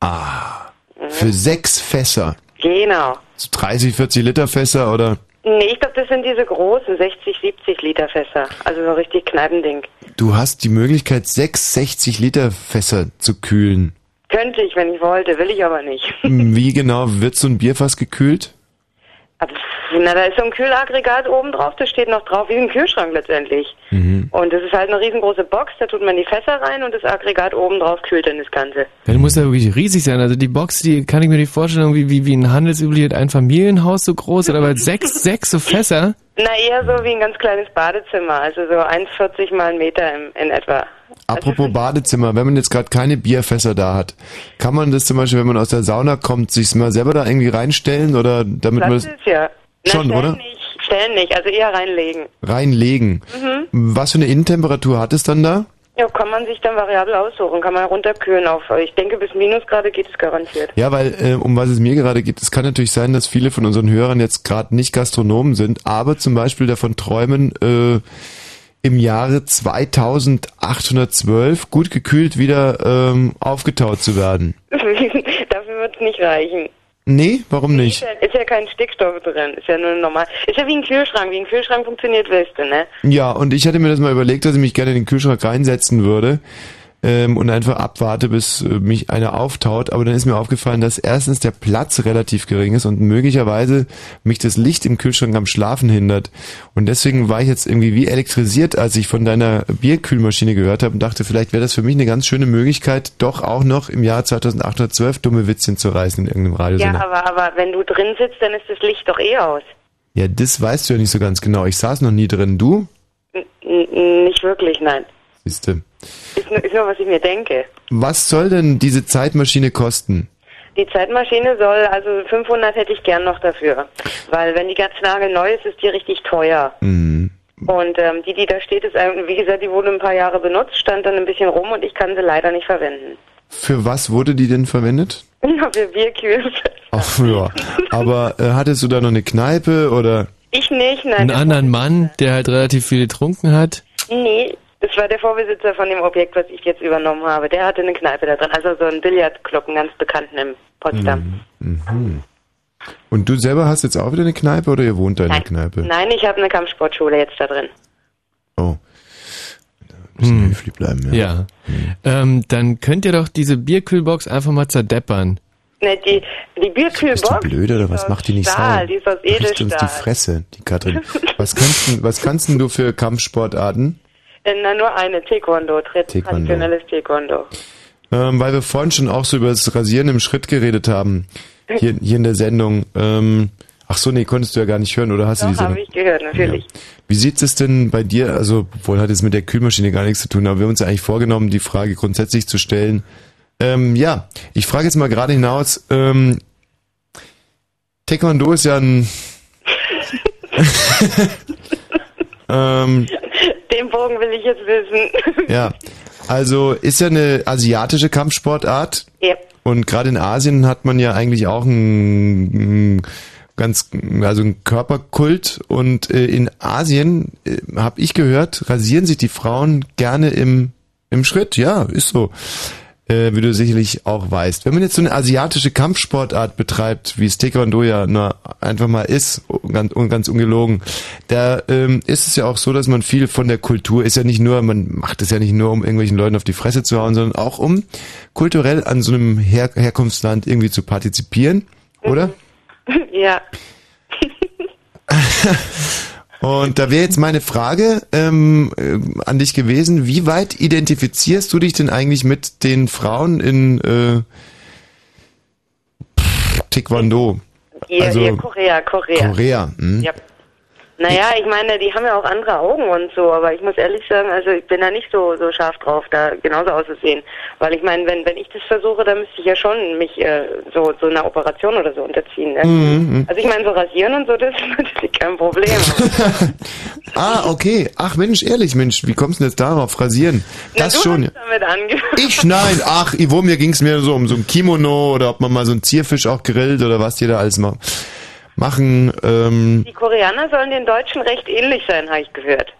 Ah. Für sechs Fässer.
Genau.
So 30, 40 Liter Fässer oder?
Nee, ich glaube, das sind diese großen 60, 70 Liter Fässer. Also so richtig Kneipending.
Du hast die Möglichkeit, sechs 60 Liter Fässer zu kühlen.
Könnte ich, wenn ich wollte, will ich aber nicht.
Wie genau wird so ein Bierfass gekühlt?
Na, da ist so ein Kühlaggregat oben drauf, das steht noch drauf, wie ein Kühlschrank letztendlich.
Mhm.
Und das ist halt eine riesengroße Box, da tut man die Fässer rein und das Aggregat oben drauf kühlt dann das Ganze.
Dann muss ja wirklich riesig sein. Also die Box, die kann ich mir die vorstellen, wie, wie, wie ein handelsübliches Einfamilienhaus so groß, oder aber sechs, sechs so Fässer.
Na, eher so wie ein ganz kleines Badezimmer, also so 1,40 mal ein Meter im, in etwa.
Apropos Badezimmer, wenn man jetzt gerade keine Bierfässer da hat, kann man das zum Beispiel, wenn man aus der Sauna kommt, sich mal selber da irgendwie reinstellen oder damit man
Platz
das
ist ja. Na,
Schon,
stellen
oder?
Nicht, stellen nicht, also eher reinlegen.
reinlegen?
Mhm.
Was für eine Innentemperatur hat es dann da?
Ja, kann man sich dann variabel aussuchen, kann man runterkühlen auf, ich denke bis Minusgrade geht es garantiert.
Ja, weil äh, um was es mir gerade geht, es kann natürlich sein, dass viele von unseren Hörern jetzt gerade nicht Gastronomen sind, aber zum Beispiel davon träumen, äh, im Jahre 2812 gut gekühlt wieder ähm, aufgetaut zu werden.
Dafür wird es nicht reichen.
Nee, warum nicht?
Ist ja, ist ja kein Stickstoff drin, ist ja nur normal. Ist ja wie ein Kühlschrank, wie ein Kühlschrank funktioniert, du, ne?
Ja, und ich hatte mir das mal überlegt, dass ich mich gerne in den Kühlschrank reinsetzen würde ähm, und einfach abwarte, bis äh, mich einer auftaut. Aber dann ist mir aufgefallen, dass erstens der Platz relativ gering ist und möglicherweise mich das Licht im Kühlschrank am Schlafen hindert. Und deswegen war ich jetzt irgendwie wie elektrisiert, als ich von deiner Bierkühlmaschine gehört habe und dachte, vielleicht wäre das für mich eine ganz schöne Möglichkeit, doch auch noch im Jahr 2812 dumme Witzchen zu reißen in irgendeinem
Ja,
Radiosender.
aber, aber wenn du drin sitzt, dann ist das Licht doch eh aus.
Ja, das weißt du ja nicht so ganz genau. Ich saß noch nie drin. Du?
N nicht wirklich, nein.
Siehste.
Ist nur, ist nur, was ich mir denke.
Was soll denn diese Zeitmaschine kosten?
Die Zeitmaschine soll, also 500 hätte ich gern noch dafür. Weil wenn die ganz nagelneu ist, ist die richtig teuer.
Mhm.
Und ähm, die, die da steht, ist, wie gesagt, die wurde ein paar Jahre benutzt, stand dann ein bisschen rum und ich kann sie leider nicht verwenden.
Für was wurde die denn verwendet?
Ja, für Bierkühl.
Ach ja. Aber äh, hattest du da noch eine Kneipe oder?
Ich nicht, nein.
Einen anderen Mann, der halt relativ viel getrunken hat.
Nee, das war der Vorbesitzer von dem Objekt, was ich jetzt übernommen habe. Der hatte eine Kneipe da drin, also so einen Billardclub, einen ganz bekannten in Potsdam.
Mhm. Und du selber hast jetzt auch wieder eine Kneipe oder ihr wohnt da in der Kneipe?
Nein, ich habe eine Kampfsportschule jetzt da drin.
Oh. Da müssen wir höflich bleiben, ja.
Ja. Ähm, dann könnt ihr doch diese Bierkühlbox einfach mal zerdeppern.
Ne, die, die Bierkühlbox.
Bist du blöd oder was macht die nicht
Stahl,
sauer?
die ist aus
Riecht uns die
Edelstahl.
Fresse, die Katrin. Was kannst, was kannst denn du für Kampfsportarten?
Na, nur eine, Taekwondo,
Taekwondo.
traditionelles Taekwondo.
Ähm, weil wir vorhin schon auch so über das Rasieren im Schritt geredet haben. Hier, hier in der Sendung. Ähm, ach so, nee, konntest du ja gar nicht hören, oder hast du
Doch,
Sendung?
habe ich gehört, natürlich.
Wie sieht es denn bei dir, also wohl hat es mit der Kühlmaschine gar nichts zu tun, aber wir haben uns ja eigentlich vorgenommen, die Frage grundsätzlich zu stellen. Ähm, ja, ich frage jetzt mal gerade hinaus, ähm, Taekwondo ist ja ein... ähm,
Den Bogen will ich jetzt wissen.
ja, also ist ja eine asiatische Kampfsportart.
Ja.
Und gerade in Asien hat man ja eigentlich auch einen, ganz, also einen Körperkult. Und äh, in Asien, äh, habe ich gehört, rasieren sich die Frauen gerne im, im Schritt. Ja, ist so. Äh, wie du sicherlich auch weißt. Wenn man jetzt so eine asiatische Kampfsportart betreibt, wie es Taekwondo ja nur einfach mal ist, ganz, ganz ungelogen, da ähm, ist es ja auch so, dass man viel von der Kultur, ist ja nicht nur, man macht es ja nicht nur, um irgendwelchen Leuten auf die Fresse zu hauen, sondern auch um kulturell an so einem Her Herkunftsland irgendwie zu partizipieren, oder?
ja.
Und da wäre jetzt meine Frage ähm, äh, an dich gewesen, wie weit identifizierst du dich denn eigentlich mit den Frauen in äh, Taekwondo?
Ihr,
Also-
ihr Korea, Korea.
Korea. Hm?
Ja. Naja, ich meine, die haben ja auch andere Augen und so, aber ich muss ehrlich sagen, also ich bin da nicht so so scharf drauf, da genauso auszusehen. Weil ich meine, wenn wenn ich das versuche, dann müsste ich ja schon mich äh, so so einer Operation oder so unterziehen. Ne?
Mhm.
Also ich meine, so rasieren und so, das ist natürlich kein Problem.
Ah, okay. Ach Mensch, ehrlich, Mensch, wie kommst du denn jetzt darauf? Rasieren? Das
du
schon. Ich nein, ach, Ivo, mir ging's mir so um so ein Kimono oder ob man mal so einen Zierfisch auch grillt oder was die da alles ma machen. Ähm,
Die Koreaner sollen den Deutschen recht ähnlich sein, habe ich gehört.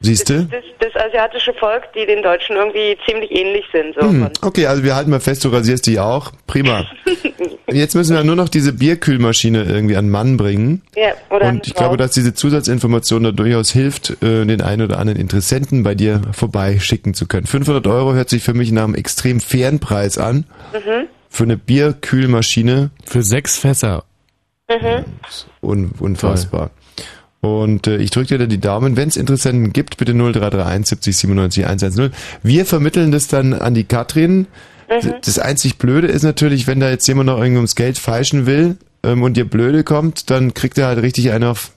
siehste?
Das, das asiatische Volk, die den Deutschen irgendwie ziemlich ähnlich sind. So
Hm, okay, also wir halten mal fest, du rasierst die auch. Prima. Jetzt müssen wir nur noch diese Bierkühlmaschine irgendwie an den Mann bringen.
ja, oder
Und ich glaube, dass diese Zusatzinformation da durchaus hilft, äh, den einen oder anderen Interessenten bei dir vorbeischicken zu können. 500 Euro hört sich für mich nach einem extrem fairen Preis an.
Mhm.
Für eine Bierkühlmaschine.
Für sechs Fässer.
Mhm.
Un unfassbar. Und äh, ich drücke dir da die Daumen. Wenn es Interessenten gibt, bitte 0331 70 97 110. Wir vermitteln das dann an die Katrin.
Mhm.
Das einzig Blöde ist natürlich, wenn da jetzt jemand noch irgendwie ums Geld feilschen will ähm, und dir blöde kommt, dann kriegt er halt richtig einen auf,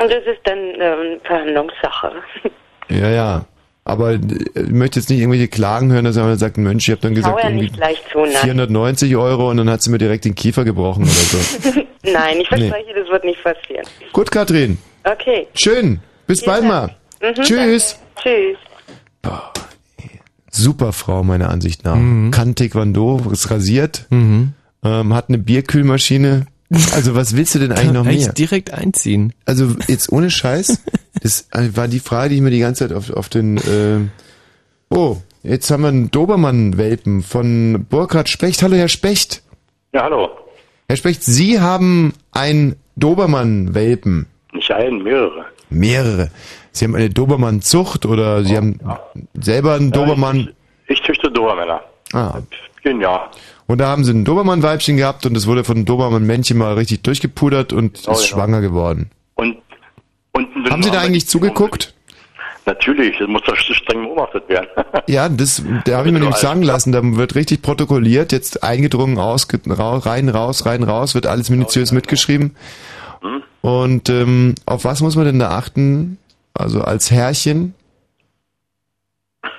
Und das ist dann ähm, Verhandlungssache.
ja, ja. Aber äh, ich möchte jetzt nicht irgendwelche Klagen hören, dass jemand sagt, Mensch, ich habe dann gesagt, irgendwie
nicht gleich zu, nein.
490 Euro und dann hat sie mir direkt den Kiefer gebrochen oder so.
nein, ich verspreche, das wird nicht passieren.
Gut, Katrin.
Okay.
Schön. Bis bald mal.
Mhm,
Tschüss.
Tschüss.
Super Frau, meiner Ansicht nach.
Mhm.
Kann Taekwondo, ist rasiert, ähm, hat eine Bierkühlmaschine. Also was willst du denn eigentlich
Kann
noch
eigentlich
mehr?
direkt einziehen.
Also jetzt ohne Scheiß, das war die Frage, die ich mir die ganze Zeit auf, auf den... Äh oh, jetzt haben wir einen Dobermann-Welpen von Burkhard Specht. Hallo, Herr Specht.
Ja, hallo.
Herr Specht, Sie haben einen Dobermann-Welpen.
Nicht einen, mehrere.
Mehrere. Sie haben eine Dobermann-Zucht oder Sie haben selber einen Dobermann...
Ich züchte Dobermänner.
Ah.
Genial.
Und da haben sie ein Dobermann-Weibchen gehabt und es wurde von einem Dobermann-Männchen mal richtig durchgepudert und
Oh,
ist
ja.
schwanger geworden.
Und, und
Haben Sie da eigentlich zugeguckt?
Natürlich, das muss doch streng beobachtet werden.
Ja, das, da habe ich mir nämlich sagen lassen, da wird richtig protokolliert, jetzt eingedrungen, aus, ra- rein, raus, rein, raus, wird alles minutiös mitgeschrieben.
Hm?
Und ähm, auf was muss man denn da achten? Also als Herrchen?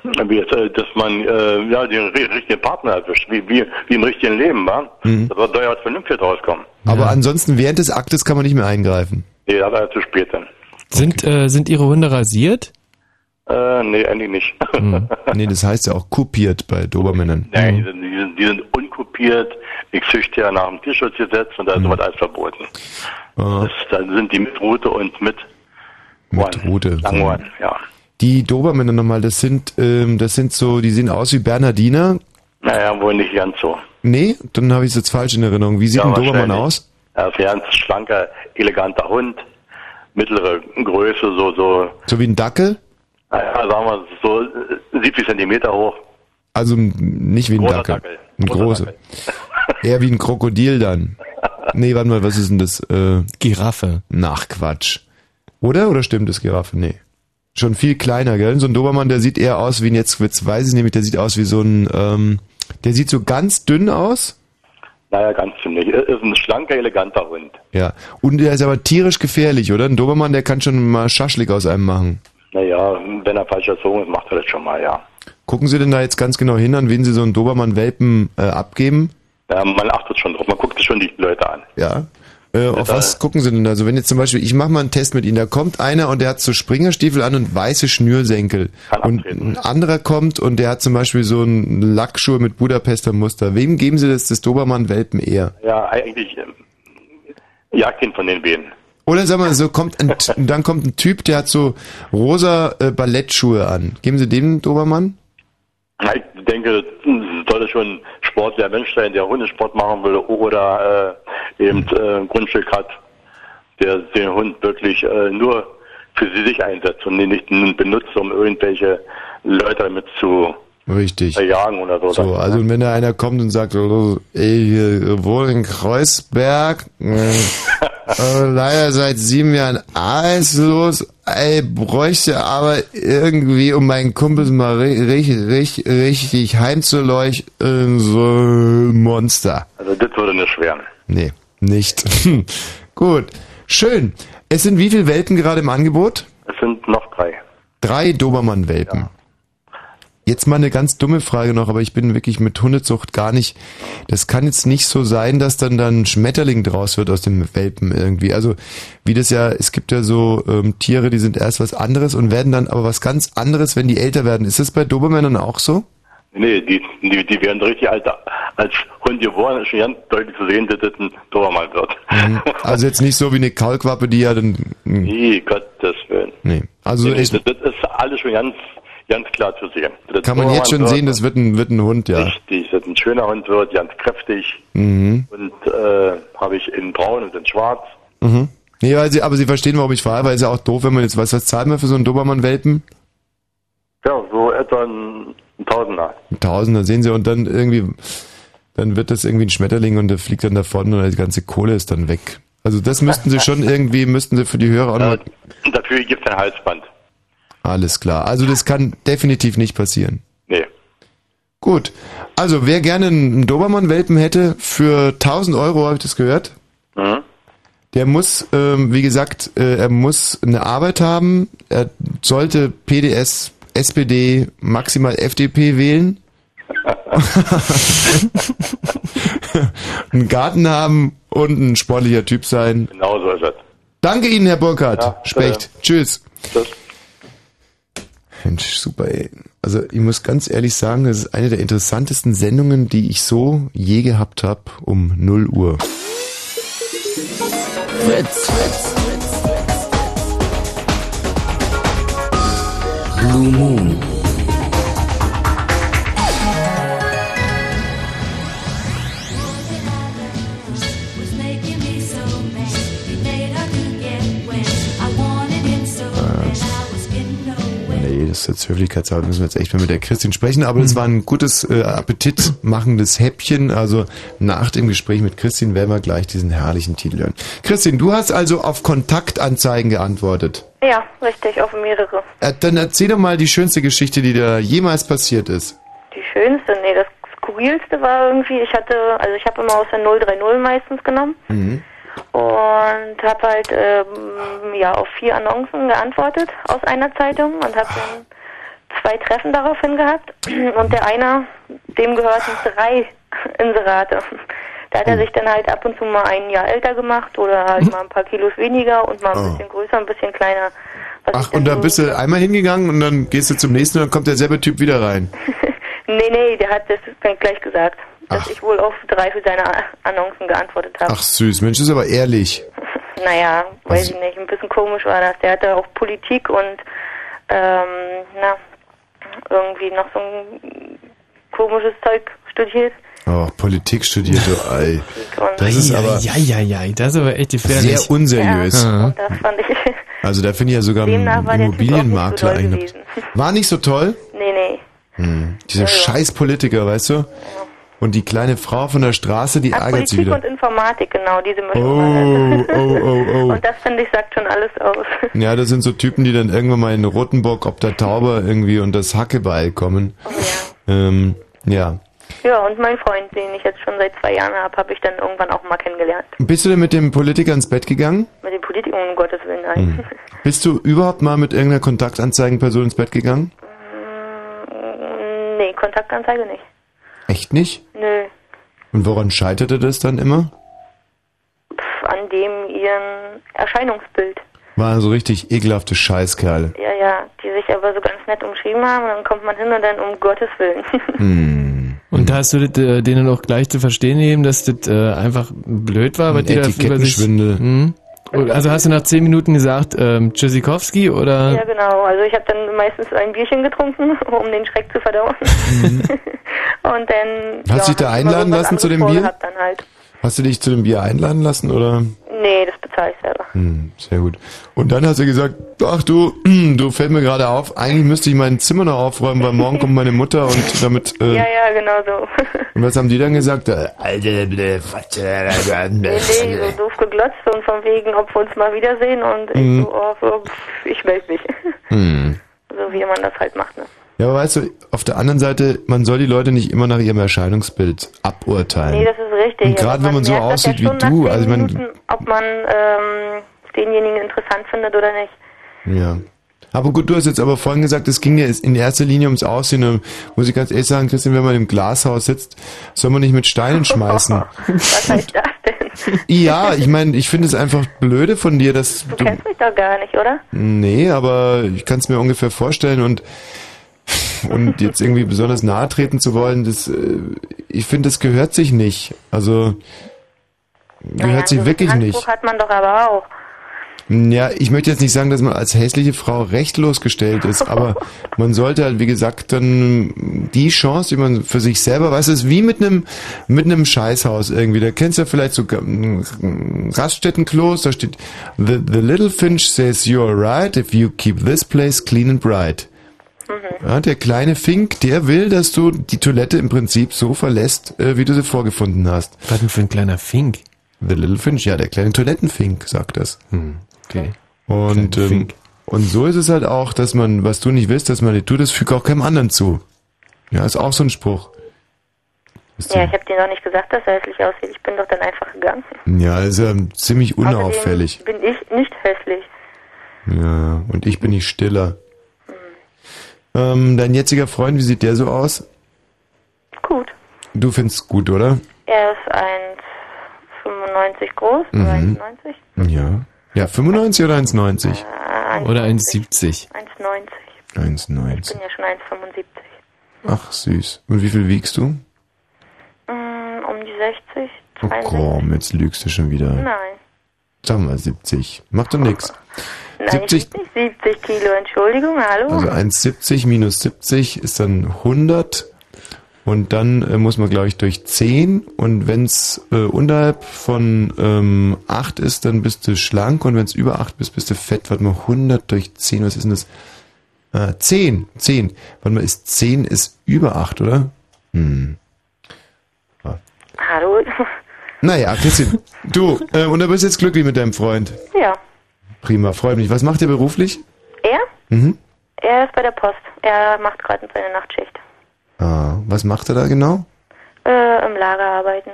Äh, dass man äh, ja, den ri- richtigen Partner erwischt, wie, wie, wie im richtigen Leben, wa?
Mhm.
Da wird da ja was Vernünftiges rauskommen.
Aber ansonsten während des Aktes kann man nicht mehr eingreifen.
Nee, da war ja zu spät dann.
Sind, äh, sind Ihre Hunde rasiert?
Äh, nee, eigentlich nicht.
Hm. Nee, das heißt ja auch kupiert bei Dobermännern.
Nein, die, sind, die, sind, die sind unkopiert. Ich züchte ja nach dem Tierschutzgesetz und da ist sowas alles verboten.
Ah,
Das, dann sind die mit Rute und mit
mit Rute.
Langohren, ja.
Die Dobermänner nochmal, das sind, ähm, das sind so, die sehen aus wie Bernhardiner.
Naja, wohl nicht ganz so.
Nee, dann habe ich es jetzt falsch in Erinnerung. Wie sieht
Ja,
ein Dobermann aus?
Er ist ein ganz schlanker, eleganter Hund, mittlere Größe, so, so,
So wie ein Dackel?
Naja, sagen wir so äh, 70 Zentimeter hoch.
Also nicht wie ein
Großer
Dackel.
Dackel.
Ein großer. Eher wie ein Krokodil dann. Nee, warte mal, was ist denn das? Äh,
Giraffe.
Nach Quatsch. Oder? Oder stimmt das Giraffe? Nee. Schon viel kleiner, gell? So ein Dobermann, der sieht eher aus wie ein, jetzt, jetzt weiß ich nämlich, der sieht aus wie so ein, ähm, der sieht so ganz dünn aus.
Naja, ganz ziemlich. Er Ist ein schlanker, eleganter Hund.
Ja. Und der ist aber tierisch gefährlich, oder? Ein Dobermann, der kann schon mal Schaschlik aus einem machen.
Naja, wenn er falsch erzogen ist, macht er das schon mal, ja.
Gucken Sie denn da jetzt ganz genau hin, an wen Sie so einen Dobermann-Welpen äh, abgeben?
ja. Man achtet schon drauf, man guckt sich schon die Leute an.
Ja. Äh, auf was gucken Sie denn? Also wenn jetzt zum Beispiel, ich mache mal einen Test mit Ihnen, da kommt einer und der hat so Springerstiefel an und weiße Schnürsenkel. Und ein anderer kommt und der hat zum Beispiel so einen Lackschuhe mit Budapester Muster. Wem geben Sie das, das Dobermann-Welpen eher?
Ja, eigentlich ähm, jagt ihn von den Beinen.
Oder sagen wir so, kommt ein, dann kommt ein Typ, der hat so rosa äh, Ballettschuhe an. Geben Sie dem Dobermann?
Ich denke, sollte schon sportlicher Mensch sein, der Hundesport machen will oder äh, eben äh, ein Grundstück hat, der den Hund wirklich äh, nur für sich einsetzt und ihn nicht benutzt, um irgendwelche Leute damit zu
Richtig.
verjagen oder so.
So, also wenn da einer kommt und sagt, oh, ey, hier wohne in Kreuzberg, äh, äh, leider seit sieben Jahren arbeitslos, ey, bräuchte aber irgendwie, um meinen Kumpels mal ri- ri- ri- richtig heimzuleuchten, so ein Monster.
Also das würde nicht schweren.
Nee, nicht. Gut, schön. Es sind wie viele Welpen gerade im Angebot?
Es sind noch drei.
Drei Dobermann-Welpen. Jetzt mal eine ganz dumme Frage noch, aber ich bin wirklich mit Hundezucht gar nicht. Das kann jetzt nicht so sein, dass dann dann ein Schmetterling draus wird aus dem Welpen irgendwie. Also wie das ja, es gibt ja so ähm, Tiere, die sind erst was anderes und werden dann aber was ganz anderes, wenn die älter werden. Ist das bei Dobermännern auch so?
Nee, die, die, die werden richtig alt als Hund geboren, ist schon ganz deutlich zu sehen, dass das ein Dobermann wird.
Mhm. Also jetzt nicht so wie eine Kalkwappe, die ja dann. hm,
Nee, Gottes Willen.
Nee. Also
nee, das, das ist alles schon ganz, ganz klar zu sehen. Das
kann man jetzt schon
Dobermann
sehen, das wird ein, wird ein Hund, ja.
Richtig, das ein schöner Hund wird, ganz kräftig
Mhm.
und äh, habe ich in braun und in schwarz.
Mhm. Nee, weil sie, aber Sie verstehen, warum ich frage, weil es ja auch doof, wenn man jetzt, was, was zahlt man für so einen Dobermann-Welpen?
Ja, so etwa ein, ein Tausender.
Ein Tausender, sehen Sie, und dann irgendwie, dann wird das irgendwie ein Schmetterling und der fliegt dann davon und die ganze Kohle ist dann weg. Also das müssten Sie schon irgendwie, müssten Sie für die Hörer auch
Und dafür gibt es ein Halsband.
Alles klar. Also das kann definitiv nicht passieren.
Nee.
Gut. Also wer gerne einen Dobermann-Welpen hätte, für 1000 Euro, habe ich das gehört,
Mhm.
der muss, ähm, wie gesagt, äh, er muss eine Arbeit haben, er sollte PDS, SPD, maximal FDP wählen, einen Garten haben und ein sportlicher Typ sein.
Genau so ist es.
Danke Ihnen, Herr Burkhardt.
Ja,
Specht. Tschüss.
Tschüss.
Mensch, super, ey. Also ich muss ganz ehrlich sagen, das ist eine der interessantesten Sendungen, die ich so je gehabt habe, um 0 Uhr.
Fritz. Fritz. Blue Moon.
Ist jetzt höflichkeitshalber, müssen wir jetzt echt mal mit der Christin sprechen, aber das war ein gutes, äh, appetitmachendes Häppchen, also nach dem Gespräch mit Christin werden wir gleich diesen herrlichen Titel hören. Christin, du hast also auf Kontaktanzeigen geantwortet.
Ja, richtig, auf mehrere.
Äh, dann erzähl doch mal die schönste Geschichte, die da jemals passiert ist.
Die schönste, nee, das skurrilste war irgendwie, ich hatte, also ich habe immer aus der 030 meistens genommen
Mhm.
Und habe halt ähm, ja auf vier Annoncen geantwortet aus einer Zeitung und habe dann zwei Treffen daraufhin gehabt und der eine, dem gehörten drei Inserate. Da hat er sich dann halt ab und zu mal ein Jahr älter gemacht oder halt mal ein paar Kilos weniger und mal ein
Oh.
bisschen größer, ein bisschen kleiner.
Ach, und da bist du einmal hingegangen und dann gehst du zum nächsten und dann kommt derselbe Typ wieder rein.
Nee, nee, der hat das gleich gesagt, dass ich wohl auf drei für seine Annoncen geantwortet habe.
Ach süß, Mensch, ist aber ehrlich.
Naja, weiß ich nicht, ein bisschen komisch war das. Der hatte auch Politik und ähm, na, irgendwie noch so ein komisches Zeug studiert.
Oh, Politik studiert, du Ei. Das ist aber
ja, ja, ja, das ist aber echt gefährlich.
sehr unseriös.
Ja.
Das fand ich,
Also da finde ich ja sogar
Typ
Immobilienmakler
so
eigentlich. War nicht so toll?
nee, nee.
Hm. Dieser scheiß Politiker, weißt du? Und die kleine Frau von der Straße, die
Ach,
ärgert sie
Politik
wieder.
und Informatik, genau, diese Mischung.
Oh,
war das.
oh, oh, oh.
Und das, finde ich, sagt schon alles aus.
Ja, das sind so Typen, die dann irgendwann mal in Rotenburg ob der Tauber irgendwie und das Hackebeil kommen. Ähm, ja.
Ja, und mein Freund, den ich jetzt schon seit zwei Jahren habe, habe ich dann irgendwann auch mal kennengelernt.
Bist du denn mit dem Politiker ins Bett gegangen?
Mit den Politikern, um Gottes Willen, nein.
Hm. Bist du überhaupt mal mit irgendeiner Kontaktanzeigenperson ins Bett gegangen?
nee, Kontaktanzeige nicht.
Echt nicht?
Nö.
Und woran scheiterte das dann immer?
Pff, an dem ihren Erscheinungsbild.
Waren so richtig ekelhafte Scheißkerle.
Ja, ja, die sich aber so ganz nett umschrieben haben und dann kommt man hin und dann um Gottes Willen.
Hm.
Und da hast du das, äh, denen auch gleich zu verstehen gegeben, dass das äh, einfach blöd war, weil die da über sich... Hm? Also hast du nach zehn Minuten gesagt, ähm, Tschüssikowski oder?
Ja, genau. Also ich habe dann meistens ein Bierchen getrunken, um den Schreck zu verdauen. Und dann.
Hast du dich da einladen lassen zu dem Bier?
halt.
Hast du dich zu dem Bier einladen lassen oder?
Nee, das bezahle ich selber.
Hm, sehr gut. Und dann hast du gesagt, ach du, du fällt mir gerade auf, eigentlich müsste ich mein Zimmer noch aufräumen, weil morgen kommt meine Mutter und damit. Äh,
Ja, ja, genau so.
Und was haben die dann gesagt? Äh, Alter, äh, was, äh, äh,
nee, nee, so doof geglotzt und von wegen, ob wir uns mal wiedersehen und ich
Mhm.
so, oh, ich melde mich.
Hm.
so wie man das halt macht, ne?
Ja, aber weißt du, auf der anderen Seite, man soll die Leute nicht immer nach ihrem Erscheinungsbild aburteilen.
Nee, das ist richtig.
Und gerade
Also
wenn man so aussieht wie du, also ich meine-
ob man ähm, denjenigen interessant findet oder nicht.
Ja. Aber gut, du hast jetzt aber vorhin gesagt, es ging ja in erster Linie ums Aussehen. Und muss ich ganz ehrlich sagen, Christian, wenn man im Glashaus sitzt, soll man nicht mit Steinen schmeißen.
Was heißt das denn?
ja, ich meine, ich finde es einfach blöde von dir, dass
Du
du...
kennst mich doch gar nicht, oder?
Nee, aber ich kann es mir ungefähr vorstellen und und jetzt irgendwie besonders nahe treten zu wollen, das äh, ich finde, das gehört sich nicht. Also gehört sich
so
wirklich
einen
nicht.
Anspruch hat man doch aber auch.
Ja, ich möchte jetzt nicht sagen, dass man als hässliche Frau rechtlos gestellt ist, aber man sollte halt, wie gesagt, dann die Chance, die man für sich selber, weißt du, ist wie mit einem mit einem Scheißhaus irgendwie. Da kennst du ja vielleicht so mm, Raststättenklos, da steht the, the little finch says you're right if you keep this place clean and bright. Ja, der kleine Fink, der will, dass du die Toilette im Prinzip so verlässt, äh, wie du sie vorgefunden hast.
Was denn für ein kleiner Fink?
The Little Finch, ja, der kleine Toilettenfink, sagt das.
Hm, okay.
Und, ähm, und so ist es halt auch, dass man, was du nicht willst, dass man dir tut, das fügt auch keinem anderen zu. Ja, ist auch so ein Spruch.
Ja, ich habe dir noch nicht gesagt, dass er hässlich aussieht. Ich bin doch dann einfach gegangen.
Ja, ist ja ziemlich unauffällig.
Außerdem bin ich nicht hässlich.
Ja, und ich bin nicht stiller. Ähm, dein jetziger Freund, wie sieht der so aus?
Gut.
Du findest gut, oder?
Er ist 1,95 groß,
Mhm.
1,90.
Ja. Ja, 95 oder 1,90?
Äh,
Oder 1,70.
1,90.
1,90.
Ich bin ja schon 1,75.
Ach, süß. Und wie viel wiegst du?
Mm, um die 60,
Oh
62.
komm, jetzt lügst du schon wieder.
Nein.
Sag mal 70. Macht doch nix.
Nein,
70
ich wieg nicht 70 Kilo, Entschuldigung, hallo.
Also 1,70 minus 70 ist dann 100 und dann äh, muss man, glaube ich, durch 10 und wenn es äh, unterhalb von ähm, 8 ist, dann bist du schlank und wenn es über 8 bist, bist du fett. Warte mal, 100 durch 10, was ist denn das? Äh, 10, 10. Warte mal, ist 10 ist über 8, oder? Hm.
Hallo.
Naja, Christian, du, äh, und da bist du jetzt glücklich mit deinem Freund.
Ja.
Prima, freut mich. Was macht ihr beruflich?
Er?
Mhm.
Er ist bei der Post. Er macht gerade seine Nachtschicht.
Ah, was macht er da genau?
Äh, Im Lager arbeiten.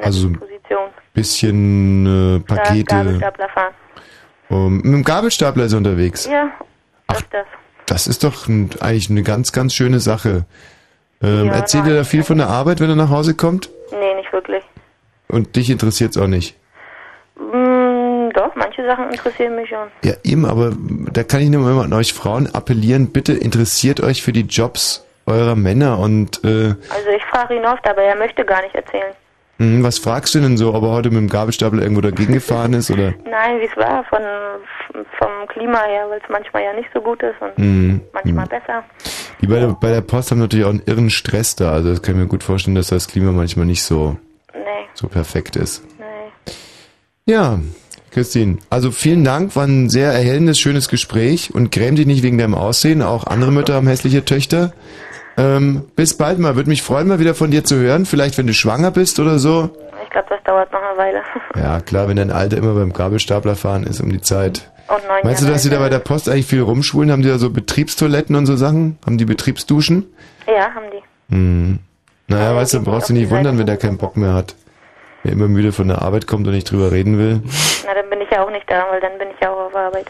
Also ein
Position.
bisschen äh, Pakete.
Gabelstapler fahren.
Um, mit dem Gabelstapler ist er unterwegs.
Ja, öfters.
Das ist doch ein, eigentlich eine ganz, ganz schöne Sache. Ähm,
Ja,
erzählt er da viel von der Arbeit, wenn er nach Hause kommt?
Nee, nicht wirklich.
Und dich interessiert's auch nicht?
Mm, Sachen interessieren mich schon.
Ja, eben, aber da kann ich nur mal an euch Frauen appellieren, bitte interessiert euch für die Jobs eurer Männer und äh,
Also ich frage ihn oft, aber er möchte gar nicht erzählen.
hm, was fragst du denn so, ob er heute mit dem Gabelstapler irgendwo dagegen gefahren ist oder?
Nein, wie es war, von, vom Klima her, weil es manchmal ja nicht so gut ist und
Hm,
manchmal
hm.
besser.
Die bei der, bei der Post haben natürlich auch einen irren Stress da, also das kann ich mir gut vorstellen, dass das Klima manchmal nicht so,
Nee,
so perfekt ist.
nee.
Ja, Christine, also vielen Dank, war ein sehr erhellendes, schönes Gespräch und gräm dich nicht wegen deinem Aussehen, auch andere Mütter haben hässliche Töchter. Ähm, bis bald mal, würde mich freuen, mal wieder von dir zu hören, vielleicht wenn du schwanger bist oder so.
Ich glaube, das dauert noch eine Weile.
Ja, klar, wenn dein Alter immer beim Gabelstapler fahren ist um die Zeit.
Und neun
Meinst du,
Jahre
dass sie da bei der Post eigentlich viel rumschwulen? Haben die da so Betriebstoiletten und so Sachen? Haben die Betriebsduschen?
Ja, haben die.
Hm. Naja, weißt du, brauchst du nicht wundern, wenn der keinen Bock mehr hat. Wer immer müde von der Arbeit kommt und nicht drüber reden will.
Na, dann bin ich ja auch nicht da, weil dann bin ich ja auch auf Arbeit.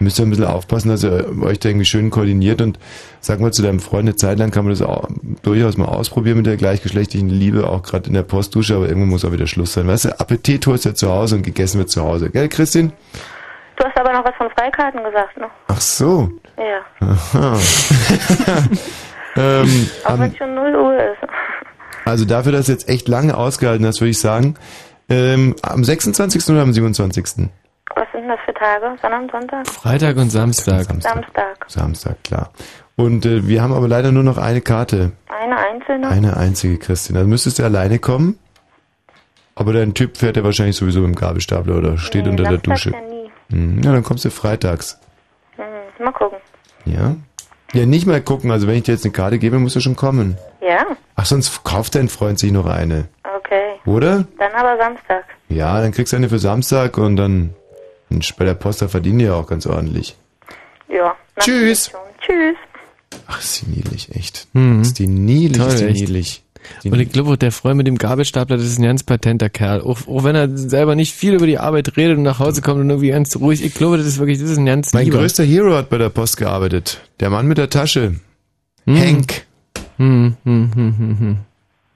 Müsst ihr ein bisschen aufpassen, dass ihr euch da irgendwie schön koordiniert und sag mal zu deinem Freund, eine Zeit lang kann man das auch durchaus mal ausprobieren mit der gleichgeschlechtlichen Liebe, auch gerade in der Postdusche, aber irgendwann muss auch wieder Schluss sein. Weißt du, Appetit holst du ja zu Hause und gegessen wird zu Hause. Gell, Christine?
Du hast aber noch was von Freikarten gesagt, ne?
Ach so.
Ja.
Aha. ähm,
Auch wenn es schon 0 Uhr ist.
Also dafür, dass du jetzt echt lange ausgehalten hast, würde ich sagen, ähm, am 26. oder am 27.?
Was denn das für Tage? Am Sonntag?
Freitag und Samstag.
Samstag.
Samstag, klar. Und äh, wir haben aber leider nur noch eine Karte.
Eine einzelne?
Eine einzige, Christian. Also müsstest du alleine kommen. Aber dein Typ fährt ja wahrscheinlich sowieso im Gabelstapler oder steht
Nee,
unter der
Samstag
Dusche.
ja nie.
Hm, Ja, dann kommst du freitags.
Hm, mal gucken.
Ja? Ja, nicht mal gucken. Also wenn ich dir jetzt eine Karte gebe, musst du schon kommen.
Ja?
Ach, sonst kauft dein Freund sich noch eine.
Okay.
Oder?
Dann aber Samstag.
Ja, dann kriegst du eine für Samstag und dann und bei der Post, da verdienen die ja auch ganz ordentlich.
Ja.
Tschüss.
Tschüss.
Ach, ist die niedlich, echt.
Mhm.
Ist die niedlich,
Toll,
ist die
echt.
niedlich.
Und ich glaube, auch der Freund mit dem Gabelstapler, das ist ein ganz patenter Kerl. Auch, auch wenn er selber nicht viel über die Arbeit redet und nach Hause kommt und irgendwie ganz ruhig. Ich glaube, das ist wirklich, das ist ein ganz
Mein
lieber.
größter Hero hat bei der Post gearbeitet. Der Mann mit der Tasche.
Hm.
Henk.
Hm, hm, hm, hm, hm. Hm.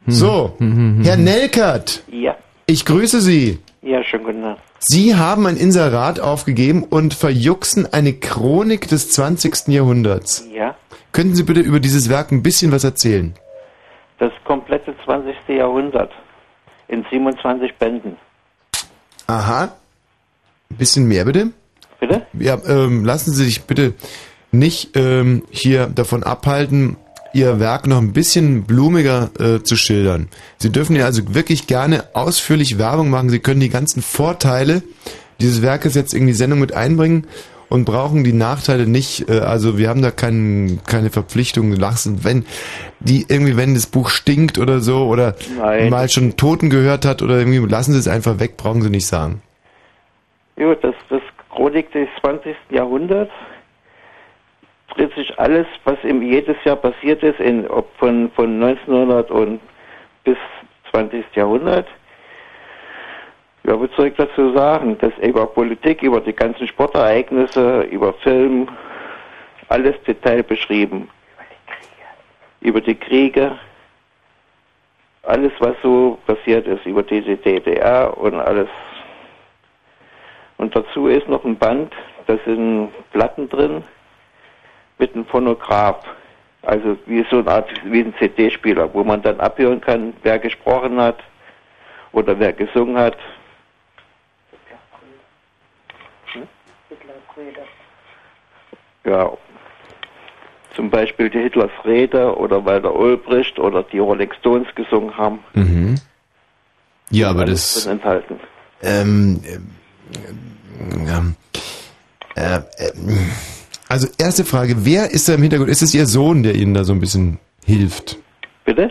So,
Hm, hm, hm,
Herr. Nelkert.
Ja.
Ich grüße Sie.
Ja, schönen guten Tag.
Sie haben ein Inserat aufgegeben und verjuxen eine Chronik des 20. Jahrhunderts.
Ja.
Könnten Sie bitte über dieses Werk ein bisschen was erzählen?
Das komplette 20. Jahrhundert in 27 Bänden.
Aha. Ein bisschen mehr bitte?
Bitte?
Ja, ähm, lassen Sie sich bitte nicht ähm, hier davon abhalten, Ihr Werk noch ein bisschen blumiger äh, zu schildern. Sie dürfen ja also wirklich gerne ausführlich Werbung machen. Sie können die ganzen Vorteile dieses Werkes jetzt in die Sendung mit einbringen und brauchen die Nachteile nicht. Äh, also wir haben da kein, keine Verpflichtung lassen, wenn die irgendwie, wenn das Buch stinkt oder so oder
Nein.
mal schon Toten gehört hat oder irgendwie, lassen Sie es einfach weg, brauchen Sie nicht sagen.
Gut, das, das Chronik des 20. Jahrhunderts dreht sich alles, was im jedes Jahr passiert ist, in, ob von, von 1900 und bis 20. Jahrhundert. Ja, was soll ich dazu sagen? Das über Politik, über die ganzen Sportereignisse, über Film, alles Detail beschrieben. Über die Kriege, alles was so passiert ist, über die DDR und alles. Und dazu ist noch ein Band, da sind Platten drin mit einem Phonograph. Also wie so eine Art, wie ein CD-Spieler, wo man dann abhören kann, wer gesprochen hat oder wer gesungen hat. Ja, zum Beispiel die Hitlers Rede oder Walter Ulbricht oder die Rolling Stones gesungen haben.
Mhm. Ja, aber das.
enthalten.
Ähm, ähm, äh, äh, also erste Frage, wer ist da im Hintergrund? Ist es Ihr Sohn, der Ihnen da so ein bisschen hilft?
Bitte?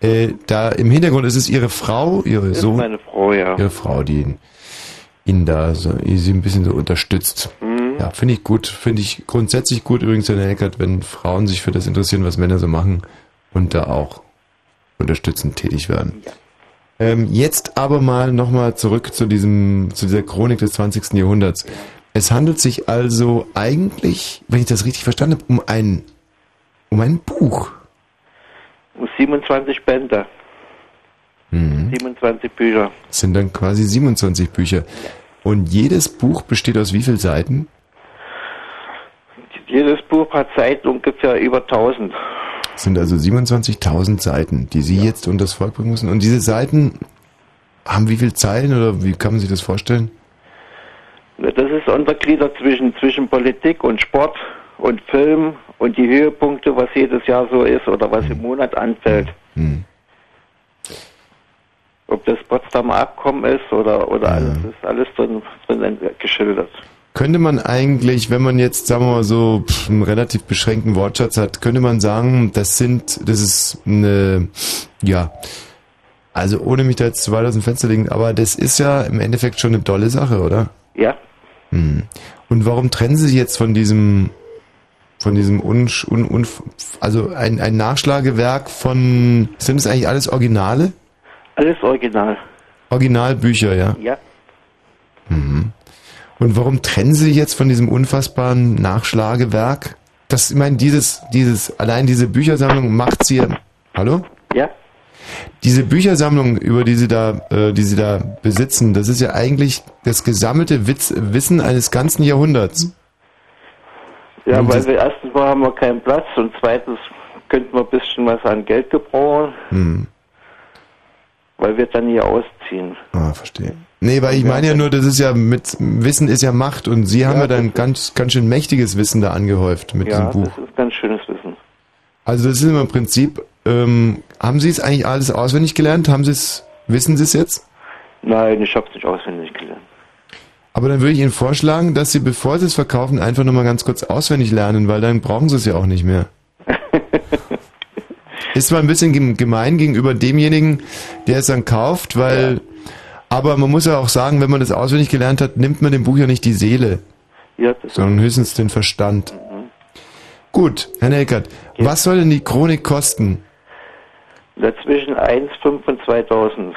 Äh, da im Hintergrund ist es Ihre Frau, Ihre
ist
Sohn?
meine Frau, ja.
Ihre Frau, die ihn, ihn da so, sie ein bisschen so unterstützt.
Mhm.
Ja, finde ich gut. Finde ich grundsätzlich gut übrigens, Herr Eckert, wenn Frauen sich für das interessieren, was Männer so machen und da auch unterstützend tätig werden. Ähm, jetzt aber mal nochmal zurück zu diesem, zu dieser Chronik des 20. Jahrhunderts. Es handelt sich also eigentlich, wenn ich das richtig verstanden habe, um ein, um ein Buch.
Und 27 Bände,
Mhm.
27 Bücher.
Es sind dann quasi 27 Bücher. Und jedes Buch besteht aus wie vielen Seiten?
Jedes Buch hat Seiten ungefähr über 1000.
Es sind also 27.000 Seiten, die Sie jetzt unter das Volk bringen müssen. Und diese Seiten haben wie viele Zeilen oder wie kann man sich das vorstellen?
Das ist untergliedert zwischen, zwischen Politik und Sport und Film und die Höhepunkte, was jedes Jahr so ist oder was im Monat anfällt.
Hm.
Ob das Potsdamer Abkommen ist oder, oder alles, ist alles drin, drin geschildert.
Könnte man eigentlich, wenn man jetzt, sagen wir mal so, einen relativ beschränkten Wortschatz hat, könnte man sagen, das sind, das ist eine, ja, also ohne mich da jetzt zu weit aus dem Fenster legen, aber das ist ja im Endeffekt schon eine tolle Sache, oder?
Ja.
Hm. Und warum trennen Sie sich jetzt von diesem, von diesem Unsch, un, un, also ein, ein Nachschlagewerk von, sind es eigentlich alles Originale?
Alles original.
Originalbücher, ja?
Ja.
Mhm. Und warum trennen Sie jetzt von diesem unfassbaren Nachschlagewerk? Das, ich meine, dieses, dieses, allein diese Büchersammlung macht Sie, hallo?
Ja.
Diese Büchersammlung, über die Sie da, äh, die Sie da besitzen, das ist ja eigentlich das gesammelte Witz, Wissen eines ganzen Jahrhunderts.
Ja,
Und
weil wir erstens mal haben wir keinen Platz und zweitens könnten wir ein bisschen was an Geld gebrauchen,
Hm.
weil wir dann hier ausziehen.
Ah, verstehe. Nee, weil ich meine ja nur, das ist ja mit Wissen ist ja Macht und Sie haben ja dann ganz, ganz schön mächtiges Wissen da angehäuft mit
ja,
diesem Buch.
das ist ganz schönes Wissen.
Also das ist immer im Prinzip, ähm, haben Sie es eigentlich alles auswendig gelernt? Haben Sie es, wissen Sie es jetzt?
Nein, ich habe es nicht auswendig gelernt.
Aber dann würde ich Ihnen vorschlagen, dass Sie, bevor Sie es verkaufen, einfach nochmal ganz kurz auswendig lernen, weil dann brauchen Sie es ja auch nicht mehr. Ist zwar ein bisschen gem- gemein gegenüber demjenigen, der es dann kauft, weil, aber man muss ja auch sagen, wenn man das auswendig gelernt hat, nimmt man dem Buch ja nicht die Seele,
Ja, das
sondern höchstens den Verstand.
Mhm.
Gut, Herr Nelkert, was soll denn die Chronik kosten?
Dazwischen 1, 5 und 2000.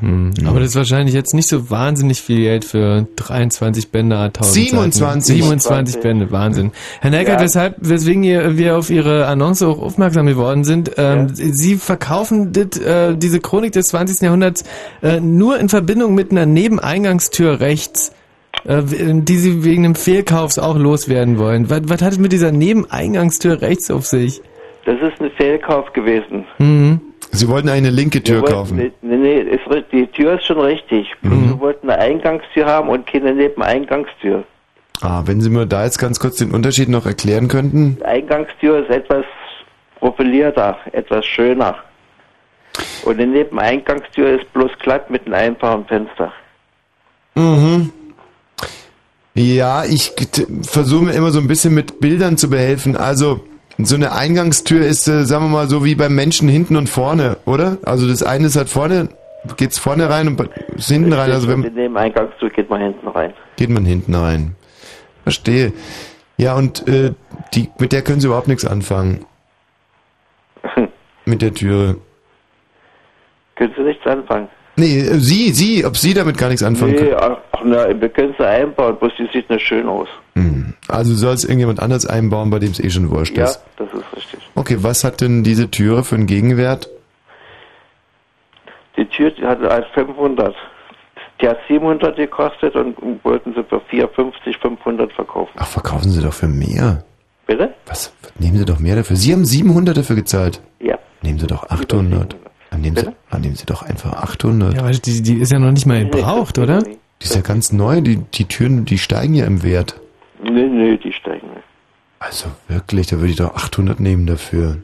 Hm. Aber das ist wahrscheinlich jetzt nicht so wahnsinnig viel Geld für 23 Bänder, 1000
27.
Seiten. 27 Bände, Wahnsinn. Herr Neckert,
Ja.
weshalb, weswegen ihr, wir auf Ihre Annonce auch aufmerksam geworden sind, ähm, Sie verkaufen dit, äh, diese Chronik des 20. Jahrhunderts äh, nur in Verbindung mit einer Nebeneingangstür rechts, äh, die Sie wegen dem Fehlkaufs auch loswerden wollen. Was, was hat es mit dieser Nebeneingangstür rechts auf sich?
Das ist ein Fehlkauf gewesen.
Mhm.
Sie wollten eine linke Tür
wollten-
kaufen.
Nee, nee, ist, die Tür ist schon richtig.
Mhm.
Wir wollten eine Eingangstür haben und keine Nebeneingangstür.
Ah, wenn Sie mir da jetzt ganz kurz den Unterschied noch erklären könnten.
Die Eingangstür ist etwas profilierter, etwas schöner. Und die Nebeneingangstür ist bloß glatt mit einem einfachen Fenster.
Mhm. Ja, ich versuche mir immer so ein bisschen mit Bildern zu behelfen. Also, so eine Eingangstür ist, äh, sagen wir mal, so wie beim Menschen hinten und vorne, oder? Also das eine ist halt vorne, geht's vorne rein und ist hinten rein. Also wenn,
die Nebeneingangstür geht man hinten rein.
geht man hinten rein. Verstehe. Ja, und äh, die, mit der können Sie überhaupt nichts anfangen. mit der Türe.
Können Sie nichts anfangen?
Nee, äh, Sie, Sie, ob Sie damit gar nichts anfangen
nee,
können.
ach, na, wir können sie einbauen, bloß die sieht nicht schön aus.
Hm. Also soll es irgendjemand anders einbauen, bei dem es eh schon wurscht
Ja,
ist.
das ist richtig.
Okay, was hat denn diese Türe für einen Gegenwert?
Die Tür die hat als 500. Die hat 700 gekostet und wollten sie für 450, 500 verkaufen.
Ach, verkaufen Sie doch für mehr.
Bitte?
Was? Nehmen Sie doch mehr dafür. Sie haben 700 dafür gezahlt.
Ja.
Nehmen Sie doch 800. Dann nehmen Sie, dann nehmen Sie doch einfach 800.
Ja, weil die, die ist ja noch nicht mal gebraucht, oder?
Die ist ja ganz neu. Die, die Türen, die steigen ja im Wert.
Nee, nee, die steigen nicht.
Also wirklich, da würde ich doch 800 nehmen dafür.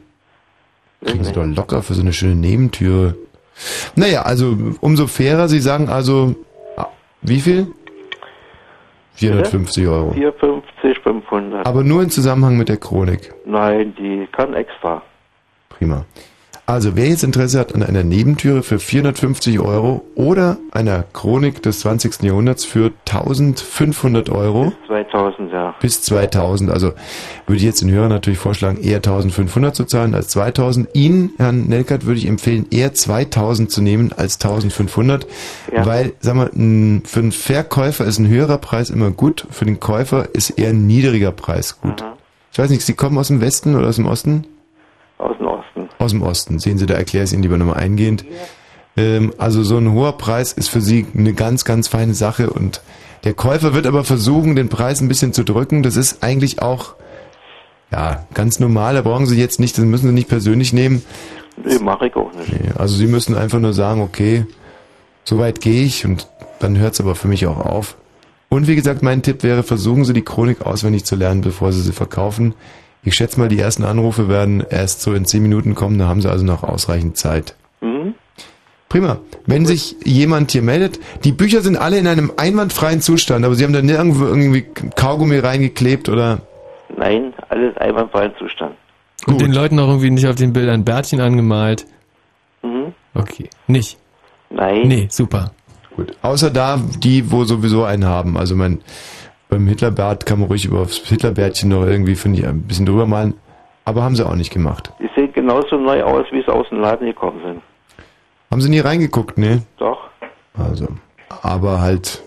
Kriegen Sie doch locker für so eine schöne Nebentüre. Naja, also umso fairer. Sie sagen also, ah, wie viel? 450 Euro.
450, 500.
Aber nur im Zusammenhang mit der Chronik.
Nein, die kann extra.
Prima. Also, wer jetzt Interesse hat an einer Nebentüre für 450 Euro oder einer Chronik des 20. Jahrhunderts für 1500 Euro
2000, ja.
bis 2000, also würde ich jetzt den Hörern natürlich vorschlagen, eher 1500 zu zahlen als 2000. Ihnen, Herrn Nelkert, würde ich empfehlen, eher 2000 zu nehmen als 1500,
Ja.
weil, sag mal, n- für einen Verkäufer ist ein höherer Preis immer gut, für den Käufer ist eher ein niedriger Preis gut. Ich weiß nicht, Sie kommen aus dem Westen oder aus dem Osten?
Aus dem Osten.
Aus dem Osten. Sehen Sie, da erkläre ich es Ihnen lieber nochmal eingehend. Ähm, also so ein hoher Preis ist für Sie eine ganz, ganz feine Sache und der Käufer wird aber versuchen, den Preis ein bisschen zu drücken. Das ist eigentlich auch, ja, ganz normal. Da brauchen Sie jetzt nicht, das müssen Sie nicht persönlich nehmen.
Nee, mache ich auch nicht.
Nee, also Sie müssen einfach nur sagen, okay, so weit gehe ich und dann hört es aber für mich auch auf. Und wie gesagt, mein Tipp wäre, versuchen Sie die Chronik auswendig zu lernen, bevor Sie sie verkaufen. Ich schätze mal, die ersten Anrufe werden erst so in 10 Minuten kommen, da haben Sie also noch ausreichend Zeit.
Mhm.
Prima. Wenn sich jemand hier meldet, die Bücher sind alle in einem einwandfreien Zustand, aber Sie haben da nirgendwo irgendwie Kaugummi reingeklebt oder...
Nein, alles einwandfrei im Zustand.
Und den Leuten auch irgendwie nicht auf den Bildern Bärtchen angemalt.
Mhm.
Okay. Nicht?
Nein.
Nee, super.
Gut. Außer da, die, wo sowieso einen haben. Also mein, beim Hitlerbart kann man ruhig über das Hitlerbärtchen noch irgendwie, finde ich, ein bisschen drüber malen. Aber haben sie auch nicht gemacht.
Die sehen genauso neu aus, wie sie aus dem Laden gekommen sind.
Haben sie nie reingeguckt, ne?
Doch.
Also, aber halt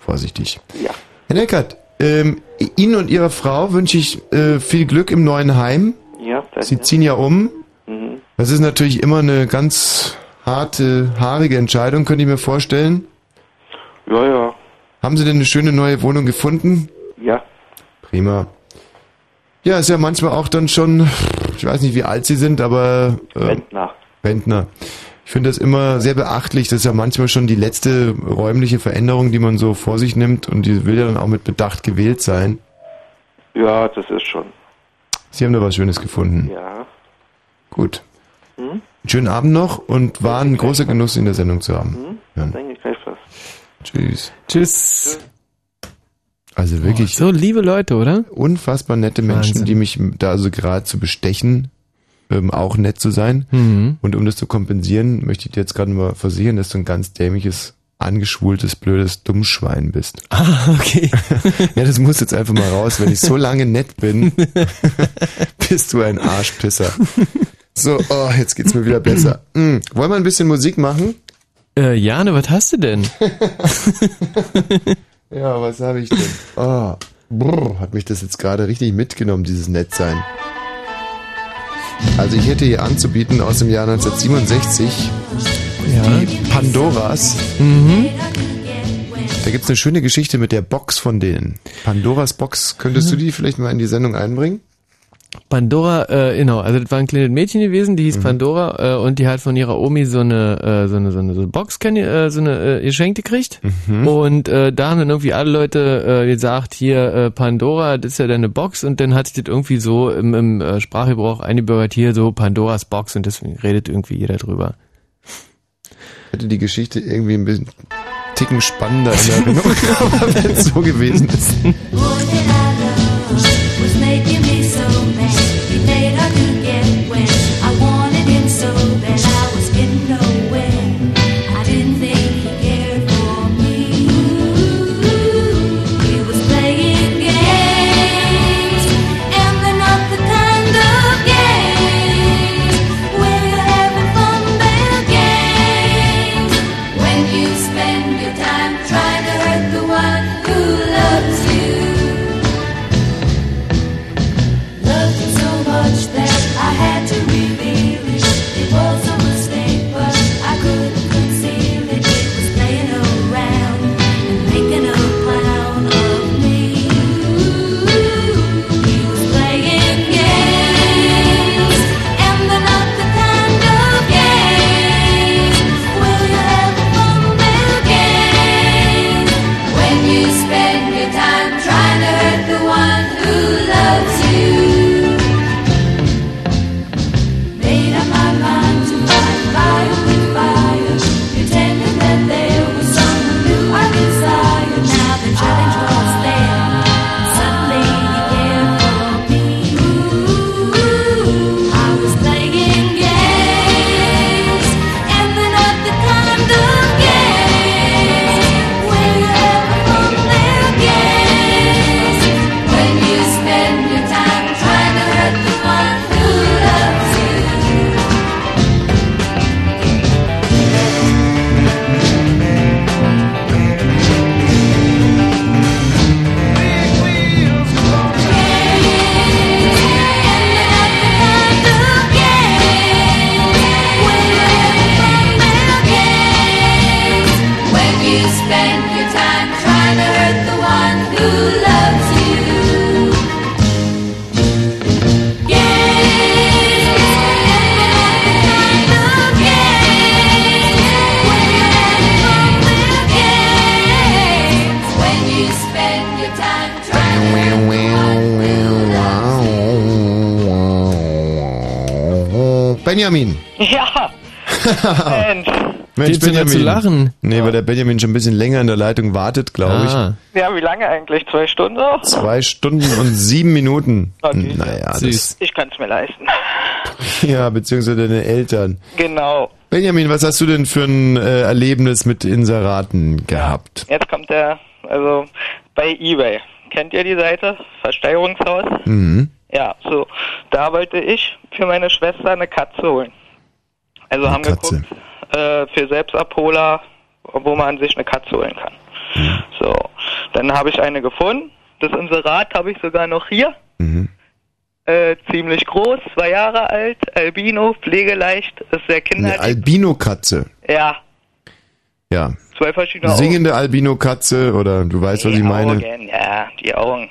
vorsichtig.
Ja.
Herr Neckert, ähm, Ihnen und Ihrer Frau wünsche ich äh, viel Glück im neuen Heim.
Ja, danke.
Sie ziehen ja um.
Mhm.
Das ist natürlich immer eine ganz harte, haarige Entscheidung, könnte ich mir vorstellen.
Ja, ja.
Haben Sie denn eine schöne neue Wohnung gefunden?
Ja.
Prima. Ja, ist ja manchmal auch dann schon, ich weiß nicht, wie alt Sie sind, aber... Äh,
Rentner.
Rentner. Ich
Ich finde das immer sehr beachtlich. Das ist ja manchmal schon die letzte räumliche Veränderung, die man so vor sich nimmt und die will ja dann auch mit Bedacht gewählt sein.
Ja, das ist schon.
Sie haben da was Schönes gefunden.
Ja.
Gut.
Hm?
Schönen Abend noch und war ein großer Genuss, in der Sendung zu haben.
Hm?
Ja.
Denke ich gleich was.
Tschüss.
Tschüss.
Also wirklich.
So liebe Leute, oder?
Unfassbar nette Menschen,
Wahnsinn.
die mich da also gerade zu bestechen, ähm, auch nett zu sein.
Mhm.
Und um das zu kompensieren, möchte ich dir jetzt gerade mal versichern, dass du ein ganz dämliches, angeschwultes, blödes Dummschwein bist.
Ah, okay.
ja, das muss jetzt einfach mal raus. Wenn ich so lange nett bin, bist du ein Arschpisser. So, oh, jetzt geht's mir wieder besser. Mm, wollen wir ein bisschen Musik machen?
Äh, Jane, was hast du denn?
Ja, was habe ich denn? Oh, brr, hat mich das jetzt gerade richtig mitgenommen, dieses Nettsein. Also ich hätte hier anzubieten aus dem Jahr 1967 die Pandoras.
Mhm.
Da gibt's eine schöne Geschichte mit der Box von denen. Pandoras Box, könntest du die vielleicht mal in die Sendung einbringen?
Pandora, äh, genau, also das war ein kleines Mädchen gewesen, die hieß
Mhm.
Pandora äh, und die hat von ihrer Omi so eine äh, so eine so eine, so eine Box kenn, äh, so eine äh, geschenkt gekriegt
Mhm.
und äh, da haben dann irgendwie alle Leute äh, gesagt, hier äh, Pandora, das ist ja deine Box und dann hat sich das irgendwie so im, im äh, Sprachgebrauch eingebürgert hier so Pandoras Box und deswegen redet irgendwie jeder drüber.
Hätte die Geschichte irgendwie ein bisschen ticken spannender in Erinnerung, aber wenn es so gewesen ist.
Mensch,
da zu lachen?
Nee, weil der Benjamin schon ein bisschen länger in der Leitung wartet, glaube
Ah.
Ja, wie lange eigentlich? Zwei Stunden auch?
ich. Zwei Stunden und sieben Minuten.
Okay.
Naja, das,
Ich kann es mir leisten.
ja, beziehungsweise deine Eltern.
Genau.
Benjamin, was hast du denn für ein äh, Erlebnis mit Inseraten gehabt?
Jetzt kommt der, also bei eBay. Kennt ihr die Seite? Versteigerungshaus?
Mhm.
Ja, so. Da wollte ich für meine Schwester eine Katze holen. Also haben
Katze.
geguckt, äh, für Selbstabholer, wo man sich eine Katze holen kann.
Mhm.
So. Dann habe ich eine gefunden. Das Inserat habe ich sogar noch hier.
Mhm.
Äh, ziemlich groß, zwei Jahre alt, Albino, pflegeleicht, ist sehr
Eine
kinderlieb.
Albino-Katze.
Ja,
Ja.
zwei verschiedene.
Singende Albino-Katze oder du weißt, was ich meine.
Augen, ja, die Augen.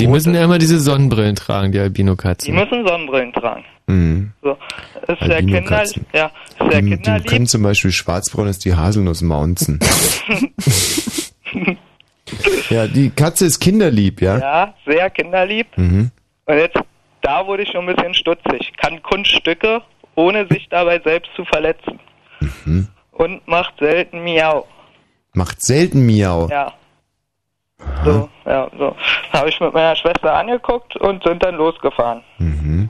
Die müssen ja immer diese Sonnenbrillen tragen, die
Die
Albino-Katzen.
müssen Sonnenbrillen tragen.
Mhm.
So. Ist sehr Kinder,
Albino-Katzen.
ja, ist sehr
Die, die
kinderlieb.
können zum Beispiel schwarzbraun ist die Haselnuss maunzen. ja, die Katze ist kinderlieb, ja?
Ja, sehr kinderlieb.
Mhm.
Und jetzt, da wurde ich schon ein bisschen stutzig. Kann Kunststücke, ohne sich dabei selbst zu verletzen.
Mhm.
Und macht selten Miau.
Macht selten Miau.
Ja. So, ja, so. Habe ich mit meiner Schwester angeguckt und sind dann losgefahren.
Mhm.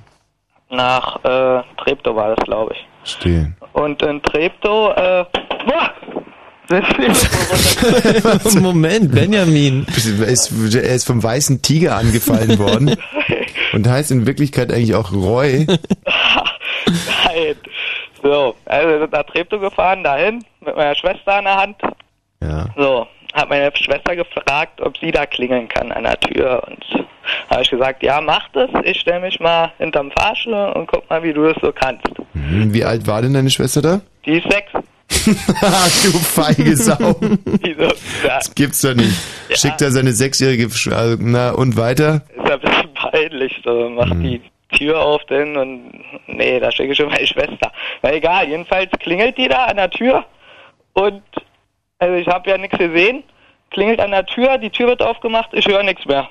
Nach äh, Treptow war das, glaube ich.
Verstehe.
Und in Treptow, äh, boah,
Moment, Benjamin.
Er ist, er ist vom weißen Tiger angefallen worden und heißt in Wirklichkeit eigentlich auch Roy.
Nein. So, also wir sind nach Treptow gefahren, dahin, mit meiner Schwester an der Hand.
Ja.
So, hat meine Schwester gefragt, ob sie da klingeln kann an der Tür. Und habe ich gesagt, ja, mach das. Ich stelle mich mal hinterm Fahrstuhl und guck mal, wie du das so kannst.
Mhm. Wie alt war denn deine Schwester da?
Die ist sechs.
du feige Sau.
Wieso? Ja,
Das gibt's doch nicht. Schickt er seine sechsjährige, Sch- also, na und weiter?
ist ja ein bisschen peinlich. So, macht die Tür auf denn und nee, da schicke ich schon meine Schwester. Na egal, jedenfalls klingelt die da an der Tür und also ich habe ja nichts gesehen. Klingelt an der Tür, die Tür wird aufgemacht, ich höre nichts mehr.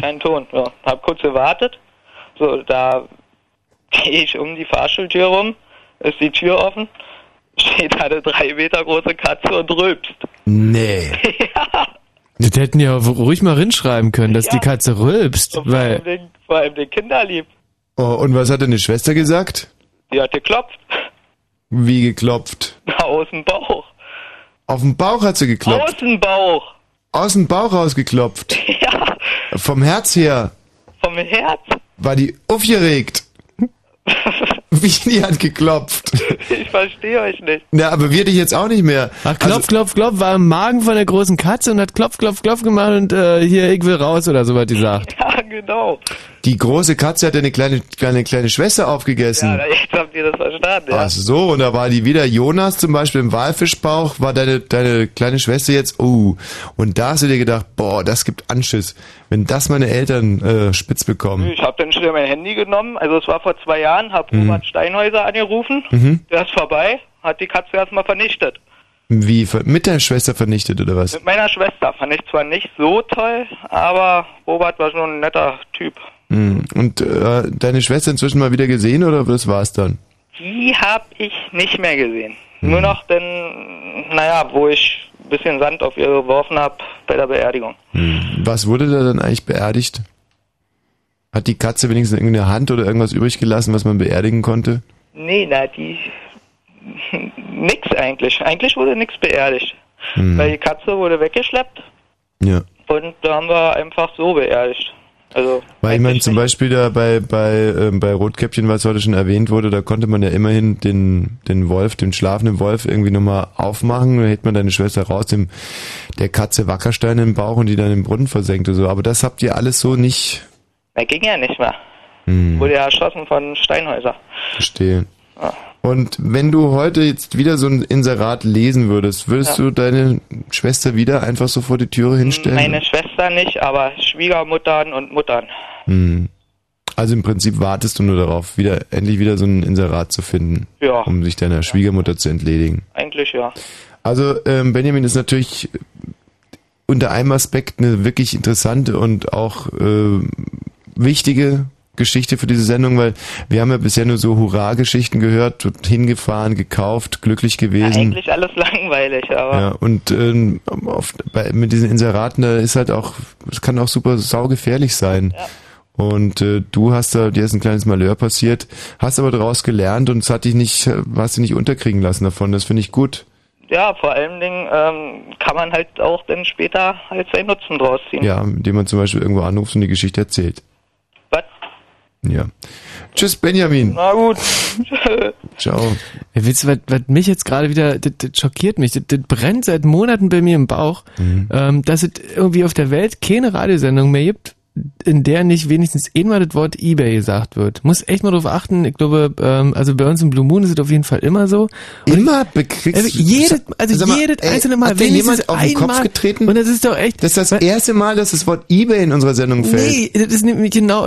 Kein Ton. Ja, hab kurz gewartet. So, da gehe ich um die Fahrstuhltür rum, ist die Tür offen, steht da eine drei Meter große Katze und rülpst.
Nee.
Das hätten ja ruhig mal hinschreiben können, dass die Katze rülpst,
Und vor, allem
weil
den, vor allem den Kinderlieb.
Oh, und was hat deine Schwester gesagt?
Die hat geklopft.
Wie geklopft?
Aus dem Bauch.
Auf den Bauch hat sie geklopft.
Aus dem Bauch.
Aus dem Bauch rausgeklopft.
Ja,
Vom Herz her
vom Herz.
war die aufgeregt. Wie die hat geklopft.
Ich verstehe euch nicht.
Na, aber wir dich jetzt auch nicht mehr.
Ach, klopf, klopf, klopf, war im Magen von der großen Katze und hat klopf, klopf, klopf gemacht und äh, hier, ich will raus oder so, was die sagt.
Ja, genau.
Die große Katze hat eine kleine, kleine, kleine Schwester aufgegessen.
Ja, jetzt habt ihr das verstanden. Ja.
Ach so, und da war die wieder Jonas zum Beispiel im Walfischbauch, war deine, deine kleine Schwester jetzt, oh, und da hast du dir gedacht, boah, das gibt Anschiss, wenn das meine Eltern äh, spitz bekommen.
Ich habe dann schnell mein Handy genommen, also es war vor zwei Jahren, habe
Mhm.
Robert Steinhäuser angerufen,
Mhm.
der ist vorbei, hat die Katze erstmal vernichtet.
Wie, mit der Schwester vernichtet oder was?
Mit meiner Schwester fand ich zwar nicht so toll, aber Robert war schon ein netter Typ.
Mhm. Und äh, deine Schwester inzwischen mal wieder gesehen oder das war's dann?
Die habe ich nicht mehr gesehen.
Mhm.
Nur noch denn, naja, wo ich ein bisschen Sand auf ihr geworfen habe bei der Beerdigung.
Was wurde da dann eigentlich beerdigt? Hat die Katze wenigstens irgendeine Hand oder irgendwas übrig gelassen, was man beerdigen konnte?
Nee, na, die. nix eigentlich. Eigentlich wurde nix beerdigt.
Hm.
Weil die Katze wurde weggeschleppt
Ja.
und da haben wir einfach so beerdigt. Also,
Weil ich meine, zum Beispiel da bei, bei, ähm, bei Rotkäppchen, was heute schon erwähnt wurde, da konnte man ja immerhin den, den Wolf, den schlafenden Wolf irgendwie nochmal aufmachen, da hätte man deine Schwester raus, dem, der Katze Wackersteine im Bauch und die dann im Brunnen versenkt und so. Aber das habt ihr alles so nicht,
na, ging ja nicht mehr.
hm,
Wurde ja erschossen von Steinhäuser.
verstehe.
Ja.
Und wenn du heute jetzt wieder so ein Inserat lesen würdest, würdest
Ja.
du deine Schwester wieder einfach so vor die Türe hinstellen?
Meine Schwester nicht, aber Schwiegermuttern und Muttern.
Hm. Also im Prinzip wartest du nur darauf, wieder endlich wieder so ein Inserat zu finden,
Ja.
um sich deiner Schwiegermutter zu entledigen.
Eigentlich ja.
Also ähm, Benjamin ist natürlich unter einem Aspekt eine wirklich interessante und auch äh, wichtige Geschichte für diese Sendung, weil wir haben ja bisher nur so Hurra-Geschichten gehört, hingefahren, gekauft, glücklich gewesen.
Eigentlich alles langweilig, aber
Ja, und ähm, auf, bei, mit diesen Inseraten, da ist halt auch, es kann auch super saugefährlich sein. Und äh, du hast da, dir ist ein kleines Malheur passiert, hast aber daraus gelernt und es hat dich nicht, hast dich nicht unterkriegen lassen davon. Das finde ich gut.
ja, vor allen Dingen ähm, kann man halt auch dann später halt seinen Nutzen draus ziehen.
Ja, indem man zum Beispiel irgendwo anruft und die Geschichte erzählt. Ja. Tschüss, Benjamin.
Na gut.
Ciao.
Ja, Wisst ihr, was, was mich jetzt gerade wieder, das, das schockiert mich, das, das brennt seit Monaten bei mir im Bauch,
Mhm.
ähm, dass es irgendwie auf der Welt keine Radiosendung mehr gibt, in der nicht wenigstens einmal das Wort Ebay gesagt wird. Muss echt mal drauf achten. Ich glaube, ähm, also bei uns im Blue Moon ist es auf jeden Fall immer so. Und
Immer bekriegst
also jedes, also
mal,
jedes
ey,
einzelne Mal,
Hat jemand auf den Kopf getreten?
Und das ist doch echt.
Das ist das erste Mal, dass das Wort Ebay in unserer Sendung fällt.
Nee, das ist nämlich genau,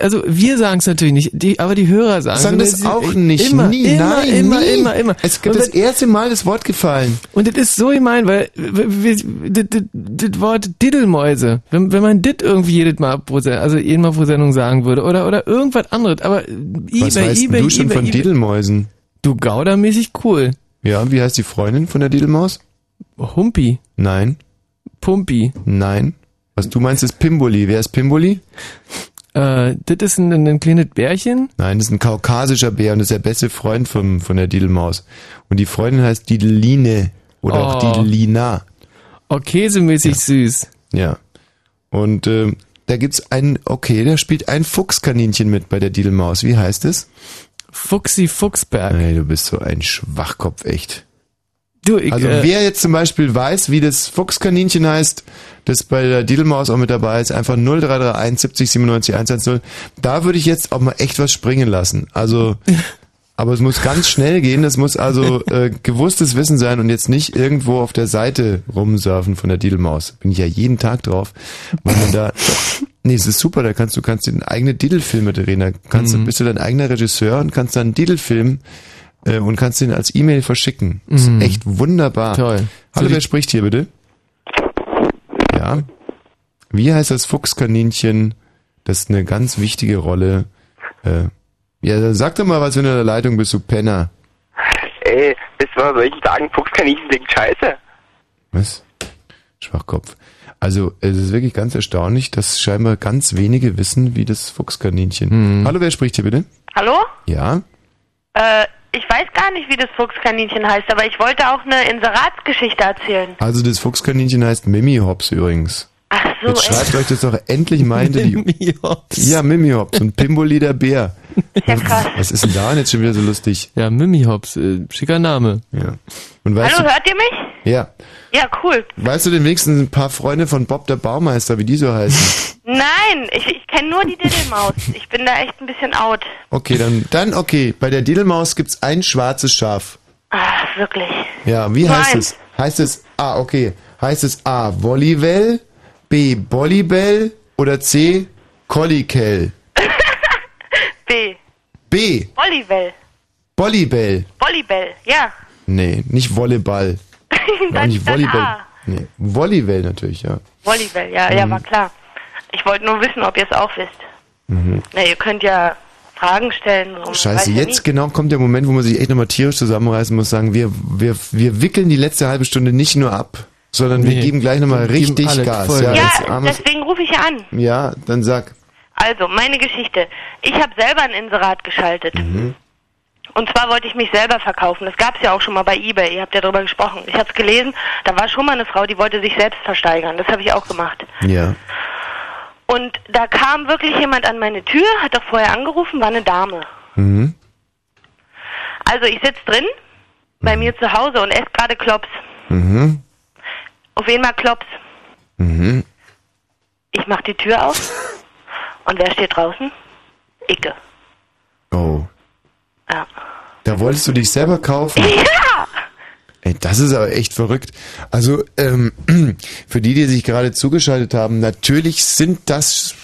also wir sagen es natürlich nicht, die, aber die Hörer sagen
Sagen
es.
das
Und
auch nicht.
Immer,
nie.
immer,
Nein,
immer,
nie.
immer, immer.
Es gibt das erste Mal das Wort gefallen.
Und das ist so gemein, weil das- das das Wort Diddelmäuse, wenn, wenn man dit irgendwie jedes Mal pro Sendung, also jeden Mal pro Sendung sagen würde oder oder irgendwas anderes, aber eBay,
Was weißt
eBay,
du schon
eBay,
von
eBay.
Didelmäusen?
Du gaudermäßig cool.
Ja, wie heißt die Freundin von der Didelmaus?
Humpi.
Nein.
Pumpi.
Nein. Was du meinst ist Pimboli. Wer ist Pimboli?
Äh, das ist ein, ein kleines Bärchen.
Nein, das ist ein kaukasischer Bär und das ist der beste Freund vom, von der Didelmaus. Und die Freundin heißt Dideline oder auch
Oh.
Didelina.
Oh, käsemäßig süß.
Ja. Und ähm, da gibt's einen, okay, da spielt ein Fuchskaninchen mit bei der Didelmaus. Wie heißt es?
Fuchsi Fuchsberg.
Ey, du bist so ein Schwachkopf, echt.
Du, ich,
Also
äh,
wer jetzt zum Beispiel weiß, wie das Fuchskaninchen heißt, das bei der Didelmaus auch mit dabei ist, einfach 0331 70 97 110. Da würde ich jetzt auch mal echt was springen lassen. Also, aber es muss ganz schnell gehen. Das muss also äh, gewusstes Wissen sein und jetzt nicht irgendwo auf der Seite rumsurfen von der Didelmaus. Bin ich ja jeden Tag drauf. Weil man da, nee, es ist super. Da kannst du kannst den eigene Didelfilme drehen. Da kannst
Mhm.
bist du dein eigener Regisseur und kannst dann Didelfilm äh, und kannst den als E-Mail verschicken. Das ist
Mhm.
echt wunderbar.
Toll.
Hallo,
So
wer spricht hier bitte? Ja. Wie heißt das Fuchskaninchen, das eine ganz wichtige Rolle, äh, ja, sag doch mal was, wenn du in der Leitung bist, du Penner.
Ey, das war solchen Tagen Fuchskaninchen klingt scheiße.
Was? Schwachkopf. Also, es ist wirklich ganz erstaunlich, dass scheinbar ganz wenige wissen, wie das Fuchskaninchen. Hallo, wer spricht hier bitte?
Hallo?
Ja?
Äh, ich weiß gar nicht, wie das Fuchskaninchen heißt, aber ich wollte auch eine Inseratsgeschichte erzählen.
Also, das Fuchskaninchen heißt Mimi Hops übrigens.
Ach so,
Jetzt schreibt
echt?
euch das doch endlich mal hinter die...
Mimi Hops.
Ja, Mimi Hops und Pimboli der Bär.
Ja, krass.
Was ist denn daran jetzt schon wieder so lustig?
Ja, Mimi Hops, äh, schicker Name.
Ja. Und weißt
Hallo,
du,
hört ihr mich?
ja,
Ja, cool.
weißt du denn wenigstens ein paar Freunde von Bob der Baumeister, wie die so heißen?
Nein, ich, ich kenne nur die Diddelmaus. Ich bin da echt ein bisschen out.
Okay, dann, dann okay. Bei der Didelmaus gibt's ein schwarzes Schaf.
Ach, wirklich.
Ja, wie
Nur
heißt es? Heißt es, ah, okay. Heißt es A, Volleybell, B, Bollybell oder C, Kollikel?
B.
B,
Volleyball.
Bollybell.
Volleyball, ja.
Nee, nicht Volleyball. Auch nicht Volleyball. Nee, Volleybell natürlich, ja.
Volleyball, ja, ja,
Mhm.
war klar. Ich wollte nur wissen, ob ihr es auch wisst.
Mhm.
Na, ihr könnt ja Fragen stellen. So.
Scheiße,
ja
jetzt genau kommt der Moment, wo man sich echt nochmal tierisch zusammenreißen muss, sagen, wir, wir, wir wickeln die letzte halbe Stunde nicht nur ab, sondern wir
Nee,
geben gleich nochmal
wir
richtig Gas.
Ja,
armes,
deswegen rufe ich ja an.
ja, dann sag.
Also, meine Geschichte. Ich habe selber ein Inserat geschaltet.
Mhm.
Und zwar wollte ich mich selber verkaufen. Das gab es ja auch schon mal bei eBay. Ihr habt ja darüber gesprochen. Ich habe es gelesen. Da war schon mal eine Frau, die wollte sich selbst versteigern. Das habe ich auch gemacht.
Ja.
Und da kam wirklich jemand an meine Tür, hat doch vorher angerufen, war eine Dame.
Mhm.
Also ich sitz drin, bei mir zu Hause und esse gerade Klops.
Mhm.
Auf jeden Fall Klops.
Mhm.
Ich mach die Tür auf. Und wer steht draußen? Icke.
Oh.
Ja.
Da wolltest du dich selber kaufen?
Ja!
Ey, das ist aber echt verrückt. Also, ähm, für die, die sich gerade zugeschaltet haben, natürlich sind das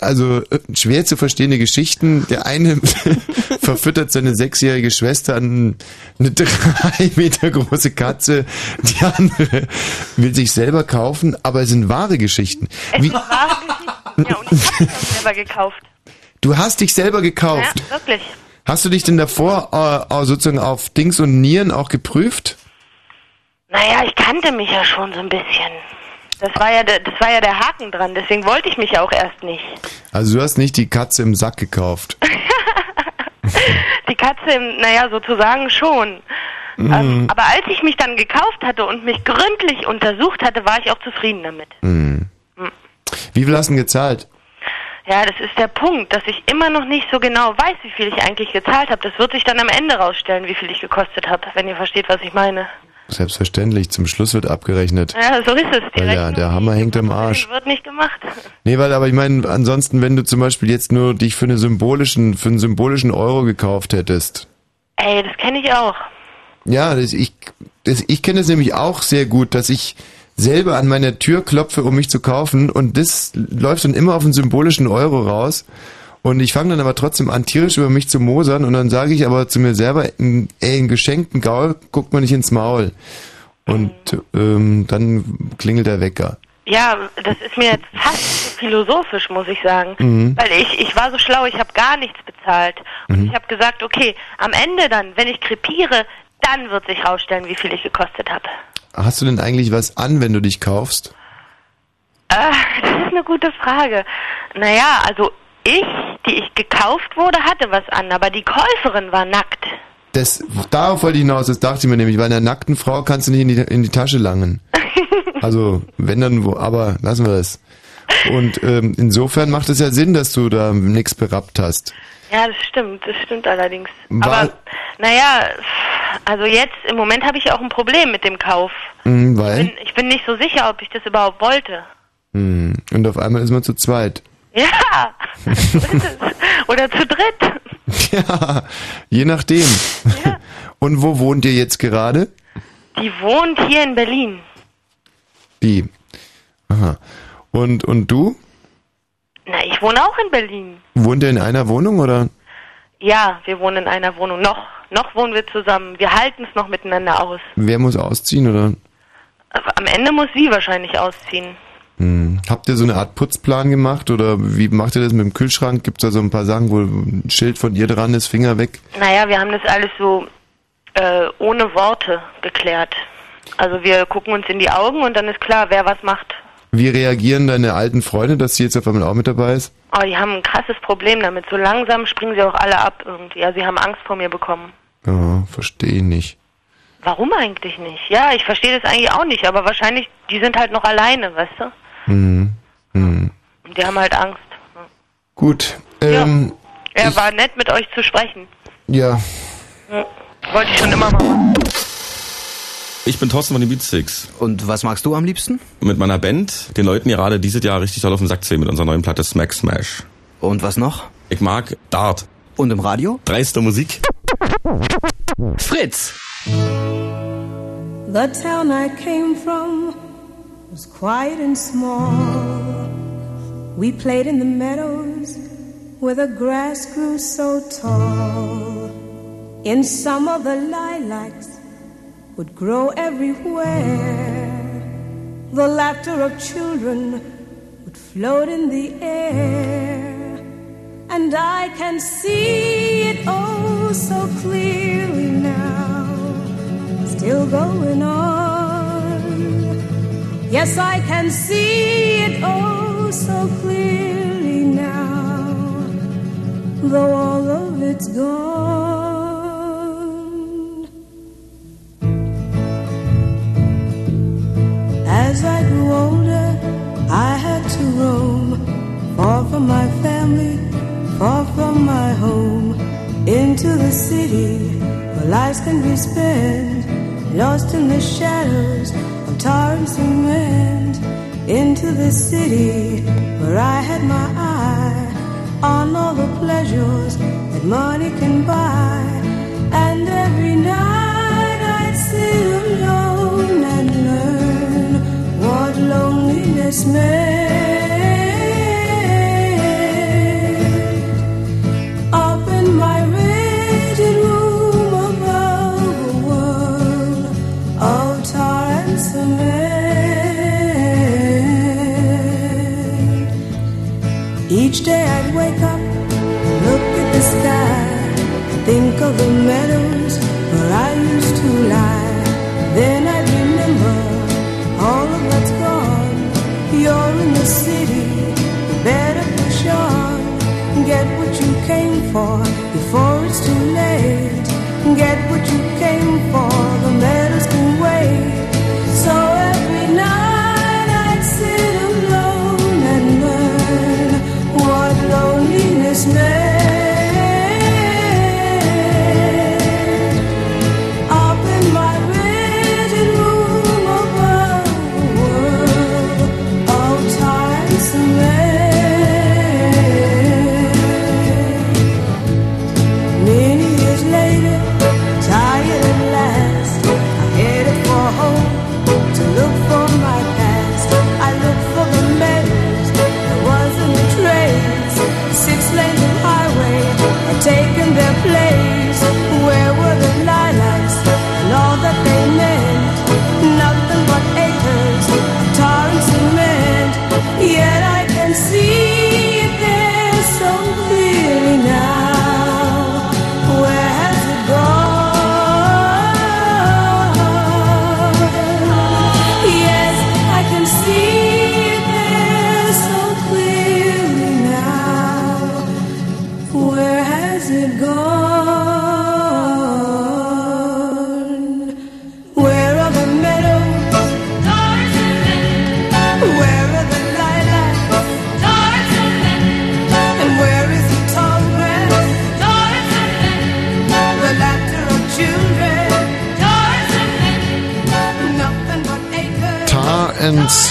also äh, schwer zu verstehende Geschichten. Der eine verfüttert seine sechsjährige Schwester an eine drei Meter große Katze. Die andere will sich selber kaufen, aber es sind wahre Geschichten.
Es
Wie,
war wahre Geschichten. Ja, und ich hab es selber gekauft.
du hast dich selber gekauft.
Ja, wirklich.
Hast du dich denn davor äh, äh, sozusagen auf Dings und Nieren auch geprüft?
Naja, ich kannte mich ja schon so ein bisschen. Das war ja der, das war ja der Haken dran, deswegen wollte ich mich ja auch erst nicht.
Also du hast nicht die Katze im Sack gekauft.
Die Katze, im- naja, sozusagen schon. Ähm,
Mhm.
aber als ich mich dann gekauft hatte und mich gründlich untersucht hatte, war ich auch zufrieden damit.
Hm.
Hm.
Wie viel hast du denn gezahlt?
Ja, das ist der Punkt, dass ich immer noch nicht so genau weiß, wie viel ich eigentlich gezahlt habe. Das wird sich dann am Ende rausstellen, wie viel ich gekostet habe, wenn ihr versteht, was ich meine.
Selbstverständlich, zum Schluss wird abgerechnet.
Ja, so ist es.
Weil ja, der Hammer hängt am Arsch.
wird nicht gemacht.
Nee, weil, aber ich meine, ansonsten, wenn du zum Beispiel jetzt nur dich für, eine symbolischen, für einen symbolischen Euro gekauft hättest.
Ey, das kenne ich auch.
Ja, das, ich, das, ich kenne es nämlich auch sehr gut, dass ich selber an meiner Tür klopfe, um mich zu kaufen und das läuft dann immer auf einen symbolischen Euro raus. Und ich fange dann aber trotzdem an, tierisch über mich zu mosern und dann sage ich aber zu mir selber, ey, einen geschenkten Gaul guckt man nicht ins Maul. Und ähm, dann klingelt der Wecker.
Ja, das ist mir jetzt fast philosophisch, muss ich sagen.
Mhm.
Weil ich, ich war so schlau, ich habe gar nichts bezahlt. Und
Mhm.
ich habe gesagt, okay, am Ende dann, wenn ich krepiere, dann wird sich rausstellen, wie viel ich gekostet habe.
Hast du denn eigentlich was an, wenn du dich kaufst?
Äh, das ist eine gute Frage. Naja, also ich, die ich gekauft wurde, hatte was an, aber die Käuferin war nackt.
Das, darauf wollte ich hinaus, das dachte ich mir nämlich, weil einer nackten Frau kannst du nicht in die, in die Tasche langen. Also, wenn dann wo, aber lassen wir das. Und ähm, insofern macht es ja Sinn, dass du da nichts berappt hast.
Ja, das stimmt, das stimmt allerdings.
War-
aber, naja, also jetzt, im Moment habe ich auch ein Problem mit dem Kauf.
Mhm, weil?
Bin, ich bin nicht so sicher, ob ich das überhaupt wollte.
Mhm. Und auf einmal ist man zu zweit.
Ja. Oder zu dritt.
Ja, je nachdem. Und wo wohnt ihr jetzt gerade?
Die wohnt hier in Berlin.
Die. Aha. Und, und du?
Na, ich wohne auch in Berlin.
Wohnt ihr in einer Wohnung oder?
Ja, wir wohnen in einer Wohnung. Noch, noch wohnen wir zusammen. Wir halten es noch miteinander aus.
Wer muss ausziehen oder?
Am Ende muss sie wahrscheinlich ausziehen.
Hm. Habt ihr so eine Art Putzplan gemacht oder wie macht ihr das mit dem Kühlschrank? Gibt es da so ein paar Sachen, wo ein Schild von ihr dran ist, Finger weg?
Naja, wir haben das alles so äh, ohne Worte geklärt. Also wir gucken uns in die Augen und dann ist klar, wer was macht.
Wie reagieren deine alten Freunde, dass sie jetzt auf einmal auch mit dabei ist?
Oh, die haben ein krasses Problem damit. So langsam springen sie auch alle ab irgendwie. Also sie haben Angst vor mir bekommen.
Ja, verstehe ich nicht.
Warum eigentlich nicht? Ja, ich verstehe das eigentlich auch nicht, aber wahrscheinlich, die sind halt noch alleine, weißt du?
Hm. Hm.
Und die haben halt Angst.
Gut. Ähm,
Ja, war nett mit euch zu sprechen.
ja.
Wollte ich schon immer mal machen.
Ich bin Thorsten von den Beatsticks.
Und was magst du am liebsten?
Mit meiner Band, den Leuten gerade dieses Jahr richtig toll auf den Sack zu mit unserer neuen Platte Smack Smash.
Und was noch?
Ich mag Dart.
Und im Radio?
Dreiste Musik.
Fritz!
The town I came from was quiet and small. We played in the meadows where the grass grew so tall. In summer, the lilacs would grow everywhere. The laughter of children would float in the air. And I can see it oh so clearly now still going on. Yes, I can see it oh so clearly now, though all of it's gone. As I grew older, I had to roam. Far from my family, far from my home, into the city where lives can be spent, lost in the shadows of tar and cement. Into the city where I had my eye on all the pleasures that money can buy, and dismay.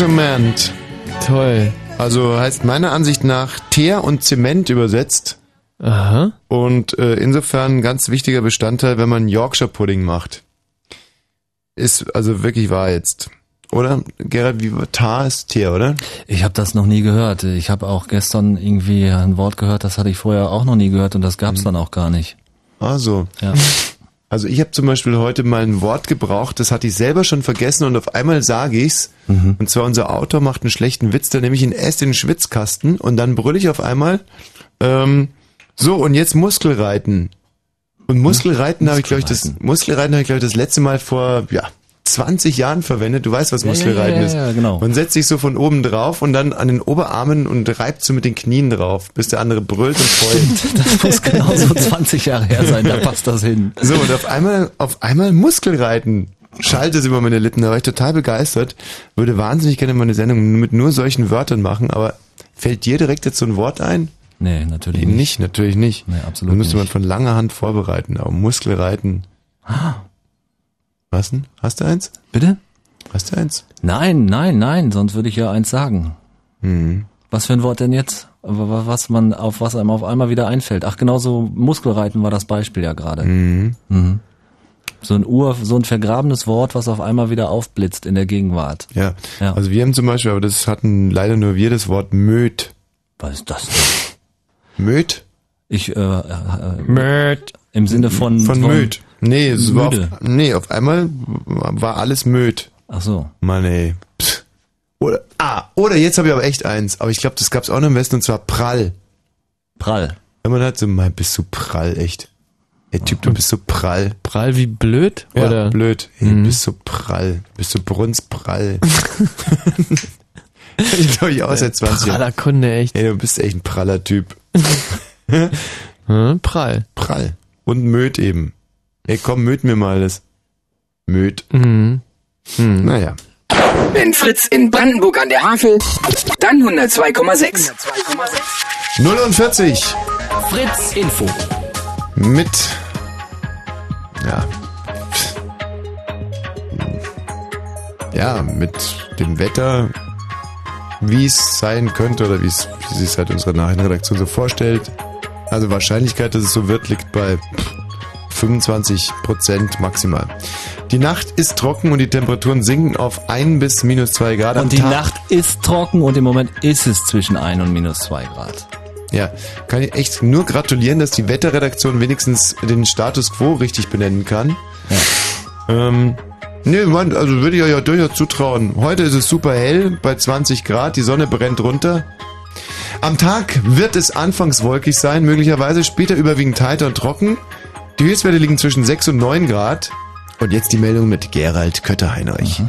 And Cement.
Toll.
Also heißt meiner Ansicht nach Teer und Zement übersetzt.
Aha.
Und äh, insofern ein ganz wichtiger Bestandteil, wenn man Yorkshire Pudding macht. Ist also wirklich wahr jetzt. Oder? Gerhard, wie Tar ist Teer, oder?
Ich habe das noch nie gehört. Ich habe auch gestern irgendwie ein Wort gehört, das hatte ich vorher auch noch nie gehört und das gab's dann auch gar nicht.
Also.
Ja.
Also ich habe zum Beispiel heute mal ein Wort gebraucht, das hatte ich selber schon vergessen und auf einmal sage ich's.
Mhm.
Und zwar unser Autor macht einen schlechten Witz, da nehme ich ihn erst in den Schwitzkasten und dann brülle ich auf einmal, ähm, so und jetzt Muskelreiten. Und Muskelreiten habe ich glaube ich das Muskelreiten habe ich glaube ich das letzte Mal vor ja 20 Jahren verwendet. Du weißt, was
Ja, ja,
Muskelreiten
ja, ja,
ist.
ja, genau.
Man setzt sich so von oben drauf und dann an den Oberarmen und reibt so mit den Knien drauf, bis der andere brüllt und heult.
Das muss genau so 20 Jahre her sein, da passt das hin.
So, und auf einmal, auf einmal Muskelreiten. Schallte es über meine Lippen, da war ich total begeistert. Würde wahnsinnig gerne mal eine Sendung mit nur solchen Wörtern machen, aber fällt dir direkt jetzt so ein Wort ein?
Nee, natürlich
Eben nicht, natürlich nicht.
Nee, absolut
Das müsste man
nicht.
von langer Hand vorbereiten, aber Muskelreiten. Was denn? Hast du eins?
Bitte?
Hast du eins?
Nein, nein, nein, sonst würde ich ja eins sagen.
Mhm.
Was für ein Wort denn jetzt? Was man auf was einem auf einmal wieder einfällt. Ach, genau so Muskelreiten war das Beispiel ja gerade.
Mhm.
Mhm. So ein Ur, so ein vergrabenes Wort, was auf einmal wieder aufblitzt in der Gegenwart.
Ja.
Ja.
Also wir haben zum Beispiel, aber das hatten leider nur wir, das Wort Möd.
Was ist das?
Möd?
Ich, äh, äh,
Möd.
Im Sinne von
Von Möd. Nee, es war
Müde.
auf, nee, auf einmal war alles Möd.
Ach so.
Mann ey. Psst. Oder, ah, oder jetzt habe ich aber echt eins. Aber ich glaube, das gab's auch noch im Westen und zwar prall.
Prall.
Wenn man halt so, mal bist du prall, echt. Ey, Typ, du bist so prall.
Prall wie blöd?
Ja,
oder?
blöd. Ey,
Mhm.
Du bist so prall. Du bist so brunstprall. ich glaube, ich auch seit 20 Jahren.
Praller Kunde, echt.
Ey, du bist echt ein praller Typ.
Hm, prall.
Prall. Und Möd eben. Ey, komm, möd mir mal das. Möd.
Mhm. Mhm.
Naja.
Wenn Fritz in Brandenburg an der Havel, dann 102,6.
49
Fritz Info.
mit ja ja mit dem Wetter wie es sein könnte oder wie es sich halt unsere Nachrichtenredaktion so vorstellt also Wahrscheinlichkeit dass es so wird liegt bei 25 Prozent maximal die Nacht ist trocken und die Temperaturen sinken auf 1 bis minus 2 Grad am
Und die
Tag.
Nacht ist trocken und im Moment ist es zwischen 1 und minus 2 Grad.
Ja, kann ich echt nur gratulieren, dass die Wetterredaktion wenigstens den Status quo richtig benennen kann. Ja. Ähm, nee, Mann, also würde ich euch ja durchaus zutrauen. Heute ist es super hell, bei 20 Grad, die Sonne brennt runter. Am Tag wird es anfangs wolkig sein, möglicherweise später überwiegend heiter und trocken. Die Höchstwerte liegen zwischen 6 und 9 Grad. Und jetzt die Meldung mit Gerald Kötter-Heinrich.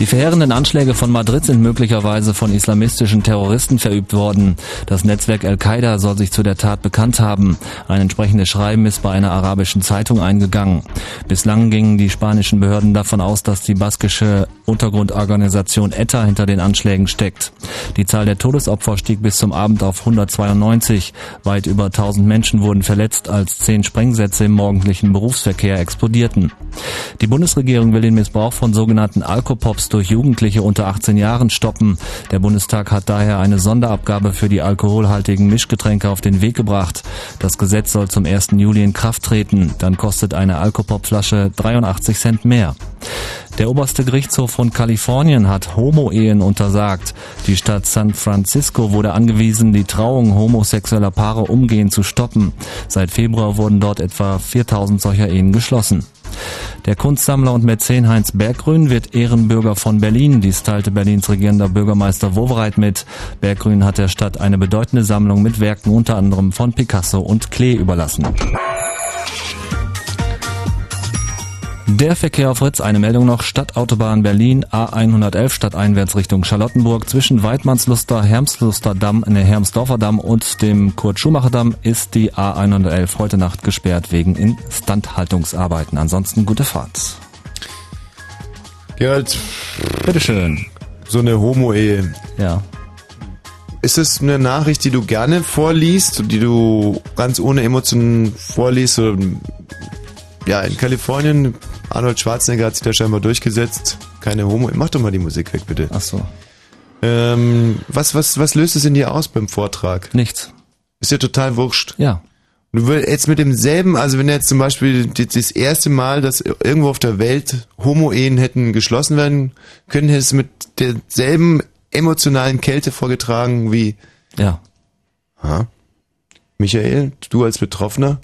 Die verheerenden Anschläge von Madrid sind möglicherweise von islamistischen Terroristen verübt worden. Das Netzwerk Al-Qaida soll sich zu der Tat bekannt haben. Ein entsprechendes Schreiben ist bei einer arabischen Zeitung eingegangen. Bislang gingen die spanischen Behörden davon aus, dass die baskische Untergrundorganisation ETA hinter den Anschlägen steckt. Die Zahl der Todesopfer stieg bis zum Abend auf 192. Weit über 1000 Menschen wurden verletzt, als zehn Sprengsätze im morgendlichen Berufsverkehr explodierten. Die Bundesregierung will den Missbrauch von sogenannten Alkopops durch Jugendliche unter 18 Jahren stoppen. Der Bundestag hat daher eine Sonderabgabe für die alkoholhaltigen Mischgetränke auf den Weg gebracht. Das Gesetz soll zum 1. Juli in Kraft treten. Dann kostet eine Alkopop-Flasche 83 Cent mehr. Der oberste Gerichtshof von Kalifornien hat Homo-Ehen untersagt. Die Stadt San Francisco wurde angewiesen, die Trauung homosexueller Paare umgehend zu stoppen. Seit Februar wurden dort etwa 4000 solcher Ehen geschlossen. Der Kunstsammler und Mäzen Heinz Berggrün wird Ehrenbürger von Berlin. Dies teilte Berlins regierender Bürgermeister Wowereit mit. Berggrün hat der Stadt eine bedeutende Sammlung mit Werken unter anderem von Picasso und Klee überlassen. Der Verkehr auf Fritz, eine Meldung noch. Stadtautobahn Berlin, A111 stadteinwärts Richtung Charlottenburg. Zwischen Weidmannsluster, Hermsluster Damm, ne, Hermsdorfer Damm und dem Kurt-Schumacher-Damm ist die A111 heute Nacht gesperrt wegen Instandhaltungsarbeiten. Ansonsten gute Fahrt.
Gerald.
Bitteschön.
So eine Homo-Ehe.
Ja.
Ist es eine Nachricht, die du gerne vorliest, die du ganz ohne Emotionen vorliest? Oder, ja, in Kalifornien Arnold Schwarzenegger hat sich da scheinbar durchgesetzt. Keine Homo. Mach doch mal die Musik weg, bitte.
Ach so.
Ähm, was, was, was löst es in dir aus beim Vortrag?
Nichts.
Ist dir total wurscht.
Ja.
Du würdest jetzt mit demselben, also wenn jetzt zum Beispiel das erste Mal, dass irgendwo auf der Welt Homo-Ehen hätten geschlossen werden können, hättest du mit derselben emotionalen Kälte vorgetragen wie.
Ja.
Ha? Michael, du als Betroffener,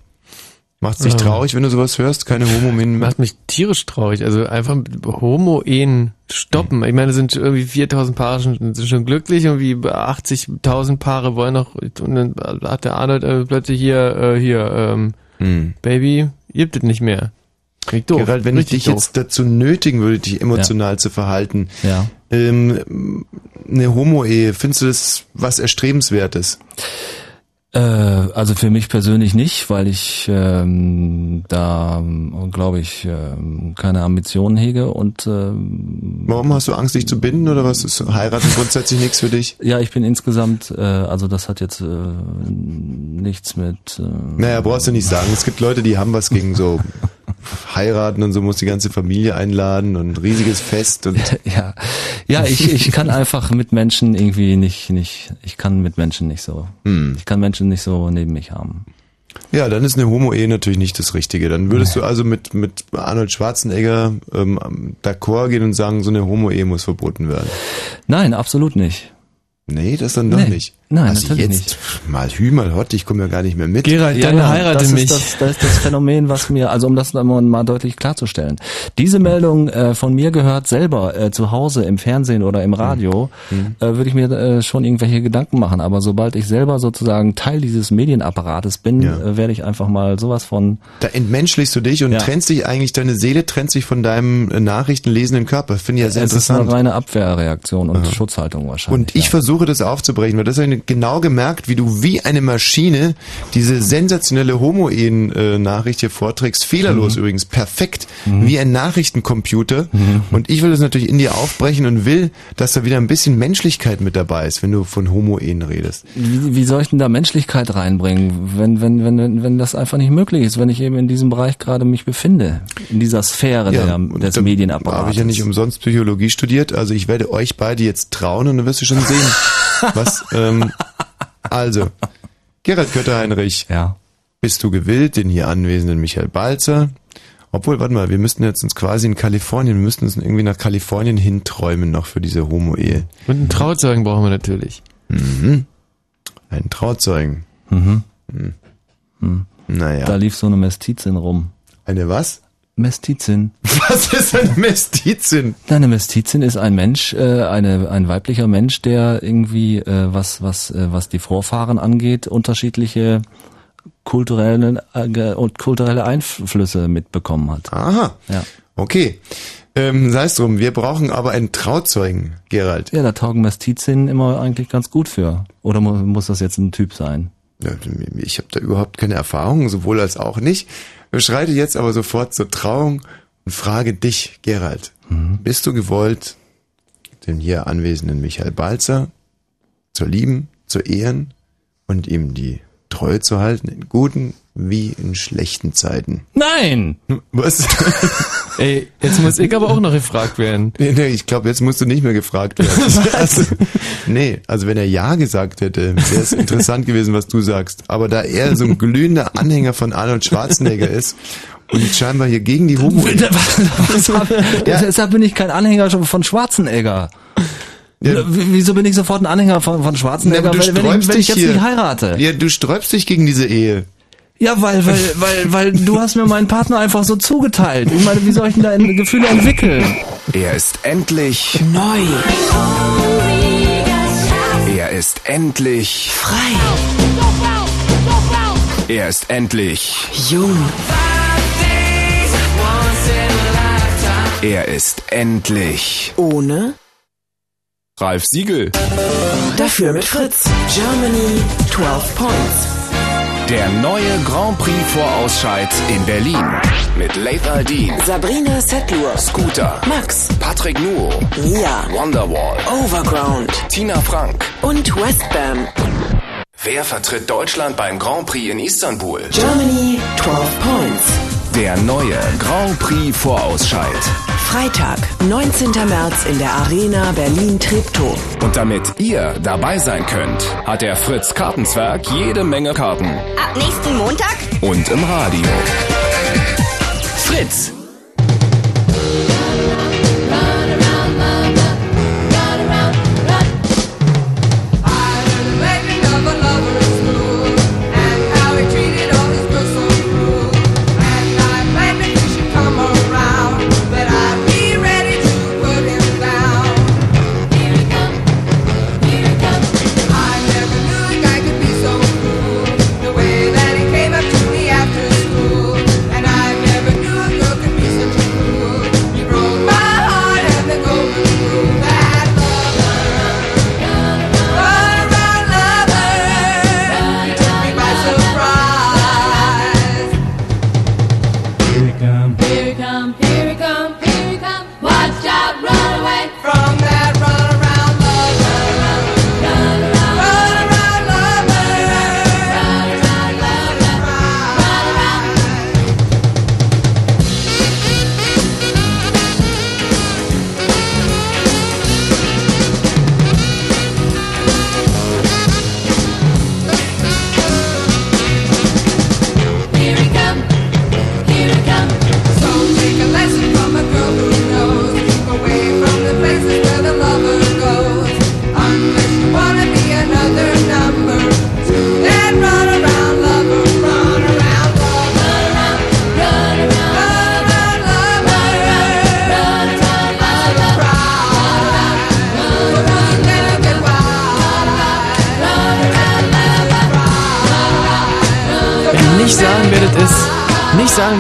macht's dich
Ja.
traurig, wenn du sowas hörst? Keine Homo-Ehen?
Macht mich tierisch traurig. Also einfach Homo-Ehen stoppen. Ich meine, es sind irgendwie 4000 Paare schon, sind schon glücklich und wie 80.000 Paare wollen noch, und dann hat der Arnold äh, plötzlich hier, äh, hier, ähm,
Hm.
Baby, gibt es nicht mehr. Klingt doof.
Gerald, wenn ich
Richtig
dich jetzt dazu nötigen würde, dich emotional zu verhalten,
Ja.
ähm, eine Homo-Ehe, findest du das was Erstrebenswertes?
Äh, also für mich persönlich nicht, weil ich ähm, da, glaube ich, ähm, keine Ambitionen hege und ähm,
Warum hast du Angst, dich zu binden oder was? Ist heiraten grundsätzlich nichts für dich?
ja, ich bin insgesamt, äh, also das hat jetzt äh, nichts mit. Äh,
Naja, brauchst du nicht sagen. Es gibt Leute, die haben was gegen so heiraten und so, muss die ganze Familie einladen und riesiges Fest und
ja, ja, ich, ich kann einfach mit Menschen irgendwie nicht, nicht, ich kann mit Menschen nicht so,
Hm.
ich kann Menschen nicht so neben mich haben.
Ja, dann ist eine Homo-Ehe natürlich nicht das Richtige. Dann würdest du also mit, mit Arnold Schwarzenegger ähm, d'accord gehen und sagen, so eine Homo-Ehe muss verboten werden.
Nein, absolut nicht.
Nee, das dann doch
Nee.
nicht.
Nein,
also
natürlich
jetzt mal Hü, mal Hott, ich komme ja gar nicht mehr mit.
Gerald,
Ja,
dann
ja,
heirate
das
mich.
Ist das, das ist das Phänomen, was mir, also um das mal, mal deutlich klarzustellen. Diese Meldung äh, von mir gehört selber äh, zu Hause im Fernsehen oder im Radio,
Mhm.
äh, würde ich mir äh, schon irgendwelche Gedanken machen. Aber sobald ich selber sozusagen Teil dieses Medienapparates bin,
Ja.
äh, werde ich einfach mal sowas von
Da entmenschlichst du dich und
Ja.
trennst dich eigentlich, deine Seele trennt sich von deinem äh, nachrichtenlesenden Körper. Finde ich ja sehr
es ist eine
interessant.
reine Abwehrreaktion und Schutzhaltung wahrscheinlich.
Und ich versuche das aufzubrechen, weil das habe ich genau gemerkt, wie du wie eine Maschine diese sensationelle Homo-Ehen-Nachricht hier vorträgst. Fehlerlos
Mhm.
übrigens, perfekt, wie ein Nachrichtencomputer. Und ich will das natürlich in dir aufbrechen und will, dass da wieder ein bisschen Menschlichkeit mit dabei ist, wenn du von Homo-Ehen redest.
Wie, wie soll ich denn da Menschlichkeit reinbringen, wenn, wenn, wenn, wenn, das einfach nicht möglich ist, wenn ich eben in diesem Bereich gerade mich befinde, in dieser Sphäre der,
und
des
da
Medienapparates?
Habe ich ja nicht umsonst Psychologie studiert, also ich werde euch beide jetzt trauen und dann wirst du schon sehen, was, ähm, also, Gerald Kötter-Heinrich,
ja.
bist du gewillt, den hier anwesenden Michael Balzer, obwohl, warte mal, wir müssten jetzt uns quasi in Kalifornien, wir müssten uns irgendwie nach Kalifornien hinträumen noch für diese Homo-Ehe.
Und einen Trauzeugen brauchen wir natürlich.
Mhm. Einen Trauzeugen.
Mhm.
Hm.
Hm.
Naja.
Da lief so eine Mestizin rum.
Eine was?
Mestizin.
Was ist eine Mestizin?
Eine Mestizin ist ein Mensch, äh, eine, ein weiblicher Mensch, der irgendwie, äh, was, was, äh, was die Vorfahren angeht, unterschiedliche kulturelle, äh, und kulturelle Einflüsse mitbekommen hat.
Aha.
Ja.
Okay. Ähm, sei es drum, wir brauchen aber einen Trauzeugen, Gerald.
Ja, da taugen Mestizinnen immer eigentlich ganz gut für. Oder mu muss das jetzt ein Typ sein?
Ich habe da überhaupt keine Erfahrung, sowohl als auch nicht. Ich schreite jetzt aber sofort zur Trauung und frage dich, Gerald, bist du gewollt, den hier anwesenden Michael Balzer zu lieben, zu ehren und ihm die Treue zu halten, in guten wie in schlechten Zeiten?
Nein!
Was?
Ey, jetzt muss ich aber auch noch gefragt werden.
Nee, nee, ich glaube, jetzt musst du nicht mehr gefragt werden. also, nee, also wenn er Ja gesagt hätte, wäre es interessant gewesen, was du sagst. Aber da er so ein glühender Anhänger von Arnold Schwarzenegger ist und scheinbar hier gegen die Homo...
Deshalb bin ich kein Anhänger von Schwarzenegger. W- Wieso bin ich sofort ein Anhänger von, von
Ja,
Schwarzenegger,
du
wenn, wenn, ich, wenn ich
dich
jetzt
hier.
nicht heirate?
Ja, du sträubst dich gegen diese Ehe.
Ja, weil, weil, weil, weil du hast mir meinen Partner einfach so zugeteilt. Ich meine, wie soll ich denn da Gefühle entwickeln?
Er ist endlich
Neu.
Er ist endlich
Frei.
Er ist endlich
Jung.
Er ist endlich
Ohne.
Ralf Siegel.
Dafür mit Fritz. Germany 12 Points.
Der neue Grand Prix Vorausscheid in Berlin. Mit Leith Aldin,
Sabrina Settler.
Scooter,
Max.
Patrick Nuo,
Mia.
Wonderwall,
Overground.
Tina Frank.
Und Westbam.
Wer vertritt Deutschland beim Grand Prix in Istanbul?
Germany 12 Points.
Der neue Grand Prix Vorausscheid.
Freitag, 19. März in der Arena Berlin-Treptow.
Und damit ihr dabei sein könnt, hat der Fritz Kartenzwerg jede Menge Karten.
Ab nächsten Montag?
Und im Radio. Fritz.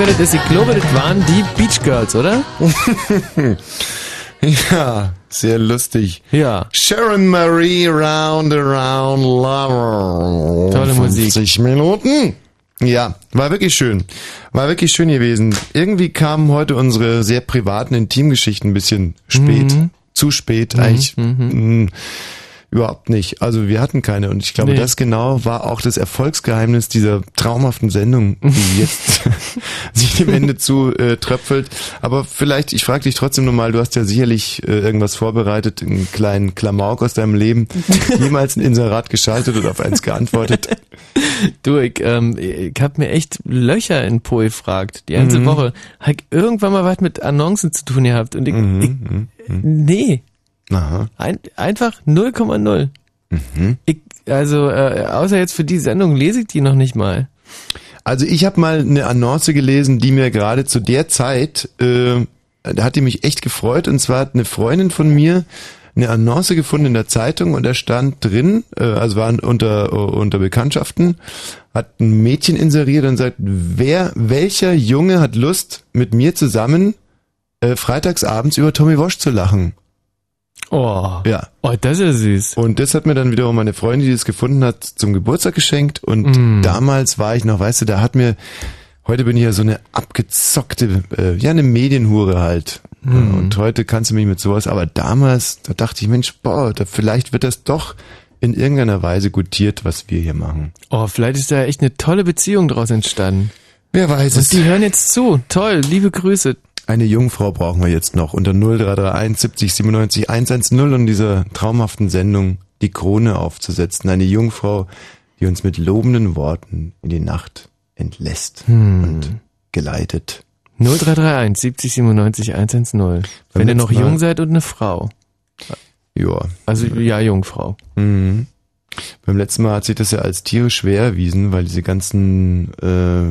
Nicht sagen, wer das ist. Ich glaube, das waren die Beach Girls, oder?
Ja, sehr lustig.
Ja.
Sharon Marie Round Around Lover.
Tolle Musik.
50 Minuten. Ja, war wirklich schön. War wirklich schön gewesen. Irgendwie kamen heute unsere sehr privaten Intimgeschichten ein bisschen spät.
Mhm.
Zu spät
Mhm,
eigentlich. mh, Überhaupt nicht. Also wir hatten keine. Und ich glaube,
Nee.
das genau war auch das Erfolgsgeheimnis dieser traumhaften Sendung, die jetzt sich dem Ende zu äh, tröpfelt. Aber vielleicht, ich frage dich trotzdem nochmal, du hast ja sicherlich äh, irgendwas vorbereitet, einen kleinen Klamauk aus deinem Leben, jemals ein Inserat geschaltet oder auf eins geantwortet.
Du, ich, ähm, ich hab mir echt Löcher in Po gefragt. Die ganze
Mhm.
Woche. Hab ich irgendwann mal was mit Annoncen zu tun gehabt. Und ich, ich nee.
Aha.
Ein, einfach 0,0.
Mhm.
Ich, also, äh, außer jetzt für die Sendung lese ich die noch nicht mal.
Also ich habe mal eine Annonce gelesen, die mir gerade zu der Zeit, äh, da hat die mich echt gefreut. Und zwar hat eine Freundin von mir eine Annonce gefunden in der Zeitung und da stand drin, äh, also waren unter unter Bekanntschaften, hat ein Mädchen inseriert und sagt, wer, welcher Junge hat Lust mit mir zusammen äh, freitagsabends über Tommy Walsh zu lachen?
Oh.
Ja.
Oh, das ist süß.
Und das hat mir dann wiederum meine Freundin, die das gefunden hat, zum Geburtstag geschenkt. Und
Mm.
damals war ich noch, weißt du, da hat mir, heute bin ich ja so eine abgezockte, äh, ja, eine Medienhure halt.
Mm.
Und heute kannst du mich mit sowas, aber damals, da dachte ich, Mensch, boah, da, vielleicht wird das doch in irgendeiner Weise gutiert, was wir hier machen.
Oh, vielleicht ist da echt eine tolle Beziehung draus entstanden.
Wer weiß
Und
es.
die hören jetzt zu. Toll, liebe Grüße.
Eine Jungfrau brauchen wir jetzt noch unter 0331 70 97 110 und dieser traumhaften Sendung die Krone aufzusetzen. Eine Jungfrau, die uns mit lobenden Worten in die Nacht entlässt
Hm.
und geleitet.
0331 70 97 110. Wenn ihr noch jung seid und eine Frau.
Ja.
Also, ja, Jungfrau.
Mhm. Beim letzten Mal hat sich das ja als tierisch schwer erwiesen, weil diese ganzen, äh,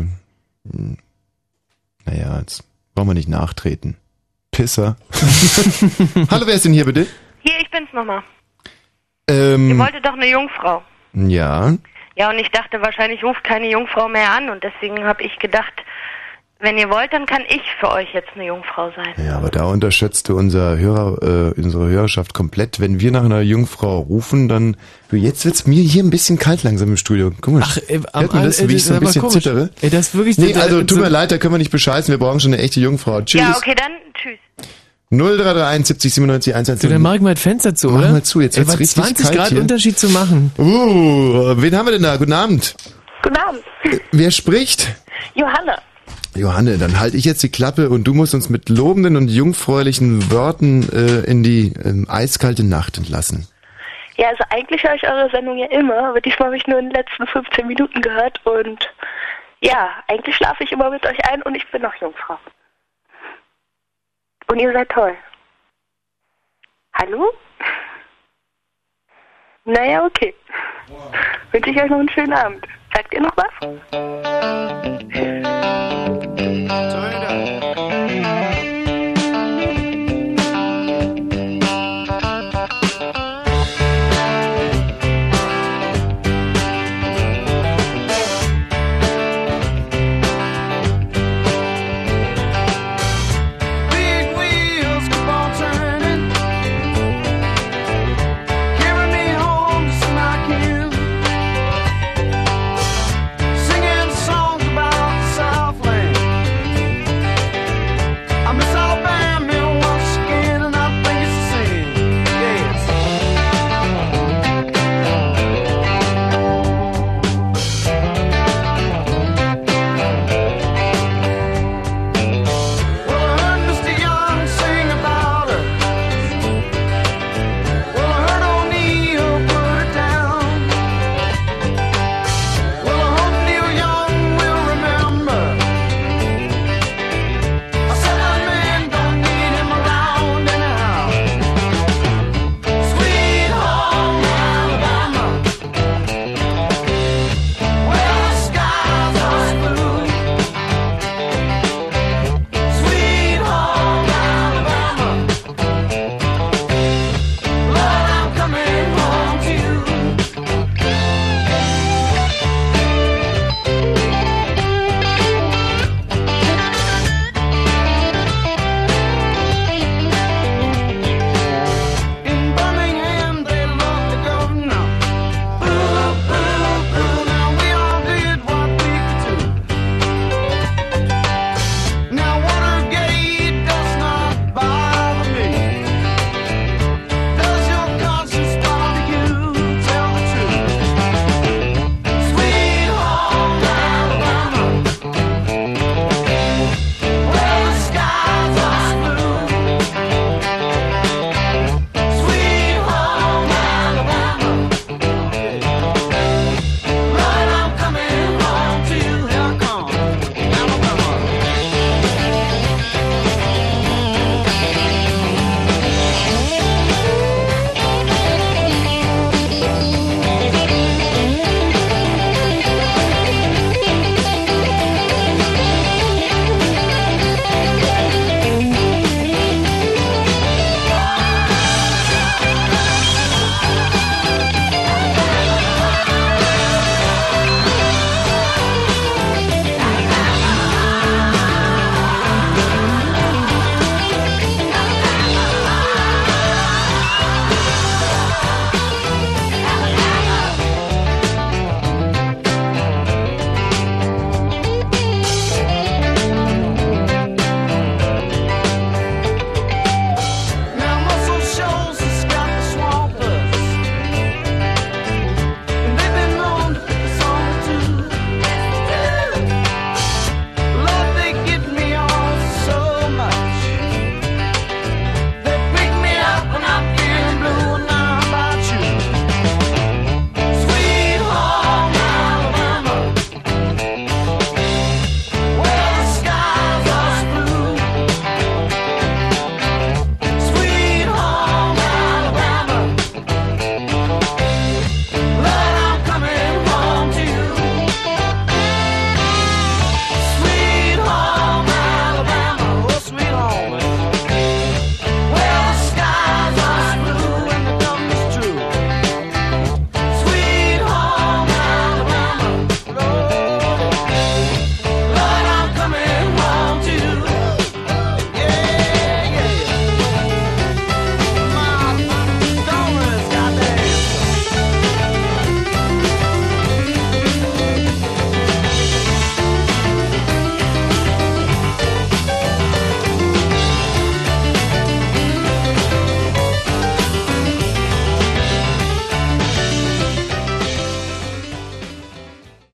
mh, naja, jetzt brauchen wir nicht nachtreten. Pisser. Hallo, wer ist denn hier bitte?
Hier, ich bin's nochmal.
Ähm,
Ihr wolltet doch eine Jungfrau.
ja.
Ja, und ich dachte, wahrscheinlich ruft keine Jungfrau mehr an und deswegen habe ich gedacht, wenn ihr wollt, dann kann ich für euch jetzt eine Jungfrau sein.
Ja, aber da unterschätzt du unser Hörer, äh, unsere Hörerschaft komplett. Wenn wir nach einer Jungfrau rufen, dann, du, jetzt wird's mir hier ein bisschen kalt langsam im Studio. Guck mal.
Ach, äh, am
hört man das, wie ich so ein bisschen
komisch.
zittere?
Ey, das ist wirklich
Nee,
so-
also tut
so-
mir leid, da können wir nicht bescheißen. Wir brauchen schon eine echte Jungfrau. Tschüss.
Ja, okay, dann tschüss.
0331 70 97 110.
Du, dann mach ich mal das Fenster zu,
Mach
oder?
mal zu, jetzt
Ey,
wird's
was
richtig
20
kalt
Grad
hier.
Unterschied zu machen.
Uh, wen haben wir denn da? Guten Abend.
Guten Abend.
Wer spricht?
Johanna.
Johanne, dann halte ich jetzt die Klappe und du musst uns mit lobenden und jungfräulichen Worten äh, in die ähm, eiskalte Nacht entlassen.
Ja, also eigentlich höre ich eure Sendung ja immer, aber diesmal habe ich nur in den letzten 15 Minuten gehört und ja, eigentlich schlafe ich immer mit euch ein und ich bin noch Jungfrau. Und ihr seid toll. Hallo? Naja, okay. Wünsche ich euch noch einen schönen Abend. Sagt ihr noch was?